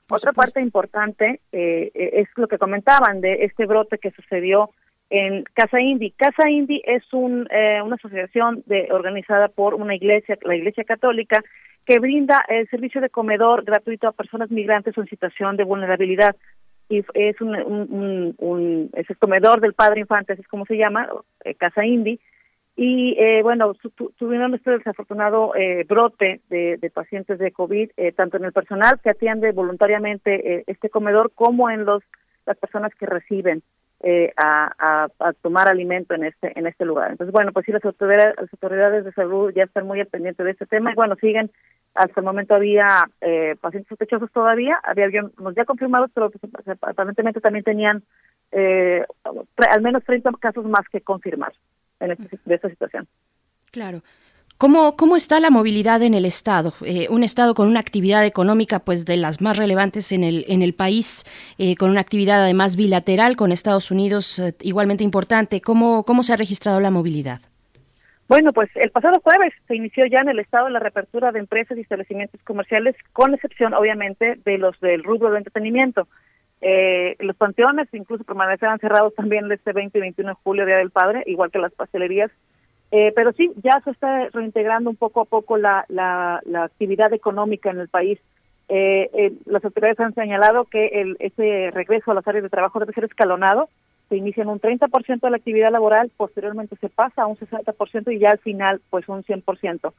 Otra parte importante eh, es lo que comentaban de este brote que sucedió en Casa Indy. Casa Indy es un, eh, una asociación de, organizada por una iglesia, la Iglesia Católica, que brinda el servicio de comedor gratuito a personas migrantes en situación de vulnerabilidad. Y es un, un, un, es el comedor del Padre Infante, así es como se llama, eh, Casa Indy. Y eh, bueno, tuvieron este desafortunado eh, brote de, de, pacientes de COVID, eh, tanto en el personal que atiende voluntariamente eh, este comedor como en los las personas que reciben eh, a, a, tomar alimento en este en este lugar. Entonces, bueno, pues sí, las autoridades, las autoridades de salud ya están muy al pendiente de este tema y bueno, siguen, hasta el momento había eh, pacientes sospechosos todavía, había algunos ya confirmados, pero pues, aparentemente también tenían eh, al menos 30 casos más que confirmar en este, de esta situación. Claro. ¿Cómo, ¿Cómo está la movilidad en el Estado? Eh, un Estado con una actividad económica pues de las más relevantes en el, en el país, eh, con una actividad además bilateral con Estados Unidos eh, igualmente importante. ¿Cómo, ¿Cómo se ha registrado la movilidad? Bueno, pues el pasado jueves se inició ya en el Estado la reapertura de empresas y establecimientos comerciales, con excepción obviamente de los del rubro de entretenimiento. los panteones incluso permanecerán cerrados también este 20 y 21 de julio, Día del Padre, igual que las pastelerías eh, pero sí, ya se está reintegrando un poco a poco la, la, actividad económica en el país. Eh, eh, las autoridades han señalado que el, ese regreso a las áreas de trabajo debe ser escalonado. Se inicia en un 30% de la actividad laboral, posteriormente se pasa a un 60% y ya al final, pues un 100%.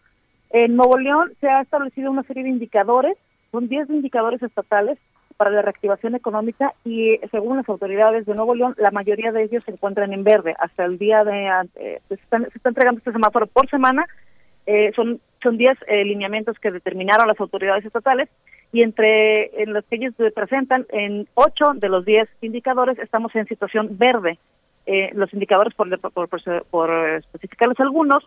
En Nuevo León se ha establecido una serie de indicadores, son 10 indicadores estatales para la reactivación económica y según las autoridades de Nuevo León, la mayoría de ellos se encuentran en verde. Hasta el día de... Eh, se, están, se está entregando este semáforo por semana. Eh, son son 10 eh, lineamientos que determinaron las autoridades estatales y entre en los que ellos presentan, en 8 de los 10 indicadores estamos en situación verde. Eh, los indicadores, por, por, por, por especificarles algunos,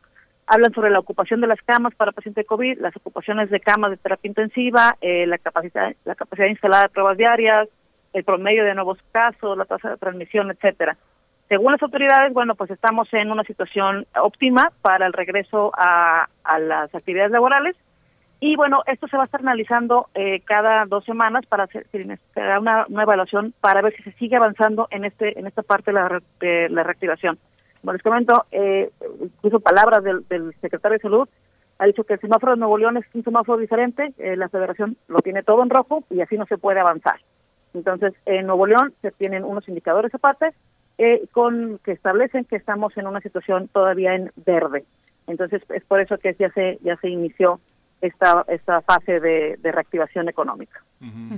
hablan sobre la ocupación de las camas para pacientes de COVID, las ocupaciones de camas de terapia intensiva, eh, la capacidad la capacidad instalada de pruebas diarias, el promedio de nuevos casos, la tasa de transmisión, etcétera. Según las autoridades, bueno, pues estamos en una situación óptima para el regreso a, a las actividades laborales y bueno, esto se va a estar analizando eh, cada dos semanas para hacer una, una evaluación para ver si se sigue avanzando en este en esta parte de la, de la reactivación. Como les comento, eh, incluso palabras del, secretario de Salud, ha dicho que el semáforo de Nuevo León es un semáforo diferente, eh, la federación lo tiene todo en rojo y así no se puede avanzar. Entonces, en Nuevo León se tienen unos indicadores aparte eh, con que establecen que estamos en una situación todavía en verde. Entonces, es por eso que ya se ya se inició esta, esta fase de, reactivación económica.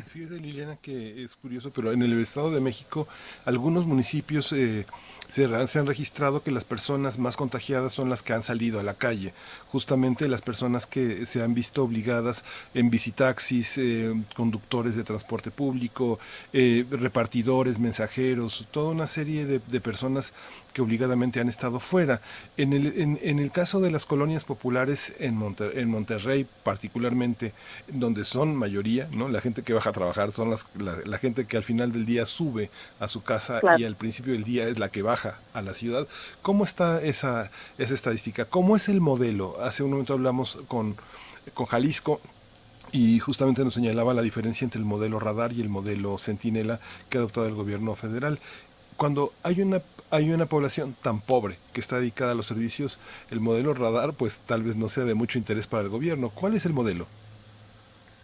Fíjate, Liliana, que es curioso, pero en el Estado de México algunos municipios eh, se, han registrado que las personas más contagiadas son las que han salido a la calle, justamente las personas que se han visto obligadas en visitaxis, eh, conductores de transporte público, eh, repartidores, mensajeros, toda una serie de personas que obligadamente han estado fuera. En el, en, el caso de las colonias populares en, en Monterrey, particularmente, donde son mayoría, ¿no? la gente que baja a trabajar son las, la, gente que al final del día sube a su casa y al principio del día es la que baja a la ciudad. ¿Cómo está esa, esa estadística? ¿Cómo es el modelo? Hace un momento hablamos con, con Jalisco, y justamente nos señalaba la diferencia entre el modelo radar y el modelo centinela que ha adoptado el gobierno federal. Cuando hay una hay una población tan pobre que está dedicada a los servicios, el modelo radar pues tal vez no sea de mucho interés para el gobierno. ¿Cuál es el modelo?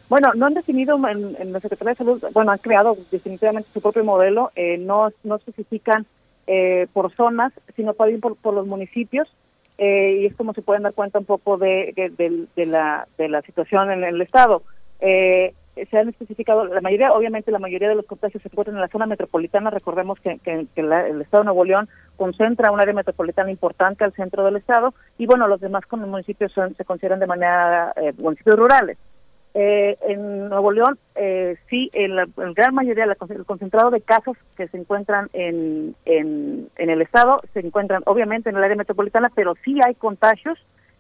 Bueno, no han definido en, la Secretaría de Salud, bueno, han creado definitivamente su propio modelo, eh, no, no especifican eh, por zonas, sino también por, por los municipios, eh, y es como se pueden dar cuenta un poco de, de, la, de la situación en el Estado. Eh, se han especificado, la mayoría, obviamente la mayoría de los contagios se encuentran en la zona metropolitana, recordemos que, que, el Estado de Nuevo León concentra un área metropolitana importante al centro del Estado y bueno, los demás con municipios se consideran de manera eh, municipios rurales. Eh, en Nuevo León, eh, sí, en la, gran mayoría, el concentrado de casos que se encuentran en, en, en el Estado se encuentran obviamente en el área metropolitana, pero sí hay contagios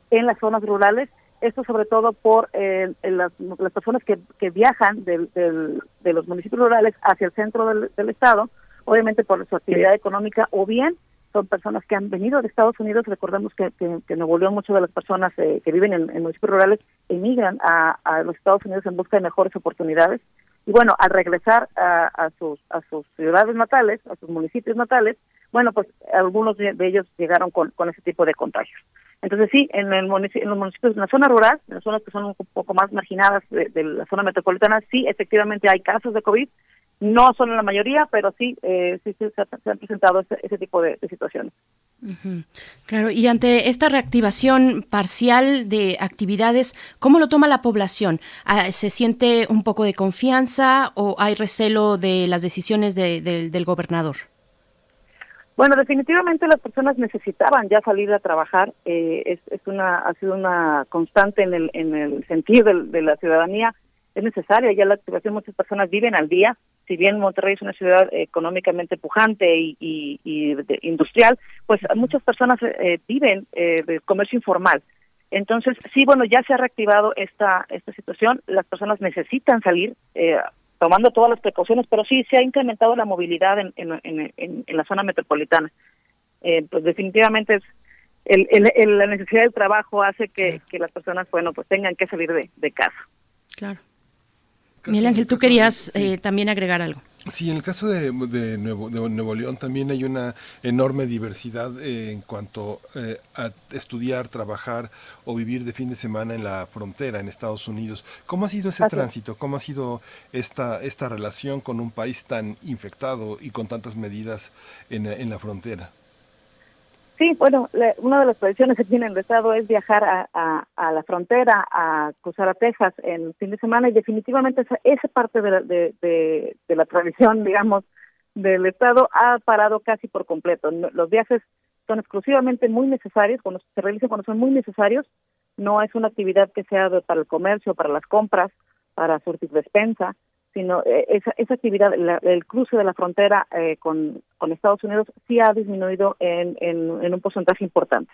en las zonas rurales esto sobre todo por eh, las, personas que, que viajan del, de los municipios rurales hacia el centro del, estado, obviamente por su actividad económica o bien son personas que han venido de Estados Unidos. Recordemos que, que, que Nuevo León, muchas de las personas eh, que viven en, municipios rurales emigran a, a, los Estados Unidos en busca de mejores oportunidades. Y bueno, al regresar a, a, sus, a sus ciudades natales, a sus municipios natales, bueno, pues algunos de ellos llegaron con, con ese tipo de contagios. Entonces sí, en, el los municipios, en la zona rural, en las zonas que son un poco más marginadas de, la zona metropolitana, sí, efectivamente hay casos de COVID, no son la mayoría, pero sí, eh, sí, se, han presentado ese, tipo de, situaciones. Claro, y ante esta reactivación parcial de actividades, ¿cómo lo toma la población? Ah, ¿Se siente un poco de confianza o hay recelo de las decisiones del gobernador? Bueno, definitivamente las personas necesitaban ya salir a trabajar. Eh, es, es, una ha sido una constante en el en el sentido de, la ciudadanía. Es necesaria ya la activación. Muchas personas viven al día. Si bien Monterrey es una ciudad económicamente pujante y, y, industrial, pues muchas personas eh, viven eh, de comercio informal. Entonces, sí, bueno, ya se ha reactivado esta esta situación. Las personas necesitan salir. Tomando todas las precauciones, pero sí se ha incrementado la movilidad en, en, en, en la zona metropolitana. Eh, pues definitivamente es el, el, la necesidad del trabajo hace que, que, las personas, bueno, pues tengan que salir de, de casa. Claro. Miguel Ángel, tú querías eh, también agregar algo. Sí, en el caso de, de, Nuevo, de Nuevo León también hay una enorme diversidad eh, en cuanto eh, a estudiar, trabajar o vivir de fin de semana en la frontera en Estados Unidos. ¿Cómo ha sido ese tránsito? ¿Cómo ha sido esta, esta relación con un país tan infectado y con tantas medidas en, en la frontera? Sí, bueno, una de las tradiciones que tiene el Estado es viajar a, a, la frontera, a cruzar a Texas en fin de semana y definitivamente esa, esa parte de la, de, de, la tradición, digamos, del Estado ha parado casi por completo. Los viajes son exclusivamente muy necesarios, cuando se realizan cuando son muy necesarios, no es una actividad que sea para el comercio, para las compras, para surtir despensa, sino eh, esa, esa actividad, el cruce de la frontera eh, con, con Estados Unidos sí ha disminuido en, en, un porcentaje importante.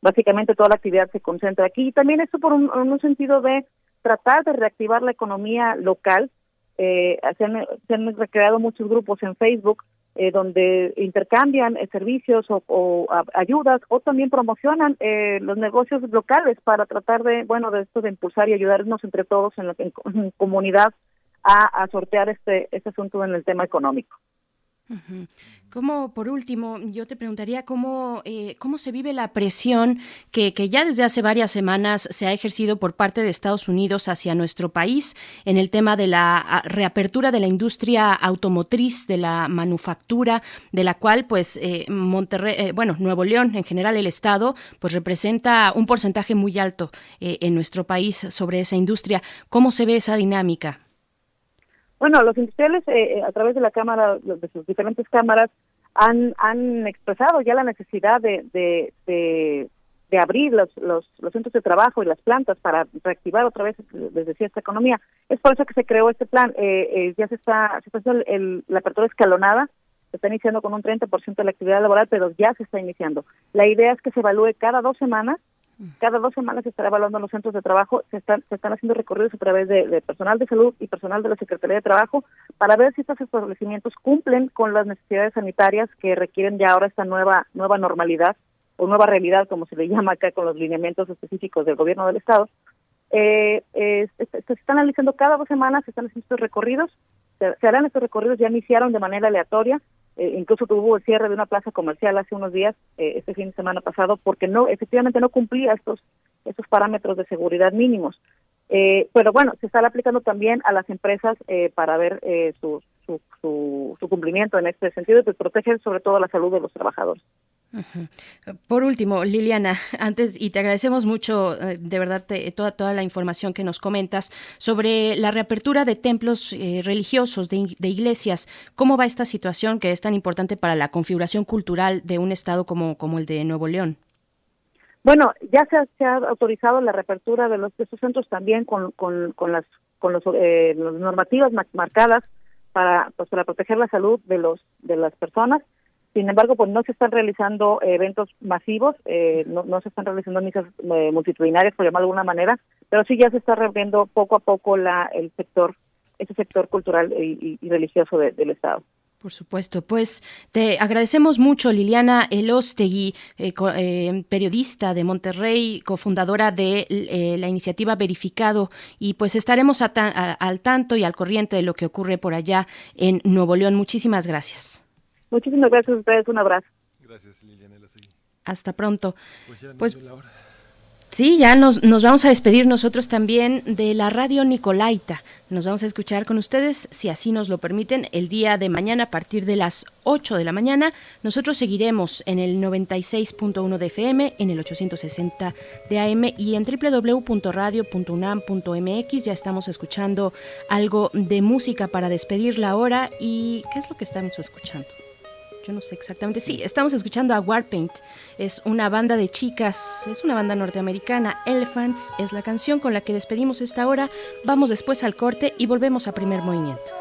Básicamente toda la actividad se concentra aquí y también esto por un, un sentido de tratar de reactivar la economía local. Eh, se, han, se han recreado muchos grupos en Facebook eh, donde intercambian eh, servicios o, o ayudas o también promocionan eh, los negocios locales para tratar de, bueno, de esto de impulsar y ayudarnos entre todos en, la, en comunidad a, sortear este, este asunto en el tema económico. Como por último, yo te preguntaría cómo, eh, cómo se vive la presión que, que, ya desde hace varias semanas se ha ejercido por parte de Estados Unidos hacia nuestro país en el tema de la reapertura de la industria automotriz, de la manufactura, de la cual, pues, eh, Monterrey, eh, bueno, Nuevo León, en general el Estado, pues representa un porcentaje muy alto en nuestro país sobre esa industria. ¿Cómo se ve esa dinámica? Bueno, los industriales eh, eh, a través de la Cámara, de sus diferentes cámaras, han, han expresado ya la necesidad de, de, de, abrir los, los, centros de trabajo y las plantas para reactivar otra vez, les decía, esta economía. Es por eso que se creó este plan. Eh, ya se está, se está haciendo el, la apertura escalonada, se está iniciando con un 30% de la actividad laboral, pero ya se está iniciando. La idea es que se evalúe cada dos semanas cada dos semanas se estará evaluando los centros de trabajo, se están, se están haciendo recorridos a través de, personal de salud y personal de la Secretaría de Trabajo para ver si estos establecimientos cumplen con las necesidades sanitarias que requieren ya ahora esta nueva, nueva normalidad o nueva realidad, como se le llama acá con los lineamientos específicos del gobierno del Estado. Eh, se están analizando cada dos semanas, se están haciendo estos recorridos, se harán estos recorridos, ya iniciaron de manera aleatoria, eh, incluso tuvo el cierre de una plaza comercial hace unos días, eh, este fin de semana pasado, porque no, efectivamente no cumplía estos, estos parámetros de seguridad mínimos. Eh, pero bueno, se está aplicando también a las empresas para ver su, su, su, cumplimiento en este sentido y pues proteger sobre todo la salud de los trabajadores. Por último, Liliana, antes y te agradecemos mucho, eh, de verdad, toda toda la información que nos comentas sobre la reapertura de templos eh, religiosos, de, iglesias. ¿Cómo va esta situación que es tan importante para la configuración cultural de un estado como como el de Nuevo León? Bueno, ya se ha, autorizado la reapertura de los de estos centros también con, con, con las con los, eh, las normativas marcadas para pues, para proteger la salud de los de las personas sin embargo, pues no se están realizando eventos masivos, eh, no, no, se están realizando misas eh, multitudinarias, por llamarlo de alguna manera, pero sí ya se está reabriendo poco a poco la, el sector, ese sector cultural y, religioso del Estado. Por supuesto, pues te agradecemos mucho Liliana Elostegui, eh, periodista de Monterrey, cofundadora de la iniciativa Verificado, y pues estaremos al tanto y al corriente de lo que ocurre por allá en Nuevo León. Muchísimas gracias. Muchísimas gracias a ustedes, un abrazo. Gracias, Liliana. Hasta pronto. Pues, ya pues Sí, ya nos, nos vamos a despedir nosotros también de la radio Nicolaita. Nos vamos a escuchar con ustedes, si así nos lo permiten, el día de mañana a partir de las 8 de la mañana. Nosotros seguiremos en el 96.1 de FM, en el 860 de AM y en www.radio.unam.mx. Ya estamos escuchando algo de música para despedir la hora. ¿Y qué es lo que estamos escuchando? Yo no sé exactamente. Sí, estamos escuchando a Warpaint. Es una banda de chicas, es una banda norteamericana. Elephants es la canción con la que despedimos esta hora. Vamos después al corte y volvemos a primer movimiento.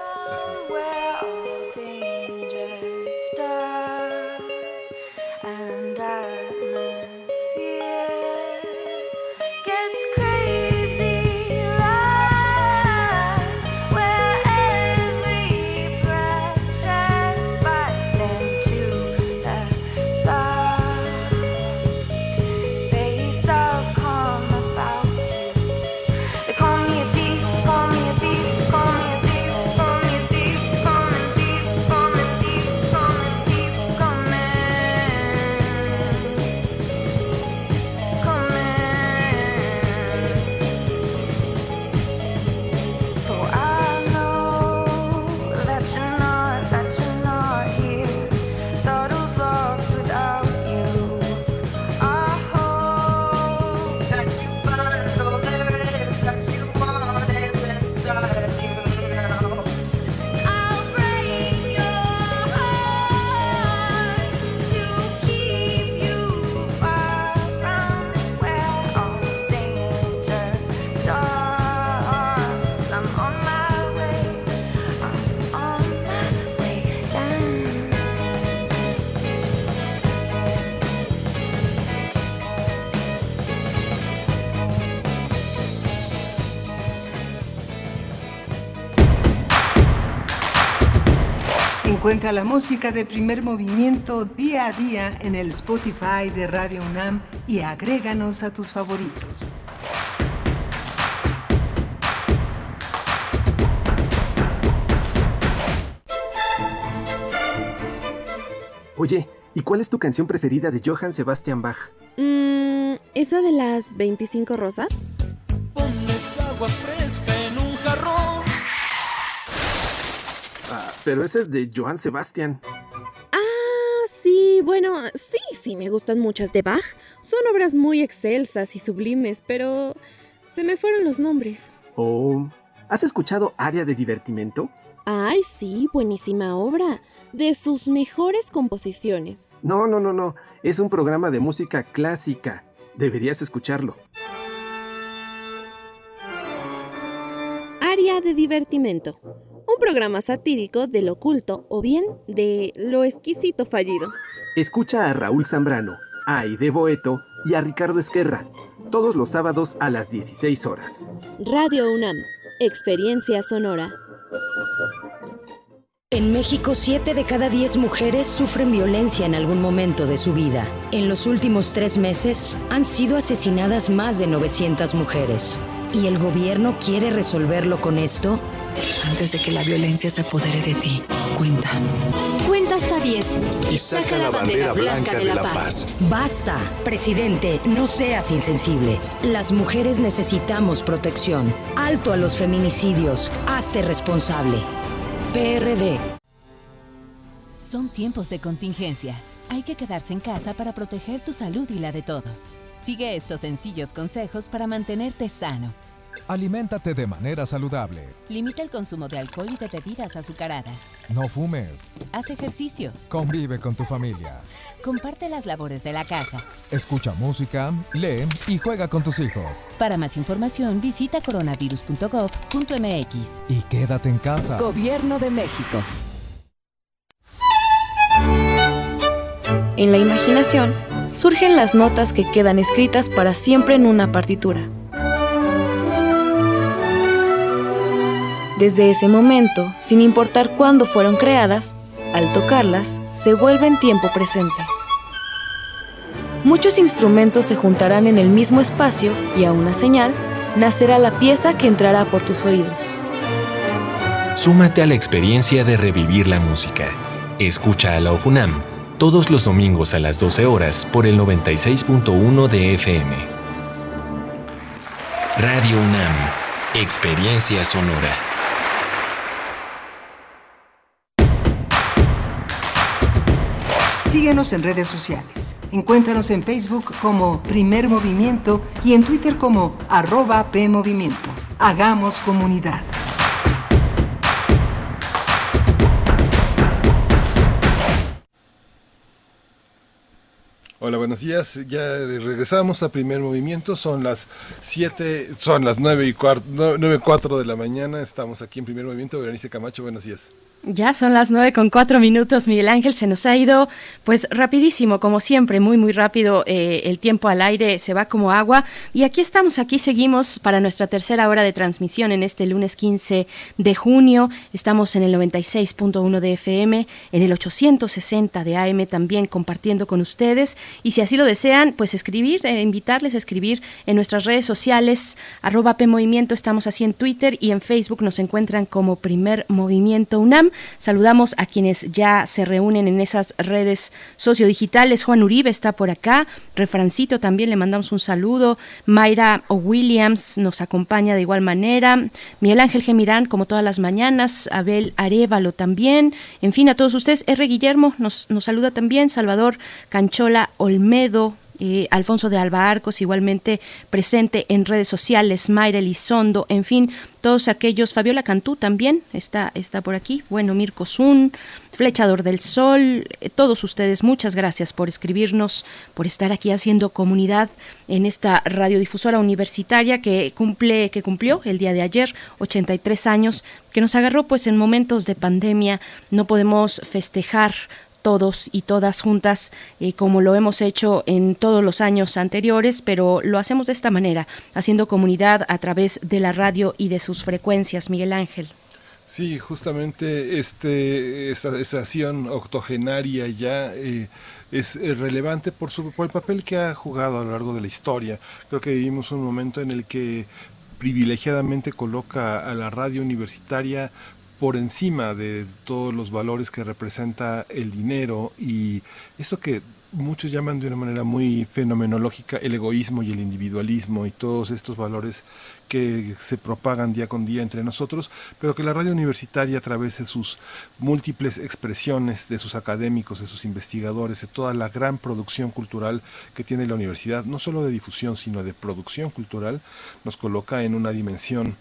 Encuentra la música de primer movimiento día a día en el Spotify de Radio UNAM y agréganos a tus favoritos. Oye, ¿y cuál es tu canción preferida de Johann Sebastian Bach? Mmm, ¿esa de las 25 rosas? Pones agua fresca en un jarrón. Pero esa es de Johann Sebastian. Ah, sí, bueno, sí, sí, me gustan muchas de Bach. Son obras muy excelsas y sublimes, pero se me fueron los nombres. Oh, ¿has escuchado Área de Divertimento? Ay, sí, buenísima obra. De sus mejores composiciones. No, no, no, no. Es un programa de música clásica. Deberías escucharlo. Área de divertimento. Un programa satírico del oculto o bien de lo exquisito fallido. Escucha a Raúl Zambrano, a Aide Boeto y a Ricardo Esquerra. Todos los sábados a las 16 horas. Radio UNAM. Experiencia sonora. En México, 7 de cada 10 mujeres sufren violencia en algún momento de su vida. En los últimos tres meses han sido asesinadas más de 900 mujeres. ¿Y el gobierno quiere resolverlo con esto? Antes de que la violencia se apodere de ti, cuenta. Cuenta hasta 10. Y saca la bandera blanca de la paz. Basta, presidente, no seas insensible. Las mujeres necesitamos protección. Alto a los feminicidios. Hazte responsable. PRD. Son tiempos de contingencia. Hay que quedarse en casa para proteger tu salud y la de todos. Sigue estos sencillos consejos para mantenerte sano. Aliméntate de manera saludable. Limita el consumo de alcohol y de bebidas azucaradas. No fumes. Haz ejercicio. Convive con tu familia. Comparte las labores de la casa. Escucha música, lee y juega con tus hijos. Para más información, visita coronavirus.gov.mx. Y quédate en casa. Gobierno de México. En la imaginación surgen las notas que quedan escritas para siempre en una partitura. Desde ese momento, sin importar cuándo fueron creadas, al tocarlas, se vuelven tiempo presente. Muchos instrumentos se juntarán en el mismo espacio y a una señal nacerá la pieza que entrará por tus oídos. Súmate a la experiencia de revivir la música. Escucha a la OFUNAM todos los domingos a las 12 horas por el 96.1 de FM. Radio UNAM, Experiencia Sonora. Síguenos en redes sociales. Encuéntranos en Facebook como Primer Movimiento y en Twitter como arroba PMovimiento. Hagamos comunidad. Hola, buenos días. Ya regresamos a primer movimiento. Son las 7, son las 9 y cuarto, 9 cuatro de la mañana. Estamos aquí en primer movimiento. Berenice Camacho, buenos días. Ya son las nueve con cuatro minutos, Miguel Ángel, se nos ha ido. Pues rapidísimo, como siempre, muy muy rápido, eh, el tiempo al aire se va como agua. Y aquí estamos, aquí seguimos para nuestra tercera hora de transmisión en este lunes 15 de junio, estamos en el 96.1 de FM, en el 860 de AM también compartiendo con ustedes. Y si así lo desean, pues escribir, eh, invitarles a escribir en nuestras redes sociales, arroba P Movimiento, estamos así en Twitter y en Facebook nos encuentran como primer movimiento UNAM. Saludamos a quienes ya se reúnen en esas redes sociodigitales. Juan Uribe está por acá, Refrancito también le mandamos un saludo. Mayra Williams nos acompaña de igual manera. Miguel Ángel Gemirán, como todas las mañanas. Abel Arevalo también. En fin, a todos ustedes. R. Guillermo nos, nos saluda también. Salvador Canchola Olmedo, eh, Alfonso de Alba Arcos, igualmente presente en redes sociales, Mayra Elizondo, en fin, todos aquellos, Fabiola Cantú también está, está por aquí, bueno, Mirko Zun, Flechador del Sol, eh, todos ustedes, muchas gracias por escribirnos, por estar aquí haciendo comunidad en esta radiodifusora universitaria que cumple, que cumplió el día de ayer, 83 años, que nos agarró pues en momentos de pandemia, no podemos festejar todos y todas juntas, eh, como lo hemos hecho en todos los años anteriores, pero lo hacemos de esta manera, haciendo comunidad a través de la radio y de sus frecuencias, Miguel Ángel. Sí, justamente este, esta estación octogenaria ya eh, es eh, relevante por, su, por el papel que ha jugado a lo largo de la historia. Creo que vivimos un momento en el que privilegiadamente coloca a la radio universitaria por encima de todos los valores que representa el dinero y esto que muchos llaman de una manera muy fenomenológica el egoísmo y el individualismo y todos estos valores que se propagan día con día entre nosotros, pero que la radio universitaria a través de sus múltiples expresiones, de sus académicos, de sus investigadores, de toda la gran producción cultural que tiene la universidad, no solo de difusión, sino de producción cultural, nos coloca en una dimensión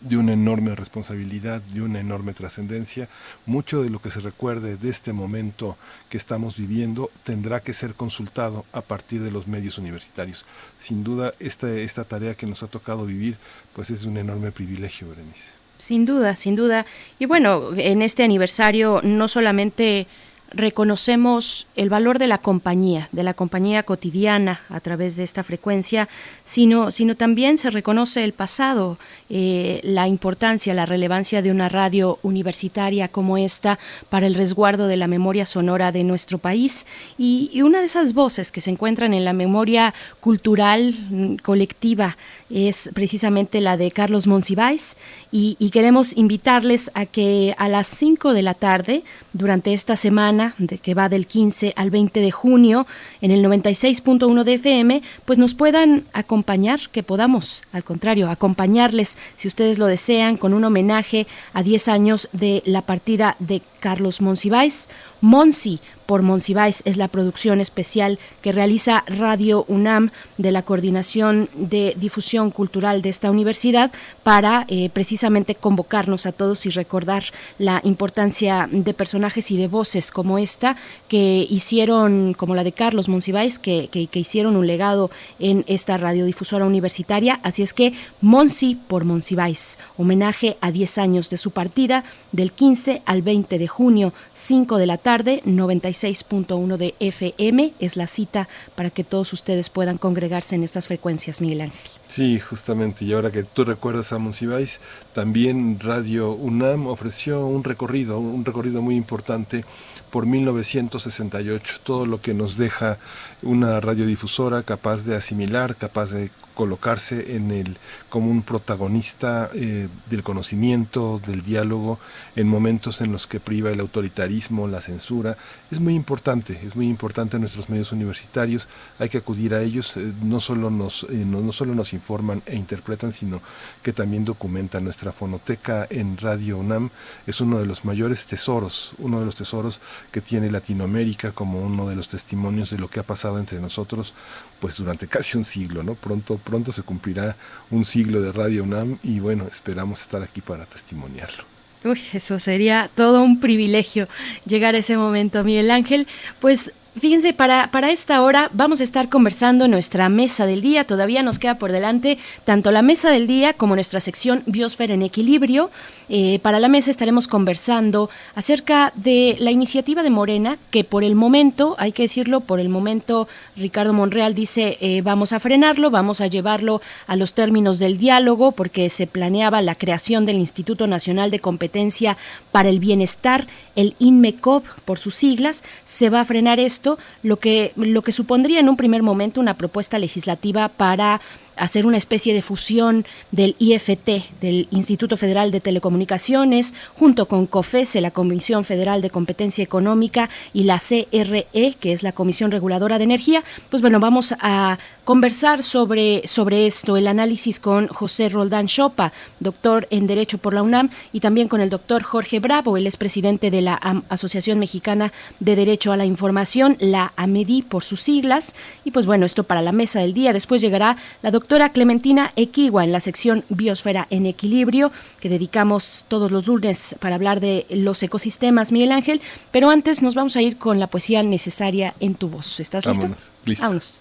de una enorme responsabilidad, de una enorme trascendencia. Mucho de lo que se recuerde de este momento que estamos viviendo tendrá que ser consultado a partir de los medios universitarios. Sin duda, esta, esta tarea que nos ha tocado vivir, pues es un enorme privilegio, Berenice. Sin duda, sin duda. Y bueno, en este aniversario no solamente reconocemos el valor de la compañía, de la compañía cotidiana a través de esta frecuencia, sino, sino también se reconoce el pasado, eh, la importancia, la relevancia de una radio universitaria como esta para el resguardo de la memoria sonora de nuestro país. Y, y una de esas voces que se encuentran en la memoria cultural mm, colectiva es precisamente la de Carlos Monsiváis y, queremos invitarles a que a las 5 de la tarde, durante esta semana de que va del 15 al 20 de junio, en el 96.1 de FM, pues nos puedan acompañar, que podamos, al contrario, acompañarles, si ustedes lo desean, con un homenaje a 10 años de la partida de Carlos Monsiváis. Monsi, por Monsiváis es la producción especial que realiza Radio UNAM de la Coordinación de Difusión Cultural de esta universidad para eh, precisamente convocarnos a todos y recordar la importancia de personajes y de voces como esta que hicieron, como la de Carlos Monsiváis, que, que, que hicieron un legado en esta radiodifusora universitaria. Así es que Monsi por Monsiváis, homenaje a 10 años de su partida del 15 al 20 de junio, 5 de la tarde, 96 6.1 de FM es la cita para que todos ustedes puedan congregarse en estas frecuencias, Miguel Ángel. Sí, justamente, y ahora que tú recuerdas a Monsiváis, también Radio UNAM ofreció un recorrido, un recorrido muy importante por 1968, todo lo que nos deja una radiodifusora capaz de asimilar, capaz de colocarse en el como un protagonista eh, del conocimiento, del diálogo, en momentos en los que priva el autoritarismo, la censura. Es muy importante, es muy importante en nuestros medios universitarios, hay que acudir a ellos, eh, no, solo nos, eh, no, no solo nos informan e interpretan, sino que también documentan. Nuestra fonoteca en Radio UNAM es uno de los mayores tesoros, uno de los tesoros que tiene Latinoamérica como uno de los testimonios de lo que ha pasado entre nosotros, pues durante casi un siglo, ¿no? Pronto, pronto se cumplirá un siglo de Radio UNAM y bueno, esperamos estar aquí para testimoniarlo. Uy, eso sería todo un privilegio llegar a ese momento, Miguel Ángel. Pues Fíjense, para, para esta hora vamos a estar conversando nuestra mesa del día. Todavía nos queda por delante tanto la mesa del día como nuestra sección Biosfera en Equilibrio. Eh, para la mesa estaremos conversando acerca de la iniciativa de Morena, que por el momento, hay que decirlo, por el momento Ricardo Monreal dice eh, vamos a frenarlo, vamos a llevarlo a los términos del diálogo, porque se planeaba la creación del Instituto Nacional de Competencia para el Bienestar, el INMECOP por sus siglas. Se va a frenar esto, lo que, lo que supondría en un primer momento una propuesta legislativa para hacer una especie de fusión del IFT, del Instituto Federal de Telecomunicaciones, junto con COFESE, la Comisión Federal de Competencia Económica, y la CRE, que es la Comisión Reguladora de Energía. Pues bueno, vamos a conversar sobre, sobre esto, el análisis con José Roldán Chopa, doctor en Derecho por la UNAM, y también con el doctor Jorge Bravo, él es presidente de la Asociación Mexicana de Derecho a la Información, la AMEDI por sus siglas. Y pues bueno, esto para la mesa del día. Después llegará la doctora Clementina Equigua en la sección Biosfera en Equilibrio, que dedicamos todos los lunes para hablar de los ecosistemas, Miguel Ángel. Pero antes nos vamos a ir con la poesía necesaria en tu voz. ¿Estás listo? Listo. Vámonos.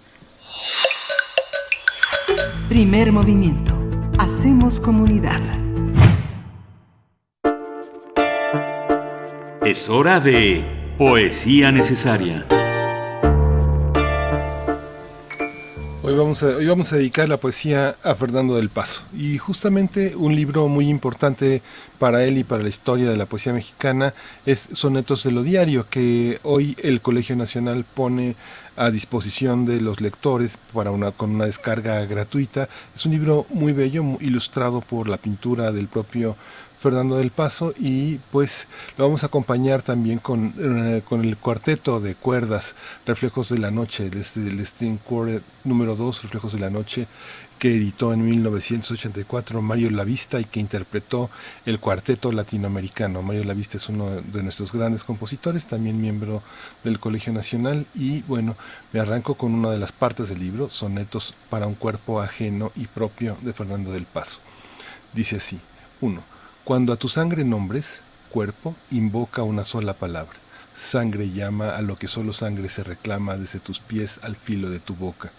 Primer movimiento. Hacemos comunidad. Es hora de poesía necesaria. Hoy vamos, a, hoy vamos a dedicar la poesía a Fernando del Paso y justamente un libro muy importante para él y para la historia de la poesía mexicana es Sonetos de lo Diario que hoy el Colegio Nacional pone a disposición de los lectores para una, con una descarga gratuita. Es un libro muy bello, ilustrado por la pintura del propio Fernando del Paso y pues lo vamos a acompañar también con, eh, con el cuarteto de cuerdas Reflejos de la Noche, este, el, string quartet número 2, Reflejos de la Noche, que editó en 1984 Mario Lavista y que interpretó el cuarteto latinoamericano. Mario Lavista es uno de nuestros grandes compositores, también miembro del Colegio Nacional y bueno, me arranco con una de las partes del libro, Sonetos para un cuerpo ajeno y propio de Fernando del Paso. Dice así, 1. Cuando a tu sangre nombres, cuerpo, invoca una sola palabra. Sangre llama a lo que solo sangre se reclama desde tus pies al filo de tu boca.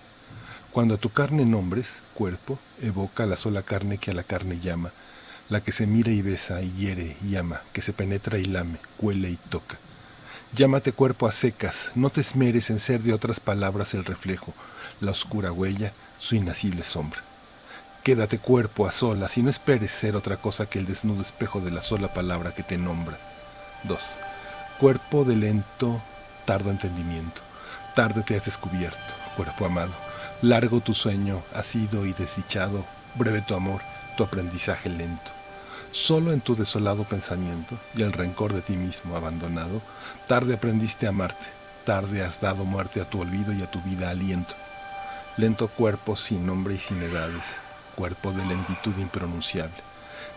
Cuando a tu carne nombres, cuerpo, evoca la sola carne que a la carne llama, la que se mira y besa y hiere y ama, que se penetra y lame, huele y toca. Llámate cuerpo a secas, no te esmeres en ser de otras palabras el reflejo, la oscura huella, su inacible sombra. Quédate cuerpo a solas y no esperes ser otra cosa que el desnudo espejo de la sola palabra que te nombra. 2. Cuerpo de lento, tardo entendimiento. Tarde te has descubierto, cuerpo amado. Largo tu sueño, sido y desdichado. Breve tu amor, tu aprendizaje lento. Solo en tu desolado pensamiento y el rencor de ti mismo abandonado, tarde aprendiste a amarte, tarde has dado muerte a tu olvido y a tu vida aliento. Lento cuerpo sin nombre y sin edades, cuerpo de lentitud impronunciable.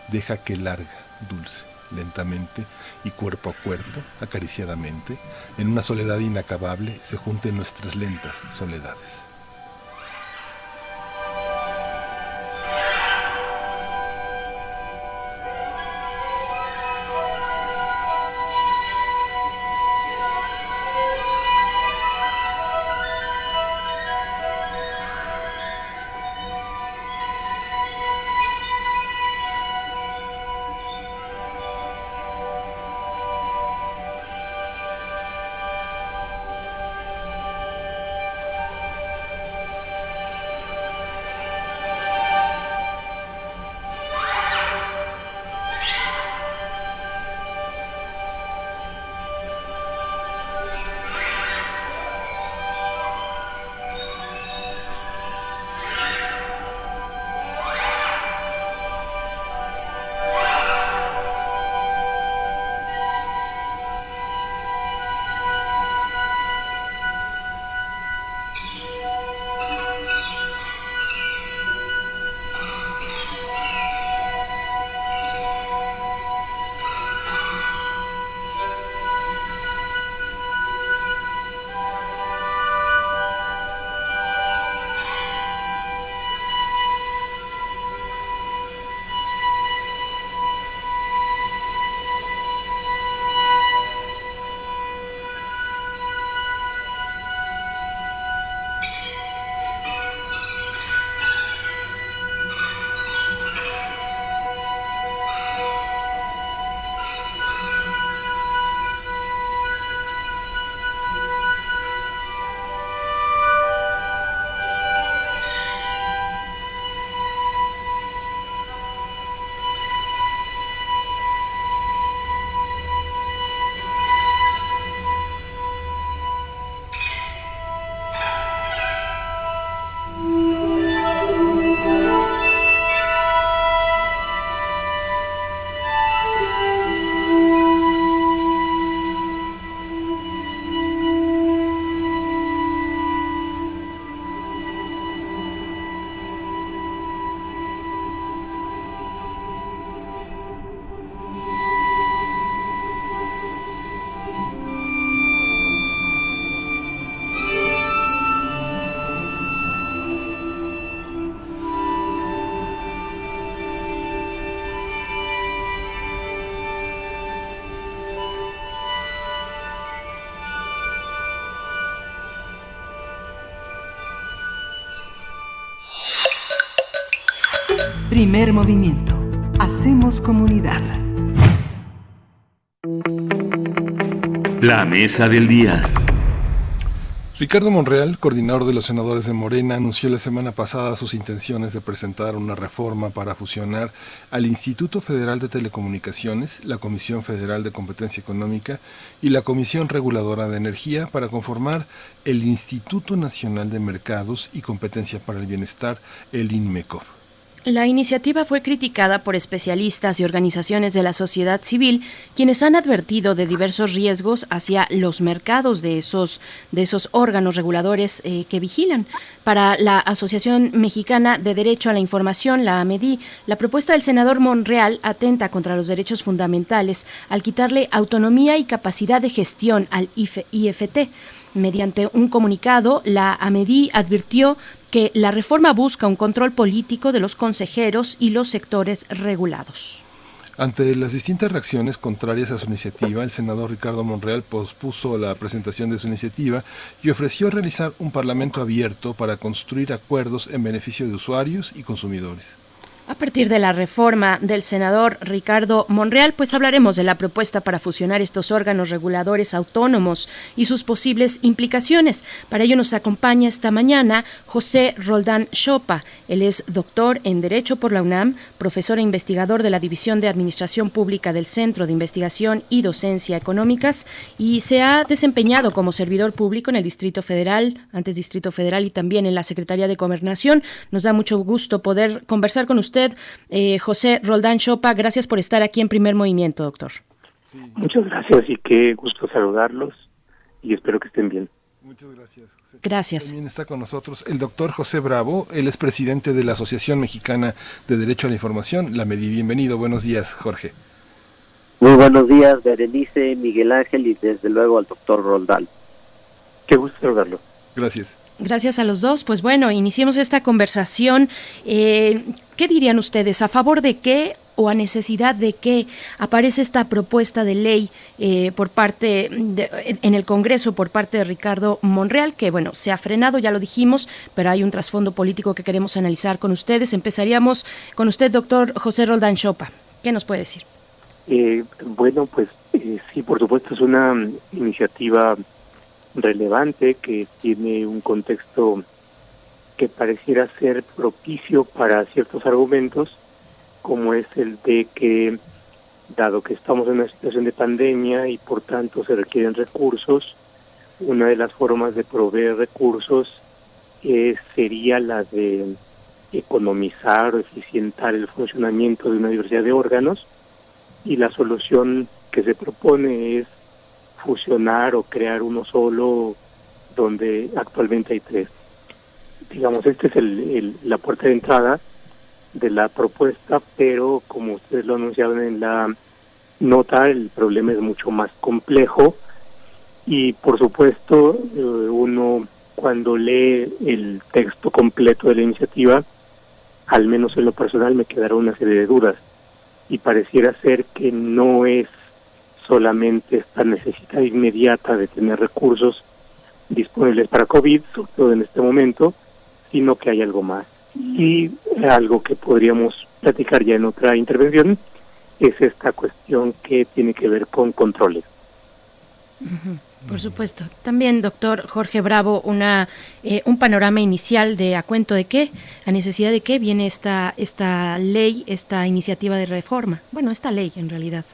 Deja que larga, dulce, lentamente y cuerpo a cuerpo, acariciadamente, en una soledad inacabable, se junten nuestras lentas soledades. Primer movimiento. Hacemos comunidad. La mesa del día. Ricardo Monreal, coordinador de los senadores de Morena, anunció la semana pasada sus intenciones de presentar una reforma para fusionar al Instituto Federal de Telecomunicaciones, la Comisión Federal de Competencia Económica y la Comisión Reguladora de Energía para conformar el Instituto Nacional de Mercados y Competencia para el Bienestar, el INMECOP. La iniciativa fue criticada por especialistas y organizaciones de la sociedad civil, quienes han advertido de diversos riesgos hacia los mercados de esos, de esos órganos reguladores eh, que vigilan. Para la Asociación Mexicana de Derecho a la Información, la AMEDI, la propuesta del senador Monreal atenta contra los derechos fundamentales al quitarle autonomía y capacidad de gestión al IFT. Mediante un comunicado, la AMEDI advirtió que la reforma busca un control político de los consejeros y los sectores regulados. Ante las distintas reacciones contrarias a su iniciativa, el senador Ricardo Monreal pospuso la presentación de su iniciativa y ofreció realizar un parlamento abierto para construir acuerdos en beneficio de usuarios y consumidores. A partir de la reforma del senador Ricardo Monreal, pues hablaremos de la propuesta para fusionar estos órganos reguladores autónomos y sus posibles implicaciones. Para ello nos acompaña esta mañana José Roldán Chopa. Él es doctor en Derecho por la UNAM, profesor e investigador de la División de Administración Pública del Centro de Investigación y Docencia Económicas y se ha desempeñado como servidor público en el Distrito Federal, antes Distrito Federal y también en la Secretaría de Gobernación. Nos da mucho gusto poder conversar con usted usted, eh, José Roldán Chopa. Gracias por estar aquí en Primer Movimiento, doctor. Muchas gracias y qué gusto saludarlos y espero que estén bien. Muchas gracias. José. Gracias. También está con nosotros el doctor José Bravo, él es presidente de la Asociación Mexicana de Derecho a la Información, la MEDI. Bienvenido, buenos días, Jorge. Muy buenos días, Berenice, Miguel Ángel y desde luego al doctor Roldán. Qué gusto saludarlo. Gracias. Gracias a los dos. Pues bueno, iniciemos esta conversación. Eh, ¿Qué dirían ustedes? ¿A favor de qué o a necesidad de qué aparece esta propuesta de ley eh, por parte de, en el Congreso por parte de Ricardo Monreal que bueno se ha frenado ya lo dijimos pero hay un trasfondo político que queremos analizar con ustedes empezaríamos con usted doctor José Roldán Chopa qué nos puede decir eh, bueno pues eh, sí por supuesto es una iniciativa relevante que tiene un contexto que pareciera ser propicio para ciertos argumentos, como es el de que, dado que estamos en una situación de pandemia y por tanto se requieren recursos, una de las formas de proveer recursos eh, sería la de economizar o eficientar el funcionamiento de una diversidad de órganos y la solución que se propone es fusionar o crear uno solo donde actualmente hay tres. Digamos, esta es el, la puerta de entrada de la propuesta, pero como ustedes lo anunciaron en la nota, el problema es mucho más complejo y por supuesto eh, uno cuando lee el texto completo de la iniciativa, al menos en lo personal me quedaron una serie de dudas y pareciera ser que no es solamente esta necesidad inmediata de tener recursos disponibles para COVID, sobre todo en este momento, sino que hay algo más. Y algo que podríamos platicar ya en otra intervención es esta cuestión que tiene que ver con controles. Por supuesto. También, doctor Jorge Bravo, una eh, un panorama inicial de a cuento de qué, a necesidad de qué viene esta esta ley, esta iniciativa de reforma. Bueno, esta ley en realidad.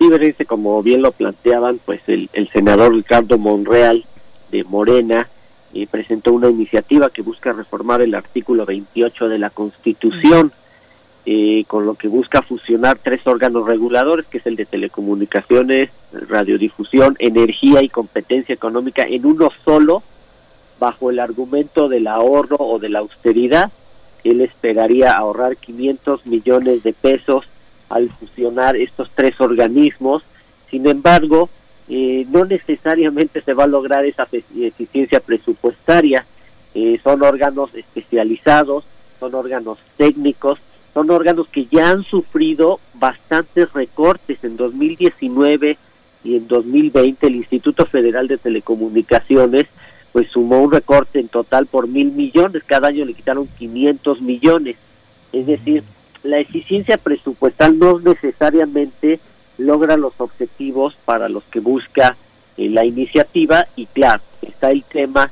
Sí, como bien lo planteaban, pues el, senador Ricardo Monreal de Morena eh, presentó una iniciativa que busca reformar el artículo 28 de la Constitución, eh, con lo que busca fusionar tres órganos reguladores, que es el de telecomunicaciones, radiodifusión, energía y competencia económica, en uno solo, bajo el argumento del ahorro o de la austeridad. Él esperaría ahorrar 500 millones de pesos al fusionar estos tres organismos. Sin embargo, eh, no necesariamente se va a lograr esa eficiencia presupuestaria. Eh, son órganos especializados, son órganos técnicos, son órganos que ya han sufrido bastantes recortes en 2019 y en 2020 el Instituto Federal de Telecomunicaciones pues sumó un recorte en total por mil millones, cada año le quitaron 500 millones, es decir, la eficiencia presupuestal no necesariamente logra los objetivos para los que busca eh, la iniciativa y claro, está el tema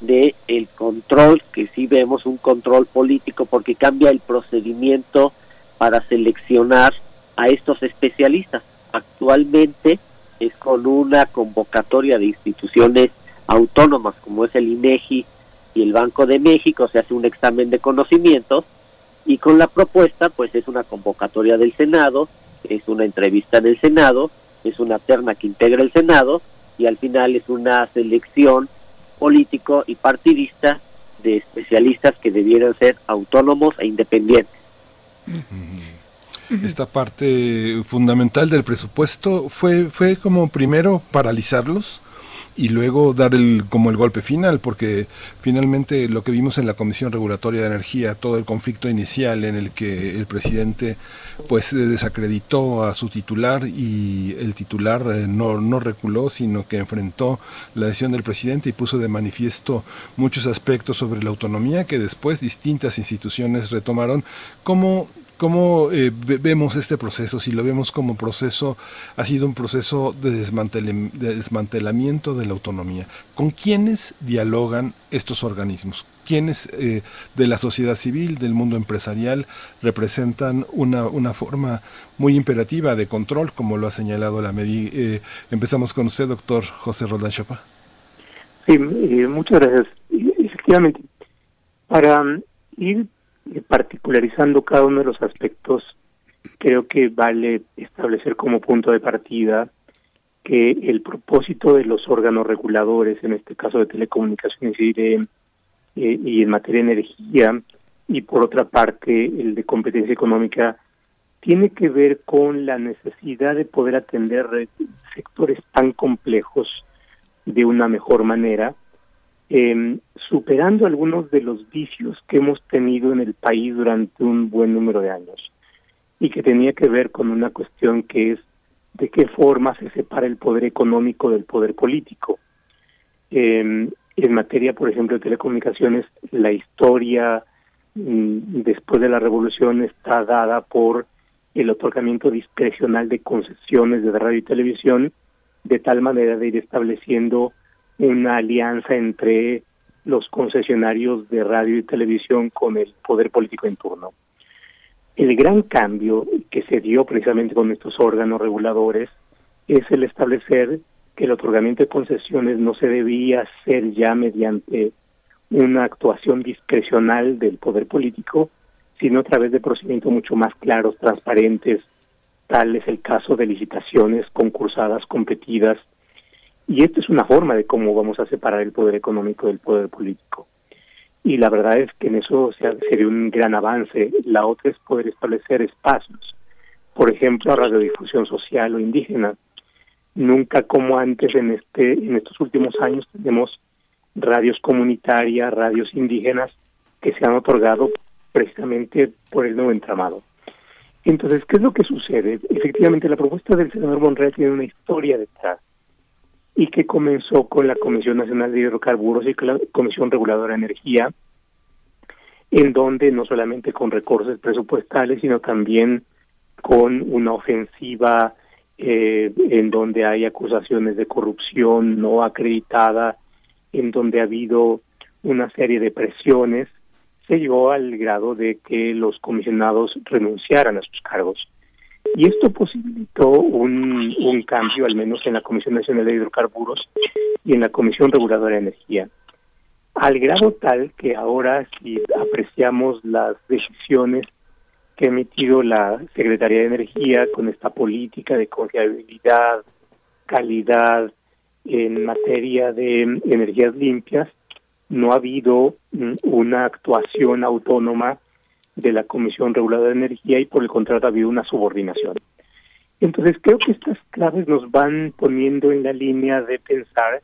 de el control, que sí vemos un control político porque cambia el procedimiento para seleccionar a estos especialistas. Actualmente es con una convocatoria de instituciones autónomas como es el INEGI y el Banco de México, se hace un examen de conocimientos Y con la propuesta, pues es una convocatoria del Senado, es una entrevista en el Senado, es una terna que integra el Senado y al final es una selección político y partidista de especialistas que debieran ser autónomos e independientes. Esta parte fundamental del presupuesto fue, fue como primero paralizarlos, y luego dar el como el golpe final porque finalmente lo que vimos en la Comisión Regulatoria de Energía todo el conflicto inicial en el que el presidente pues desacreditó a su titular y el titular eh, no, no reculó sino que enfrentó la decisión del presidente y puso de manifiesto muchos aspectos sobre la autonomía que después distintas instituciones retomaron. Como ¿Cómo eh, vemos este proceso? Si lo vemos como proceso, ha sido un proceso de, desmantelamiento de la autonomía. ¿Con quiénes dialogan estos organismos? ¿Quiénes eh, de la sociedad civil, del mundo empresarial, representan una, una forma muy imperativa de control, como lo ha señalado la MEDI? Eh, empezamos con usted, doctor José Roldán Chapa. Sí, muchas gracias. Efectivamente, para ir eh, particularizando cada uno de los aspectos, creo que vale establecer como punto de partida que el propósito de los órganos reguladores, en este caso de telecomunicaciones y, de, eh, en materia de energía, y por otra parte el de competencia económica, tiene que ver con la necesidad de poder atender sectores tan complejos de una mejor manera eh, superando algunos de los vicios que hemos tenido en el país durante un buen número de años y que tenía que ver con una cuestión que es de qué forma se separa el poder económico del poder político. Eh, en materia, por ejemplo, de telecomunicaciones, la historia mm, después de la revolución está dada por el otorgamiento discrecional de concesiones de radio y televisión, de tal manera de ir estableciendo una alianza entre los concesionarios de radio y televisión con el poder político en turno. El gran cambio que se dio precisamente con estos órganos reguladores es el establecer que el otorgamiento de concesiones no se debía hacer ya mediante una actuación discrecional del poder político, sino a través de procedimientos mucho más claros, transparentes, tal es el caso de licitaciones concursadas, competidas, y esta es una forma de cómo vamos a separar el poder económico del poder político. Y la verdad es que en eso sería un gran avance. La otra es poder establecer espacios, por ejemplo, radiodifusión social o indígena. Nunca como antes en este en estos últimos años tenemos radios comunitarias, radios indígenas que se han otorgado precisamente por el nuevo entramado. Entonces, ¿qué es lo que sucede? Efectivamente, la propuesta del senador Monreal tiene una historia detrás y que comenzó con la Comisión Nacional de Hidrocarburos y la Comisión Reguladora de Energía, en donde no solamente con recursos presupuestales, sino también con una ofensiva eh, en donde hay acusaciones de corrupción no acreditada, en donde ha habido una serie de presiones, se llegó al grado de que los comisionados renunciaran a sus cargos. Y esto posibilitó un, cambio, al menos en la Comisión Nacional de Hidrocarburos y en la Comisión Reguladora de Energía, al grado tal que ahora si apreciamos las decisiones que ha emitido la Secretaría de Energía con esta política de confiabilidad, calidad en materia de energías limpias, no ha habido una actuación autónoma de la Comisión Reguladora de Energía y por el contrario ha habido una subordinación. Entonces creo que estas claves nos van poniendo en la línea de pensar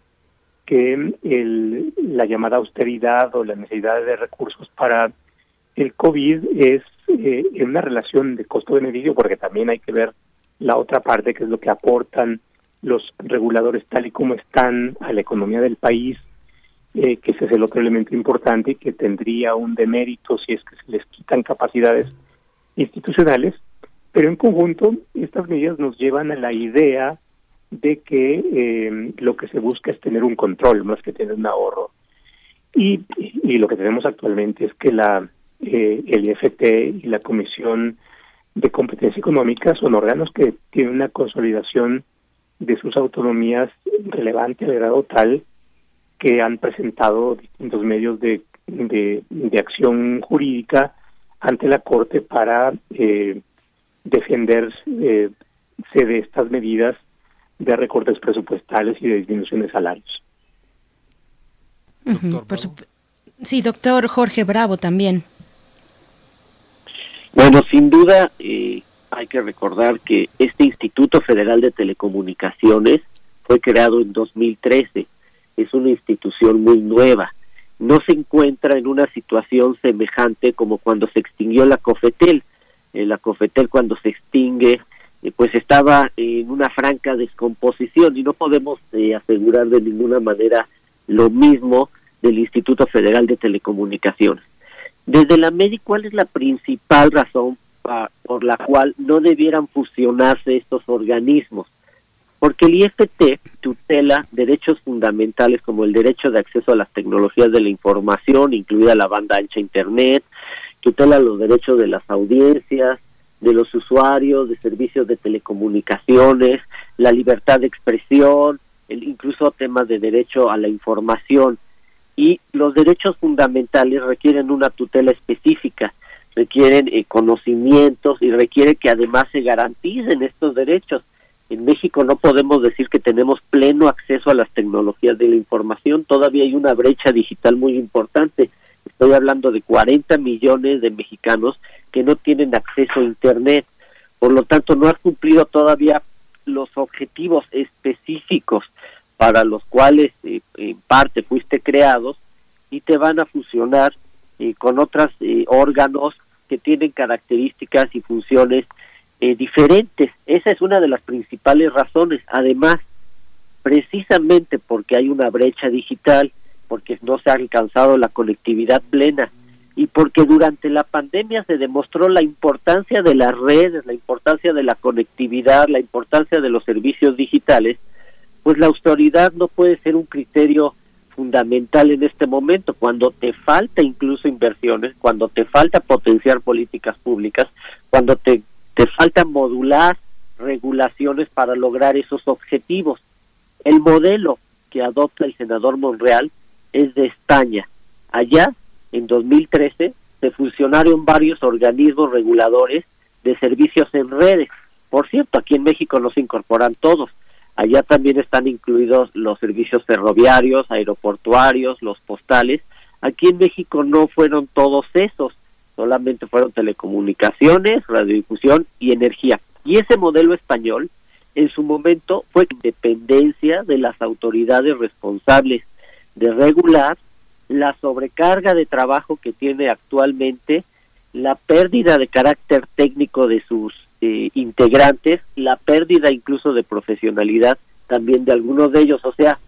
que el, la llamada austeridad o la necesidad de recursos para el COVID es eh, una relación de costo-beneficio, porque también hay que ver la otra parte, que es lo que aportan los reguladores tal y como están a la economía del país eh, que ese es el otro elemento importante y que tendría un demérito si es que se les quitan capacidades institucionales, pero en conjunto estas medidas nos llevan a la idea de que eh, lo que se busca es tener un control más que tener un ahorro. Y, y lo que tenemos actualmente es que la eh, el IFT y la Comisión de Competencia Económica son órganos que tienen una consolidación de sus autonomías relevante al grado tal que han presentado distintos medios de, de, acción jurídica ante la Corte para eh, defenderse de estas medidas de recortes presupuestales y de disminución de salarios. sí, doctor Jorge Bravo también. Bueno, sin duda eh, hay que recordar que este Instituto Federal de Telecomunicaciones fue creado en 2013. Es una institución muy nueva. No se encuentra en una situación semejante como cuando se extinguió la COFETEL. Eh, la COFETEL cuando se extingue eh, pues estaba en una franca descomposición y no podemos eh, asegurar de ninguna manera lo mismo del Instituto Federal de Telecomunicaciones. Desde la MEDI, ¿cuál es la principal razón por la cual no debieran fusionarse estos organismos? Porque el IFT tutela derechos fundamentales como el derecho de acceso a las tecnologías de la información, incluida la banda ancha Internet, tutela los derechos de las audiencias, de los usuarios de servicios de telecomunicaciones, la libertad de expresión, el, incluso temas de derecho a la información. Y los derechos fundamentales requieren una tutela específica, requieren eh, conocimientos y requiere que además se garanticen estos derechos. En México no podemos decir que tenemos pleno acceso a las tecnologías de la información, todavía hay una brecha digital muy importante. Estoy hablando de 40 millones de mexicanos que no tienen acceso a Internet. Por lo tanto, no has cumplido todavía los objetivos específicos para los cuales eh, en parte fuiste creados y te van a fusionar eh, con otros eh, órganos que tienen características y funciones diferentes. Esa es una de las principales razones. Además, precisamente porque hay una brecha digital, porque no se ha alcanzado la conectividad plena, y porque durante la pandemia se demostró la importancia de las redes, la importancia de la conectividad, la importancia de los servicios digitales, pues la autoridad no puede ser un criterio fundamental en este momento, cuando te falta incluso inversiones, cuando te falta potenciar políticas públicas, cuando te, te falta modular regulaciones para lograr esos objetivos. El modelo que adopta el senador Monreal es de España. Allá en 2013 se fusionaron varios organismos reguladores de servicios en redes. Por cierto, aquí en México no se incorporan todos. Allá también están incluidos los servicios ferroviarios, aeroportuarios, los postales. Aquí en México no fueron todos esos, solamente fueron telecomunicaciones, radiodifusión y energía. Y ese modelo español en su momento fue dependencia de las autoridades responsables de regular la sobrecarga de trabajo que tiene actualmente, la pérdida de carácter técnico de sus eh, integrantes, la pérdida incluso de profesionalidad también de algunos de ellos. O sea,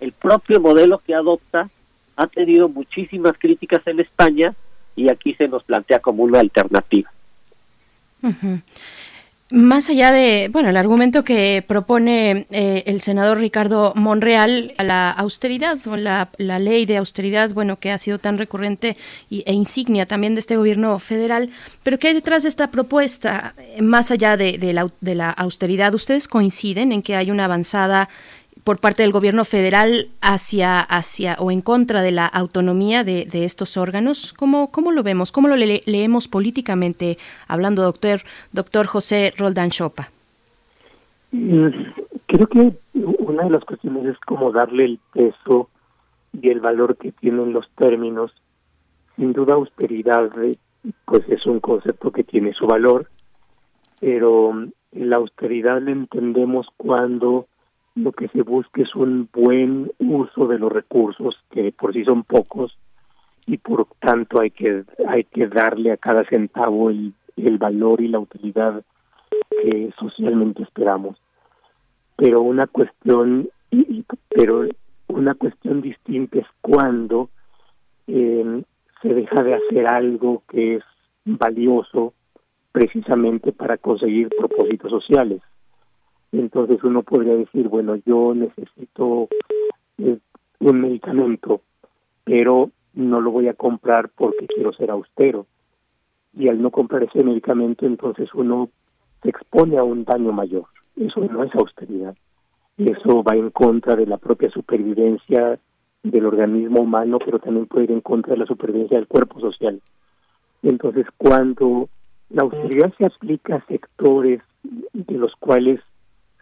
el propio modelo que adopta ha tenido muchísimas críticas en España y aquí se nos plantea como una alternativa. Más allá de, bueno, el argumento que propone eh, el senador Ricardo Monreal, la austeridad o la, ley de austeridad, bueno, que ha sido tan recurrente e insignia también de este gobierno federal, pero ¿qué hay detrás de esta propuesta? Más allá de, la, de la austeridad, ¿ustedes coinciden en que hay una avanzada por parte del gobierno federal hacia, hacia o en contra de la autonomía de, estos órganos? ¿Cómo, ¿Cómo, lo vemos? ¿Cómo lo leemos políticamente, hablando doctor, doctor José Roldán Chopa? Mm, creo que una de las cuestiones es cómo darle el peso y el valor que tienen los términos. Sin duda, austeridad pues es un concepto que tiene su valor, pero la austeridad la entendemos cuando lo que se busca es un buen uso de los recursos que por sí son pocos y por tanto hay que hay que darle a cada centavo el, el valor y la utilidad que socialmente esperamos. Pero una cuestión pero una cuestión distinta es cuando eh, se deja de hacer algo que es valioso precisamente para conseguir propósitos sociales entonces uno podría decir, bueno, yo necesito eh, un medicamento, pero no lo voy a comprar porque quiero ser austero. Y al no comprar ese medicamento, entonces uno se expone a un daño mayor. Eso no es austeridad. Eso va en contra de la propia supervivencia del organismo humano, pero también puede ir en contra de la supervivencia del cuerpo social. Entonces, cuando la austeridad se aplica a sectores de los cuales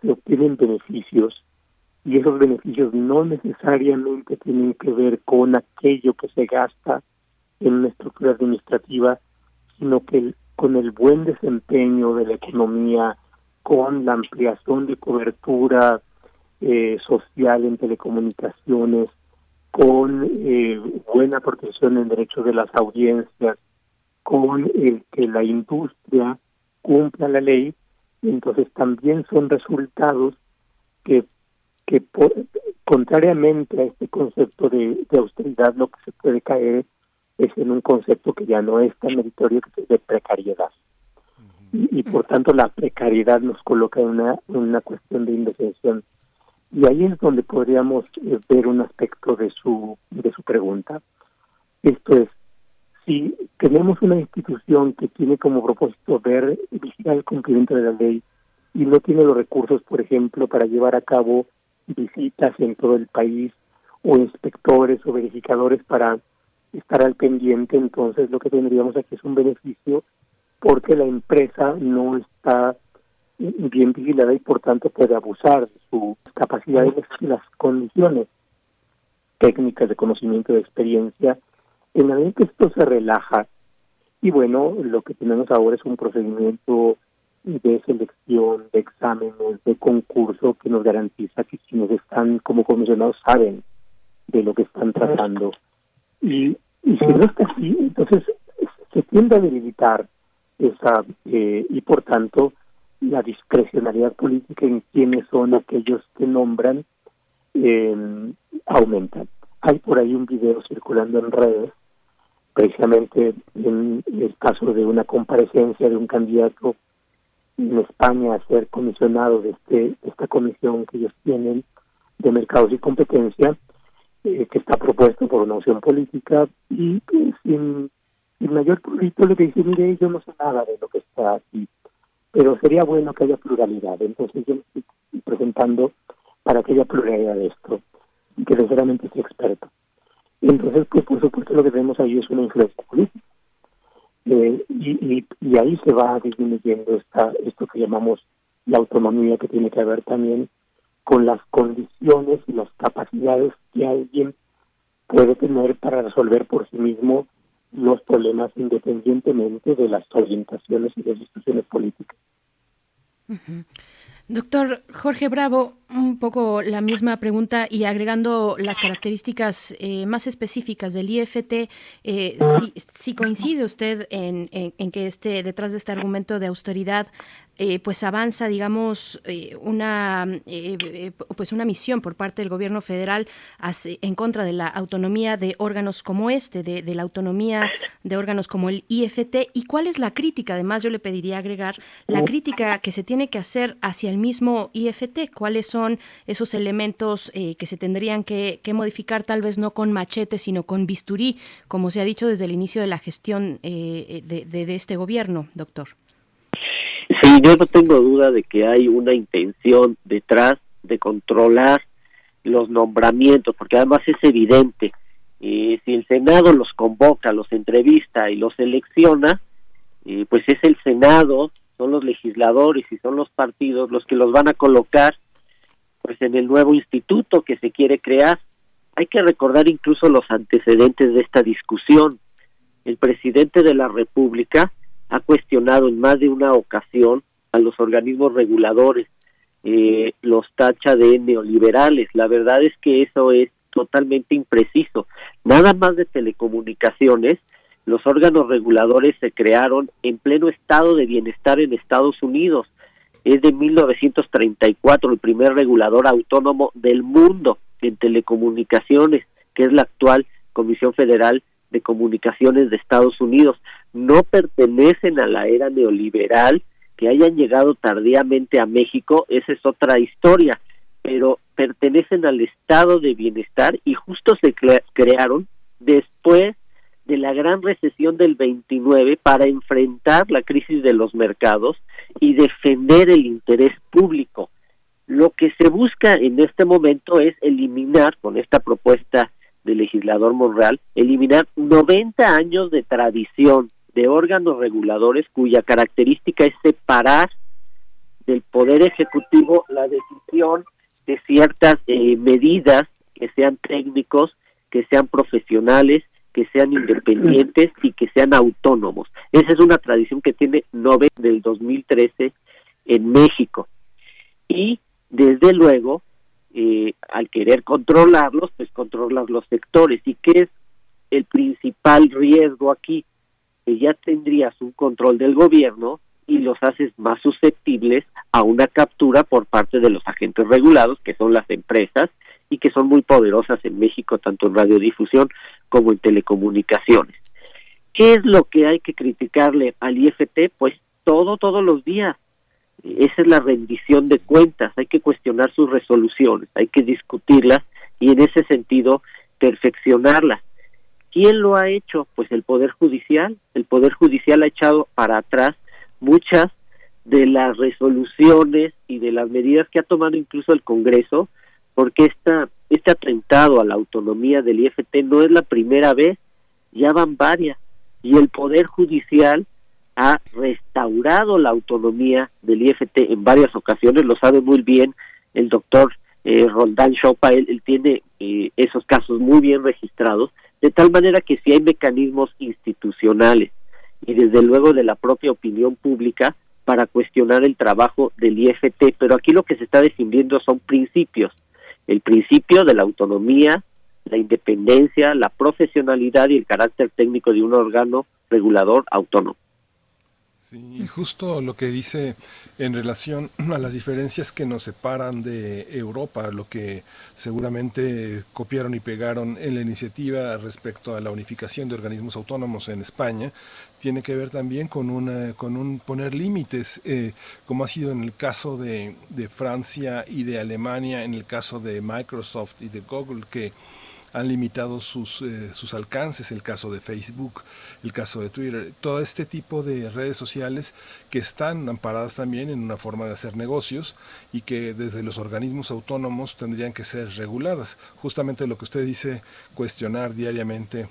se obtienen beneficios, y esos beneficios no necesariamente tienen que ver con aquello que se gasta en una estructura administrativa, sino que con el buen desempeño de la economía, con la ampliación de cobertura eh, social en telecomunicaciones, con eh, buena protección en derechos de las audiencias, con el que la industria cumpla la ley, entonces también son resultados que que contrariamente a este concepto de, austeridad lo que se puede caer es en un concepto que ya no es tan meritorio que es de precariedad. Y, por tanto la precariedad nos coloca en una, una cuestión de indefensión. Y ahí es donde podríamos eh, ver un aspecto de su de su pregunta. Esto es si tenemos una institución que tiene como propósito ver vigilar el cumplimiento de la ley y no tiene los recursos por ejemplo para llevar a cabo visitas en todo el país o inspectores o verificadores para estar al pendiente, entonces lo que tendríamos aquí es un beneficio porque la empresa no está bien vigilada y por tanto puede abusar de sus capacidades y las condiciones técnicas de conocimiento de experiencia. En la medida que esto se relaja, y bueno, lo que tenemos ahora es un procedimiento de selección, de exámenes, de concurso que nos garantiza que quienes están como comisionados saben de lo que están tratando. Y, y si no está así, entonces se tiende a debilitar esa, eh, y por tanto la discrecionalidad política en quienes son aquellos que nombran eh, aumenta. Hay por ahí un video circulando en redes, precisamente en el caso de una comparecencia de un candidato en España a ser comisionado de este esta comisión que ellos tienen de mercados y competencia eh, que está propuesto por una opción política y pues, sin, mayor prurito le dice mire yo no sé nada de lo que está aquí pero sería bueno que haya pluralidad entonces yo estoy presentando para que haya pluralidad de esto que sinceramente soy experto entonces pues por supuesto lo que tenemos ahí es una influencia política eh, y, ahí se va disminuyendo esta, esto que llamamos la autonomía que tiene que ver también con las condiciones y las capacidades que alguien puede tener para resolver por sí mismo los problemas independientemente de las orientaciones y las instituciones políticas. Doctor Jorge Bravo, un poco la misma pregunta y agregando las características eh, más específicas del IFT, eh, si, coincide usted en, en, que este detrás de este argumento de austeridad eh, pues avanza, digamos, eh, una eh, pues una misión por parte del gobierno federal en contra de la autonomía de órganos como este, de, la autonomía de órganos como el IFT. ¿Y cuál es la crítica? Además, yo le pediría agregar la crítica que se tiene que hacer hacia el mismo IFT. ¿Cuáles son esos elementos que se tendrían que, modificar, tal vez no con machete, sino con bisturí, como se ha dicho desde el inicio de la gestión de este gobierno, doctor? Sí, yo no tengo duda de que hay una intención detrás de controlar los nombramientos, porque además es evidente, eh, si el Senado los convoca, los entrevista y los selecciona, eh, pues es el Senado, son los legisladores y son los partidos los que los van a colocar pues en el nuevo instituto que se quiere crear. Hay que recordar incluso los antecedentes de esta discusión. El presidente de la República ha cuestionado en más de una ocasión a los organismos reguladores, eh, los tacha de neoliberales. La verdad es que eso es totalmente impreciso. Nada más de telecomunicaciones, los órganos reguladores se crearon en pleno estado de bienestar en Estados Unidos. Es de 1934 el primer regulador autónomo del mundo en telecomunicaciones, que es la actual Comisión Federal de Comunicaciones de Estados Unidos no pertenecen a la era neoliberal, que hayan llegado tardíamente a México, esa es otra historia, pero pertenecen al estado de bienestar y justo se crearon después de la gran recesión del 29 para enfrentar la crisis de los mercados y defender el interés público. Lo que se busca en este momento es eliminar con esta propuesta del legislador Monreal, eliminar 90 años de tradición de órganos reguladores cuya característica es separar del Poder Ejecutivo la decisión de ciertas eh, medidas que sean técnicos, que sean profesionales, que sean independientes y que sean autónomos. Esa es una tradición que tiene Nobel del 2013 en México. Y desde luego, eh, al querer controlarlos, pues controlar los sectores. ¿Y qué es el principal riesgo aquí? Que ya tendrías un control del gobierno y los haces más susceptibles a una captura por parte de los agentes regulados, que son las empresas, y que son muy poderosas en México, tanto en radiodifusión como en telecomunicaciones. ¿Qué es lo que hay que criticarle al IFT? Pues todo, todos los días. Esa es la rendición de cuentas, hay que cuestionar sus resoluciones, hay que discutirlas y en ese sentido perfeccionarlas. ¿Quién lo ha hecho? Pues el Poder Judicial. El Poder Judicial ha echado para atrás muchas de las resoluciones y de las medidas que ha tomado incluso el Congreso, porque esta, este atentado a la autonomía del IFT no es la primera vez, ya van varias, y el Poder Judicial ha restaurado la autonomía del IFT en varias ocasiones, lo sabe muy bien el doctor eh, Roldán Chopa, él, tiene eh, esos casos muy bien registrados, de tal manera que si hay mecanismos institucionales y desde luego de la propia opinión pública para cuestionar el trabajo del IFT, pero aquí lo que se está defendiendo son principios, el principio de la autonomía, la independencia, la profesionalidad y el carácter técnico de un órgano regulador autónomo. Sí, justo lo que dice en relación a las diferencias que nos separan de Europa, lo que seguramente copiaron y pegaron en la iniciativa respecto a la unificación de organismos autónomos en España, tiene que ver también con, una, con un poner límites, eh, como ha sido en el caso de, de Francia y de Alemania, en el caso de Microsoft y de Google, que han limitado sus, eh, sus alcances, el caso de Facebook, el caso de Twitter, todo este tipo de redes sociales que están amparadas también en una forma de hacer negocios y que desde los organismos autónomos tendrían que ser reguladas. Justamente lo que usted dice, cuestionar diariamente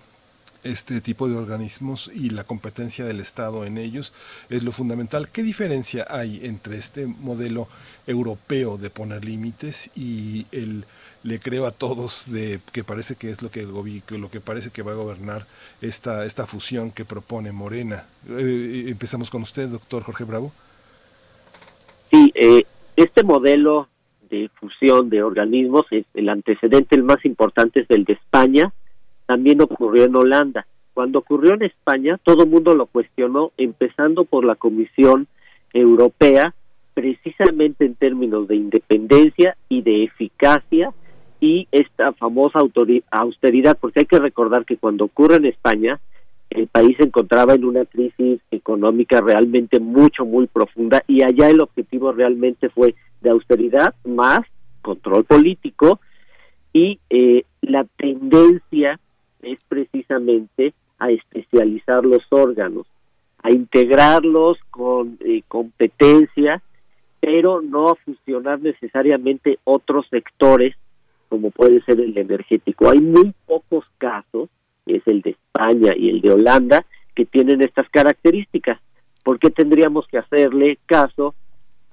este tipo de organismos y la competencia del Estado en ellos es lo fundamental. ¿Qué diferencia hay entre este modelo europeo de poner límites y el le creo a todos de que parece que es lo que, lo que parece que va a gobernar esta, esta fusión que propone Morena. Eh, empezamos con usted, doctor Jorge Bravo. Sí, eh, este modelo de fusión de organismos, es el antecedente el más importante es el de España, también ocurrió en Holanda. Cuando ocurrió en España, todo el mundo lo cuestionó, empezando por la Comisión Europea, precisamente en términos de independencia y de eficacia y esta famosa austeridad, porque hay que recordar que cuando ocurre en España, el país se encontraba en una crisis económica realmente mucho, muy profunda y allá el objetivo realmente fue de austeridad más control político y eh, la tendencia es precisamente a especializar los órganos, a integrarlos con eh, competencia, pero no a fusionar necesariamente otros sectores como puede ser el energético. Hay muy pocos casos, es el de España y el de Holanda, que tienen estas características. ¿Por qué tendríamos que hacerle caso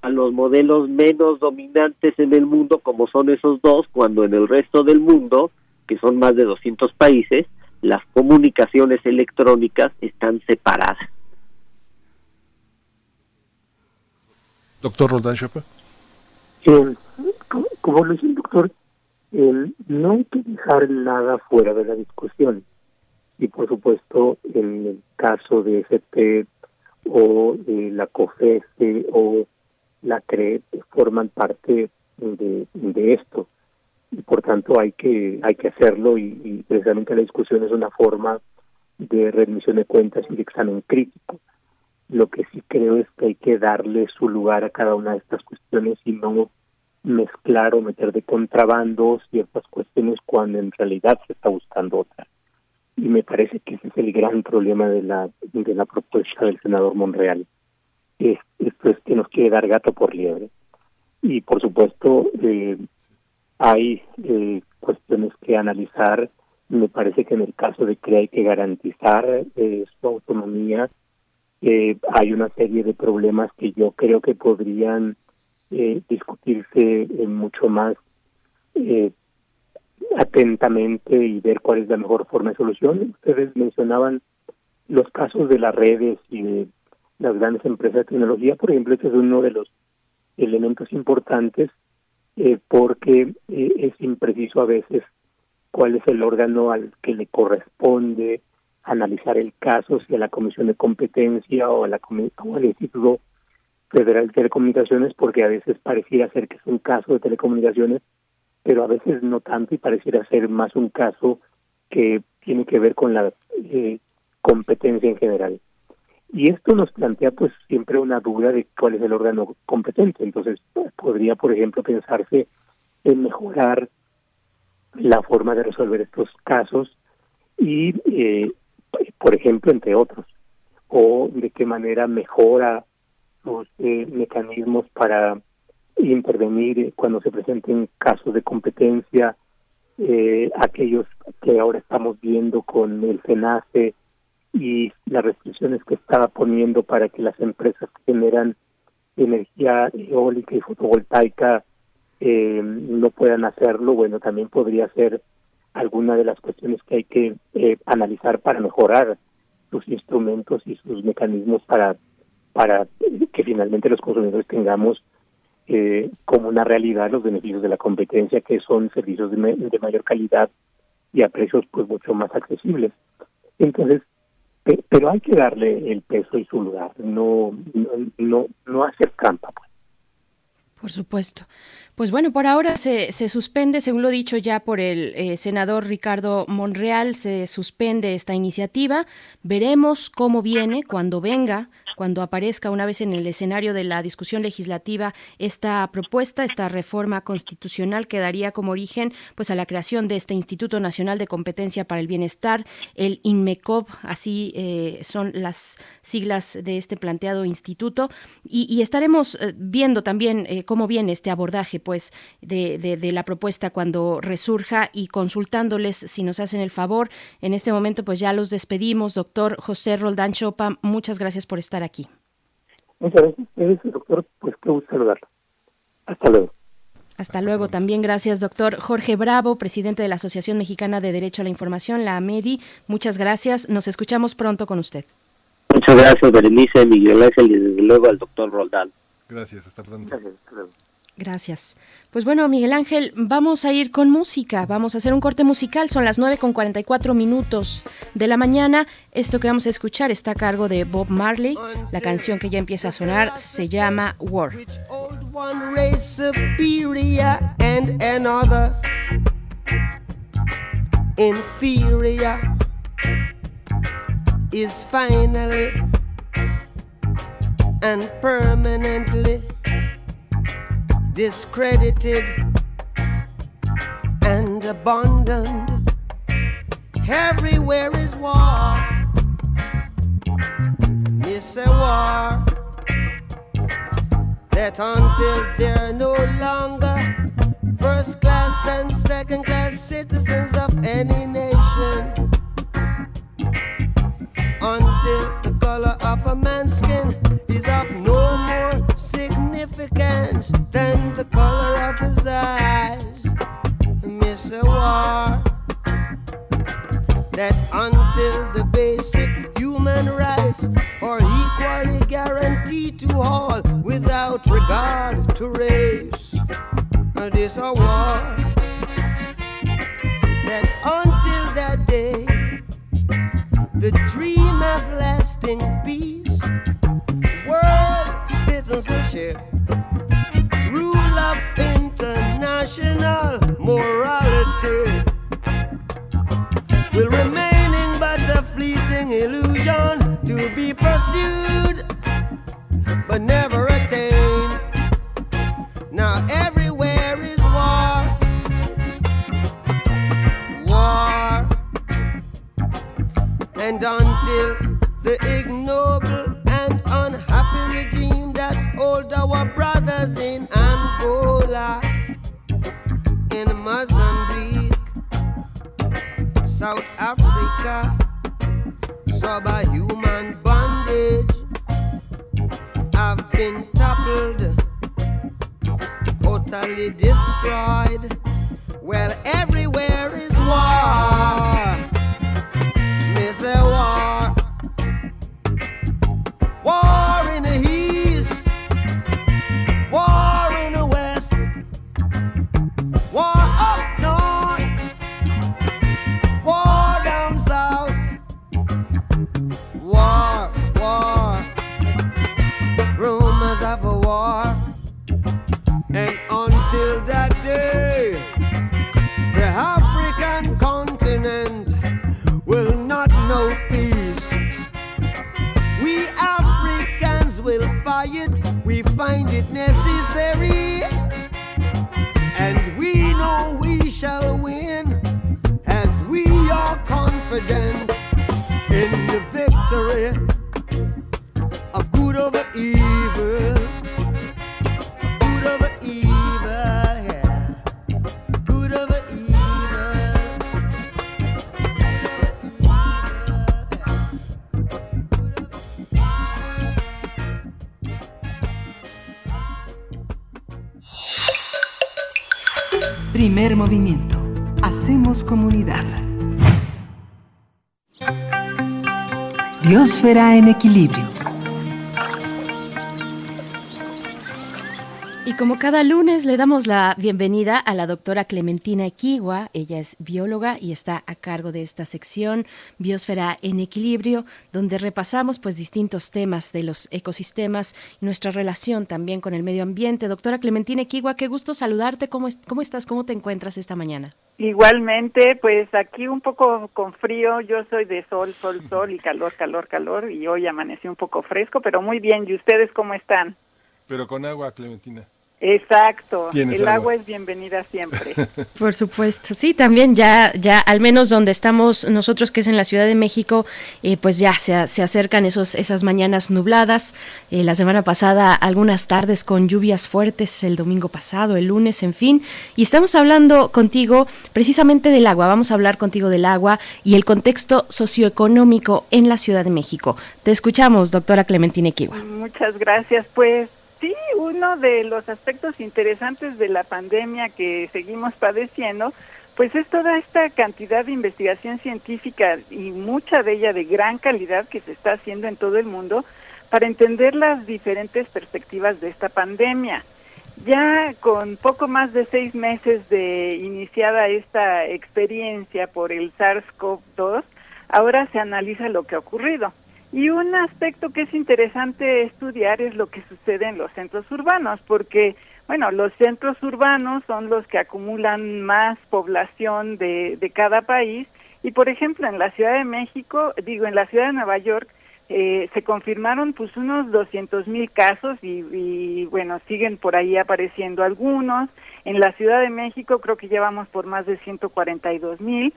a los modelos menos dominantes en el mundo, como son esos dos, cuando en el resto del mundo, que son más de 200 países, las comunicaciones electrónicas están separadas? Doctor Roldán Chapa. Eh, como lo dice el doctor, no hay que dejar nada fuera de la discusión. Y por supuesto, en el caso de FP o de la COFESE o la CRE forman parte de, esto. Y por tanto hay que, hay que hacerlo y, y precisamente la discusión es una forma de rendición de cuentas y de examen crítico. Lo que sí creo es que hay que darle su lugar a cada una de estas cuestiones y no mezclar o meter de contrabando ciertas cuestiones cuando en realidad se está buscando otra. Y me parece que ese es el gran problema de la, de la propuesta del senador Monreal. Es, esto es que nos quiere dar gato por liebre. Y por supuesto, eh, hay eh, cuestiones que analizar. Me parece que en el caso de que hay que garantizar eh, su autonomía eh, hay una serie de problemas que yo creo que podrían eh, discutirse mucho más atentamente y ver cuál es la mejor forma de solución. Ustedes mencionaban los casos de las redes y de las grandes empresas de tecnología, por ejemplo, este es uno de los elementos importantes eh, porque eh, es impreciso a veces cuál es el órgano al que le corresponde analizar el caso, si a la Comisión de Competencia o, a la, o al Instituto Federal de Telecomunicaciones, porque a veces pareciera ser que es un caso de telecomunicaciones, pero a veces no tanto y pareciera ser más un caso que tiene que ver con la eh, competencia en general. Y esto nos plantea pues siempre una duda de cuál es el órgano competente. Entonces podría, por ejemplo, pensarse en mejorar la forma de resolver estos casos y, eh, por ejemplo, entre otros, o de qué manera mejora los eh, mecanismos para intervenir cuando se presenten casos de competencia, eh, aquellos que ahora estamos viendo con el FENACE y las restricciones que estaba poniendo para que las empresas que generan energía eólica y fotovoltaica eh, no puedan hacerlo, bueno, también podría ser alguna de las cuestiones que hay que eh, analizar para mejorar sus instrumentos y sus mecanismos para para que finalmente los consumidores tengamos eh, como una realidad los beneficios de la competencia, que son servicios de, mayor calidad y a precios pues mucho más accesibles. Entonces, pero hay que darle el peso y su lugar, no no no, hacer trampa. Pues. Por supuesto. Pues bueno, por ahora se, se suspende, según lo dicho ya por el eh, senador Ricardo Monreal, se suspende esta iniciativa. Veremos cómo viene, cuando venga, cuando aparezca una vez en el escenario de la discusión legislativa esta propuesta, esta reforma constitucional que daría como origen pues a la creación de este Instituto Nacional de Competencia para el Bienestar, el INMECOB, así eh, son las siglas de este planteado instituto, y, estaremos eh, viendo también cómo viene este abordaje pues de, de, la propuesta cuando resurja y consultándoles si nos hacen el favor. En este momento pues ya los despedimos. Doctor José Roldán Chopa, muchas gracias por estar aquí. Muchas gracias, doctor. Pues qué gusto saludarlo. Hasta luego. Hasta luego. También gracias, doctor Jorge Bravo, presidente de la Asociación Mexicana de Derecho a la Información, la AMEDI. Muchas gracias. Nos escuchamos pronto con usted. Muchas gracias, Berenice, Miguel Ángel y desde luego al doctor Roldán. Gracias, hasta pronto. Gracias, hasta luego. Gracias. Pues bueno, Miguel Ángel, vamos a ir con música, vamos a hacer un corte musical, son las 9 con 44 minutos de la mañana. Esto que vamos a escuchar está a cargo de Bob Marley. La canción que ya empieza a sonar se llama War. is finally and permanently discredited and abandoned. Everywhere is war. It's a war that until they're no longer first class and second class citizens of any nation, until the color of a man's skin than the color of his eyes. Miss a war that until the basic human rights are equally guaranteed to all without regard to race. This a war that until that day, the dream of lasting peace, world citizenship morality will remaining but a fleeting illusion to be pursued but never attained. Now everywhere is war, war, and until the job a human bondage. I've been toppled, totally destroyed. Well, every Biosfera como cada lunes le damos la bienvenida a la doctora Clementina Equigua, ella es bióloga y está a cargo de esta sección Biosfera en Equilibrio, donde repasamos pues distintos temas de los ecosistemas y nuestra relación también con el medio ambiente. Doctora Clementina Equigua, qué gusto saludarte, ¿cómo, es- cómo estás? ¿Cómo te encuentras esta mañana? Igualmente, pues aquí un poco con frío, yo soy de sol, sol, sol y calor, calor, calor y hoy amaneció un poco fresco, pero muy bien. ¿Y ustedes cómo están? Pero con agua, Clementina. Exacto, el agua. agua es bienvenida siempre. Por supuesto, sí, también ya, ya al menos donde estamos nosotros, que es en la Ciudad de México, eh, pues ya se, se acercan esos, esas mañanas nubladas. Eh, la semana pasada algunas tardes con lluvias fuertes, el domingo pasado, el lunes, en fin. Y estamos hablando contigo precisamente del agua. Vamos a hablar contigo del agua y el contexto socioeconómico en la Ciudad de México. Te escuchamos, doctora Clementina Equiwa. Muchas gracias. Pues sí, uno de los aspectos interesantes de la pandemia que seguimos padeciendo, pues es toda esta cantidad de investigación científica y mucha de ella de gran calidad que se está haciendo en todo el mundo para entender las diferentes perspectivas de esta pandemia. Ya con poco más de seis meses de iniciada esta experiencia por el SARS-CoV-2, ahora se analiza lo que ha ocurrido. Y un aspecto que es interesante estudiar es lo que sucede en los centros urbanos, porque, bueno, los centros urbanos son los que acumulan más población de, de cada país. Y, por ejemplo, en la Ciudad de México, digo, en la Ciudad de Nueva York, eh, se confirmaron pues unos 200 mil casos y, y, bueno, siguen por ahí apareciendo algunos. En la Ciudad de México creo que llevamos por más de 142 mil.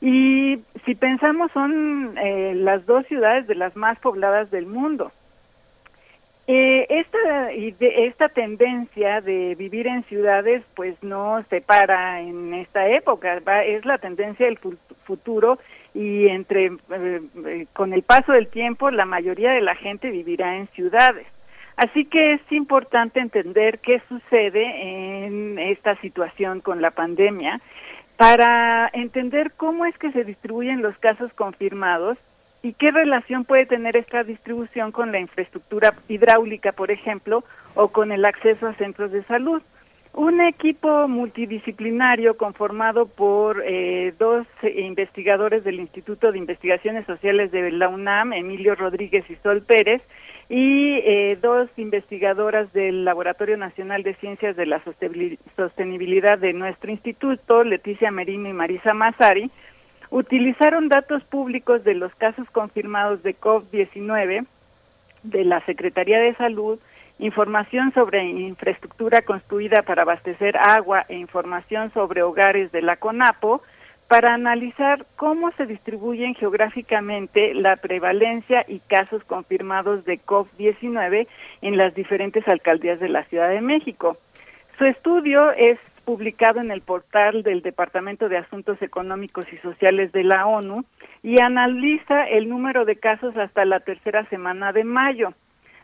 Y si pensamos son eh, las dos ciudades de las más pobladas del mundo. Eh, esta, esta tendencia de vivir en ciudades pues no se para en esta época, va- es la tendencia del fu- futuro y entre eh, eh, con el paso del tiempo la mayoría de la gente vivirá en ciudades. Así que es importante entender qué sucede en esta situación con la pandemia para entender cómo es que se distribuyen los casos confirmados y qué relación puede tener esta distribución con la infraestructura hidráulica, por ejemplo, o con el acceso a centros de salud. Un equipo multidisciplinario conformado por eh, dos investigadores del Instituto de Investigaciones Sociales de la UNAM, Emilio Rodríguez y Sol Pérez, y eh, dos investigadoras del Laboratorio Nacional de Ciencias de la Sostenibil- Sostenibilidad de nuestro instituto, Leticia Merino y Marisa Mazari, utilizaron datos públicos de los casos confirmados de COVID-19 de la Secretaría de Salud, información sobre infraestructura construida para abastecer agua e información sobre hogares de la CONAPO, para analizar cómo se distribuyen geográficamente la prevalencia y casos confirmados de COVID-19 en las diferentes alcaldías de la Ciudad de México. Su estudio es publicado en el portal del Departamento de Asuntos Económicos y Sociales de la ONU y analiza el número de casos hasta la tercera semana de mayo.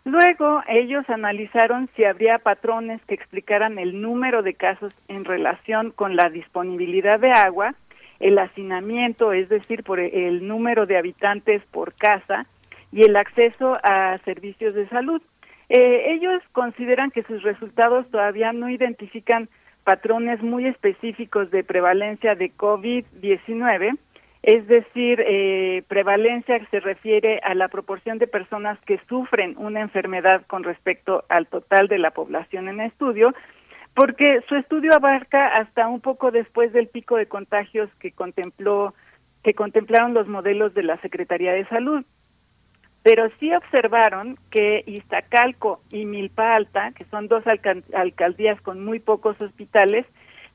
Luego, ellos analizaron si habría patrones que explicaran el número de casos en relación con la disponibilidad de agua, el hacinamiento, es decir, por el número de habitantes por casa, y el acceso a servicios de salud. Eh, ellos consideran que sus resultados todavía no identifican patrones muy específicos de prevalencia de COVID-19, es decir, eh, prevalencia se refiere a la proporción de personas que sufren una enfermedad con respecto al total de la población en estudio, porque su estudio abarca hasta un poco después del pico de contagios que contempló que contemplaron los modelos de la Secretaría de Salud. Pero sí observaron que Iztacalco y Milpa Alta, que son dos alcaldías con muy pocos hospitales,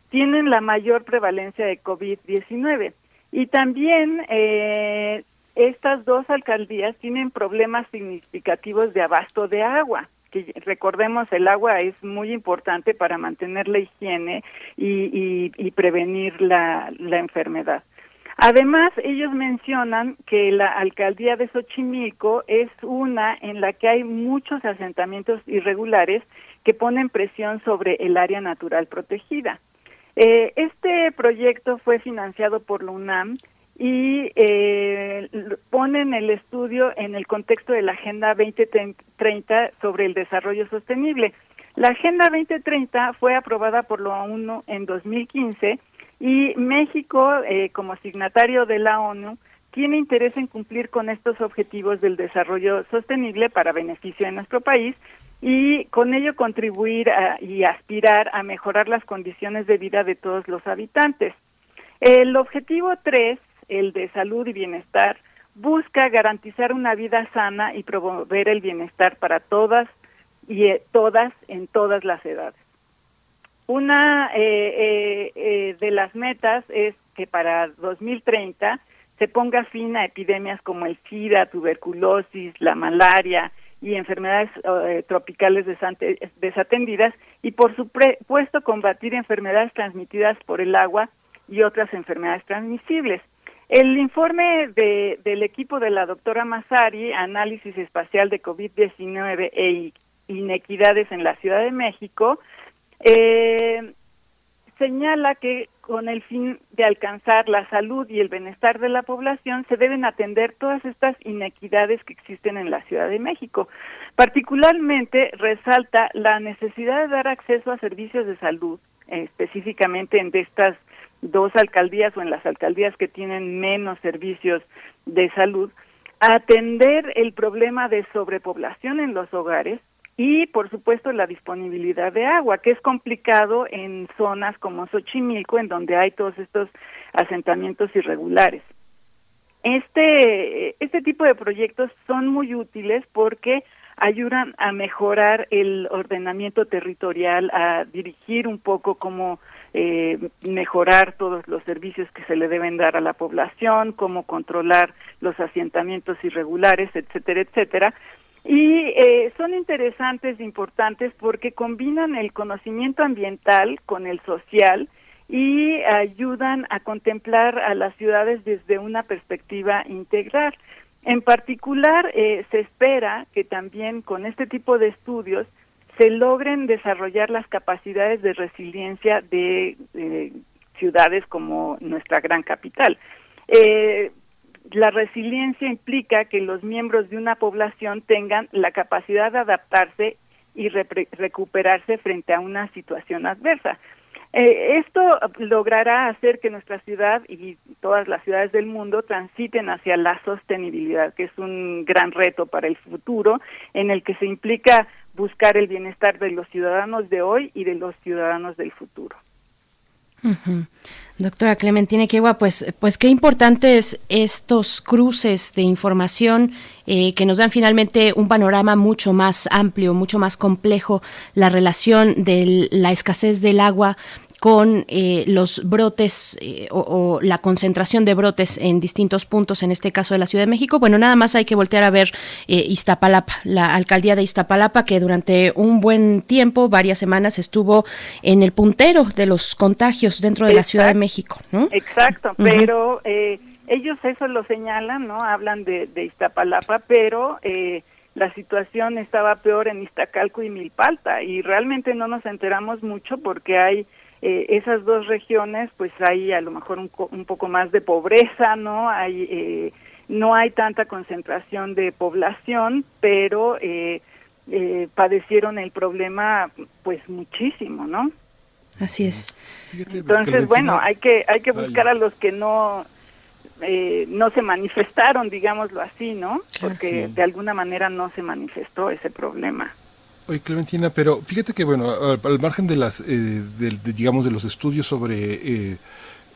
tienen la mayor prevalencia de COVID-19. Y también eh, estas dos alcaldías tienen problemas significativos de abasto de agua que recordemos el agua es muy importante para mantener la higiene y, y, prevenir la, enfermedad. Además, ellos mencionan que la alcaldía de Xochimilco es una en la que hay muchos asentamientos irregulares que ponen presión sobre el área natural protegida. Eh, este proyecto fue financiado por la UNAM y eh, ponen el estudio en el contexto de la Agenda 2030 sobre el desarrollo sostenible. La Agenda 2030 fue aprobada por la ONU en 2015 y México, eh, como signatario de la ONU, tiene interés en cumplir con estos objetivos del desarrollo sostenible para beneficio de nuestro país y con ello contribuir y aspirar a mejorar las condiciones de vida de todos los habitantes. El objetivo 3 el de salud y bienestar, busca garantizar una vida sana y promover el bienestar para todas y eh, todas en todas las edades. Una eh, eh, de las metas es que para 2030 se ponga fin a epidemias como el SIDA, tuberculosis, la malaria y enfermedades tropicales desatendidas y por supuesto combatir enfermedades transmitidas por el agua y otras enfermedades transmisibles. El informe de, del equipo de la doctora Masari, Análisis Espacial de COVID-19 e Inequidades en la Ciudad de México, eh, señala que con el fin de alcanzar la salud y el bienestar de la población se deben atender todas estas inequidades que existen en la Ciudad de México. Particularmente resalta la necesidad de dar acceso a servicios de salud, específicamente en estas dos alcaldías o en las alcaldías que tienen menos servicios de salud, atender el problema de sobrepoblación en los hogares y, por supuesto, la disponibilidad de agua, que es complicado en zonas como Xochimilco, en donde hay todos estos asentamientos irregulares. Este, este tipo de proyectos son muy útiles porque ayudan a mejorar el ordenamiento territorial, a dirigir un poco cómo eh, mejorar todos los servicios que se le deben dar a la población, cómo controlar los asentamientos irregulares, etcétera, etcétera. Y eh, son interesantes e importantes porque combinan el conocimiento ambiental con el social y ayudan a contemplar a las ciudades desde una perspectiva integral. En particular, eh, se espera que también con este tipo de estudios se logren desarrollar las capacidades de resiliencia de ciudades como nuestra gran capital. Eh, la resiliencia implica que los miembros de una población tengan la capacidad de adaptarse y recuperarse frente a una situación adversa. Eh, esto logrará hacer que nuestra ciudad y todas las ciudades del mundo transiten hacia la sostenibilidad, que es un gran reto para el futuro, en el que se implica buscar el bienestar de los ciudadanos de hoy y de los ciudadanos del futuro. Doctora Clementina Quegua, pues, pues qué importantes estos cruces de información eh, que nos dan finalmente un panorama mucho más amplio, mucho más complejo, la relación de la escasez del agua con eh, los brotes eh, o, la concentración de brotes en distintos puntos, en este caso de la Ciudad de México. Bueno, nada más hay que voltear a ver eh, Iztapalapa, la alcaldía de Iztapalapa, que durante un buen tiempo, varias semanas, estuvo en el puntero de los contagios dentro de la Ciudad de México. Exacto, pero ellos eso lo señalan, ¿no? Hablan de, de Iztapalapa, pero la situación estaba peor en Iztacalco y Milpalta y realmente no nos enteramos mucho porque hay eh, esas dos regiones pues hay a lo mejor un, un poco más de pobreza no hay eh, no hay tanta concentración de población pero eh, eh, padecieron el problema pues muchísimo no así es. Entonces bueno hay que hay que buscar a los que no eh, no se manifestaron, digámoslo así, ¿no? Porque de alguna manera no se manifestó ese problema. Oye, Clementina, pero fíjate que, bueno, al, margen de las, eh, de, digamos, de los estudios sobre eh,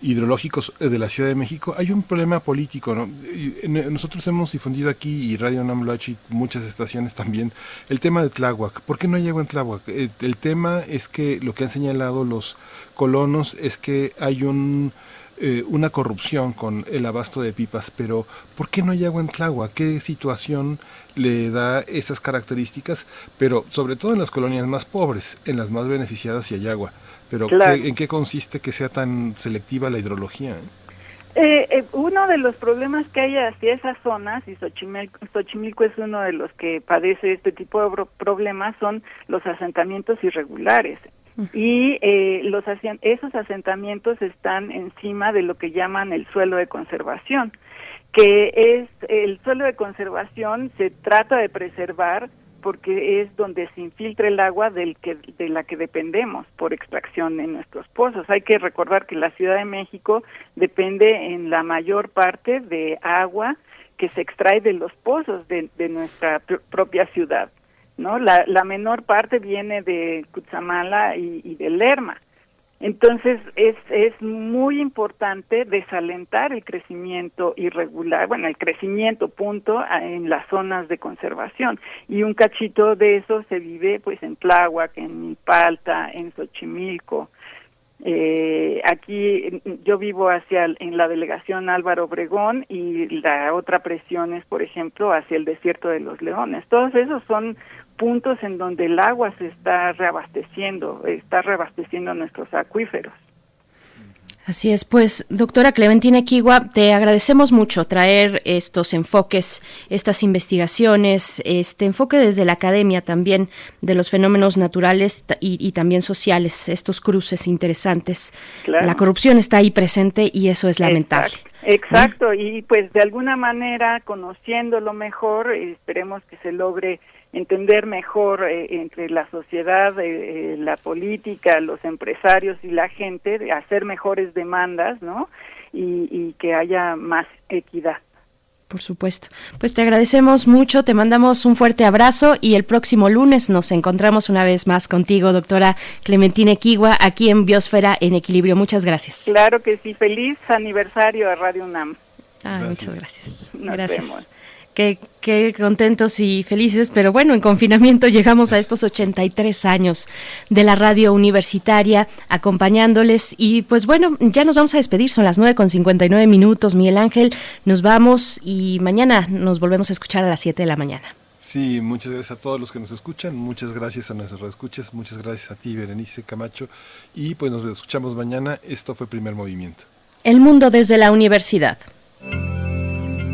hidrológicos de la Ciudad de México, hay un problema político, ¿no? Y, nosotros hemos difundido aquí, y Radio Nam lo ha hecho, y muchas estaciones también, el tema de Tláhuac. ¿Por qué no hay agua en Tláhuac? El, el tema es que lo que han señalado los colonos es que hay un eh, una corrupción con el abasto de pipas, pero ¿por qué no hay agua en Tláhuac? ¿Qué situación le da esas características? Pero sobre todo en las colonias más pobres, en las más beneficiadas y hay agua. Pero Claro. ¿qué- ¿en qué consiste que sea tan selectiva la hidrología? eh? Eh, uno de los problemas que hay hacia esas zonas, y Xochimilco, Xochimilco es uno de los que padece este tipo de problemas, son los asentamientos irregulares. Y eh, los esos asentamientos están encima de lo que llaman el suelo de conservación, que es el suelo de conservación se trata de preservar porque es donde se infiltra el agua del que de la que dependemos por extracción en nuestros pozos. Hay que recordar que la Ciudad de México depende en la mayor parte de agua que se extrae de los pozos de, de nuestra pr- propia ciudad. ¿no? La, la menor parte viene de Cutzamala y, y de Lerma. Entonces es, es muy importante desalentar el crecimiento irregular, bueno, el crecimiento punto a- en las zonas de conservación. Y un cachito de eso se vive pues en Tláhuac, en Milpalta, en Xochimilco. Eh, aquí yo vivo hacia en la delegación Álvaro Obregón y la otra presión es, por ejemplo, hacia el desierto de los Leones. Todos esos son puntos en donde el agua se está reabasteciendo, está reabasteciendo nuestros acuíferos. Así es, pues doctora Clementina Equigua, te agradecemos mucho traer estos enfoques, estas investigaciones, este enfoque desde la academia también de los fenómenos naturales y, y también sociales, estos cruces interesantes. Claro. La corrupción está ahí presente y eso es lamentable. Exacto, y pues de alguna manera conociéndolo mejor, esperemos que se logre entender mejor eh, entre la sociedad, eh, eh, la política, los empresarios y la gente, de hacer mejores demandas, ¿no? Y, y que haya más equidad. Por supuesto. Pues te agradecemos mucho, te mandamos un fuerte abrazo y el próximo lunes nos encontramos una vez más contigo, doctora Clementina Equigua, aquí en Biosfera en Equilibrio. Muchas gracias. Claro que sí, feliz aniversario a Radio UNAM. Ah, muchas gracias. Nos gracias. vemos. Qué, qué contentos y felices, pero bueno, en confinamiento llegamos a estos 83 años de la radio universitaria acompañándoles y pues bueno, ya nos vamos a despedir, son las 9 con 59 minutos, Miguel Ángel, nos vamos y mañana nos volvemos a escuchar a las 7 de la mañana. Sí, muchas gracias a todos los que nos escuchan, muchas gracias a nuestros escuchas, muchas gracias a ti, Berenice Camacho, y pues nos escuchamos mañana. Esto fue Primer Movimiento. El mundo desde la universidad.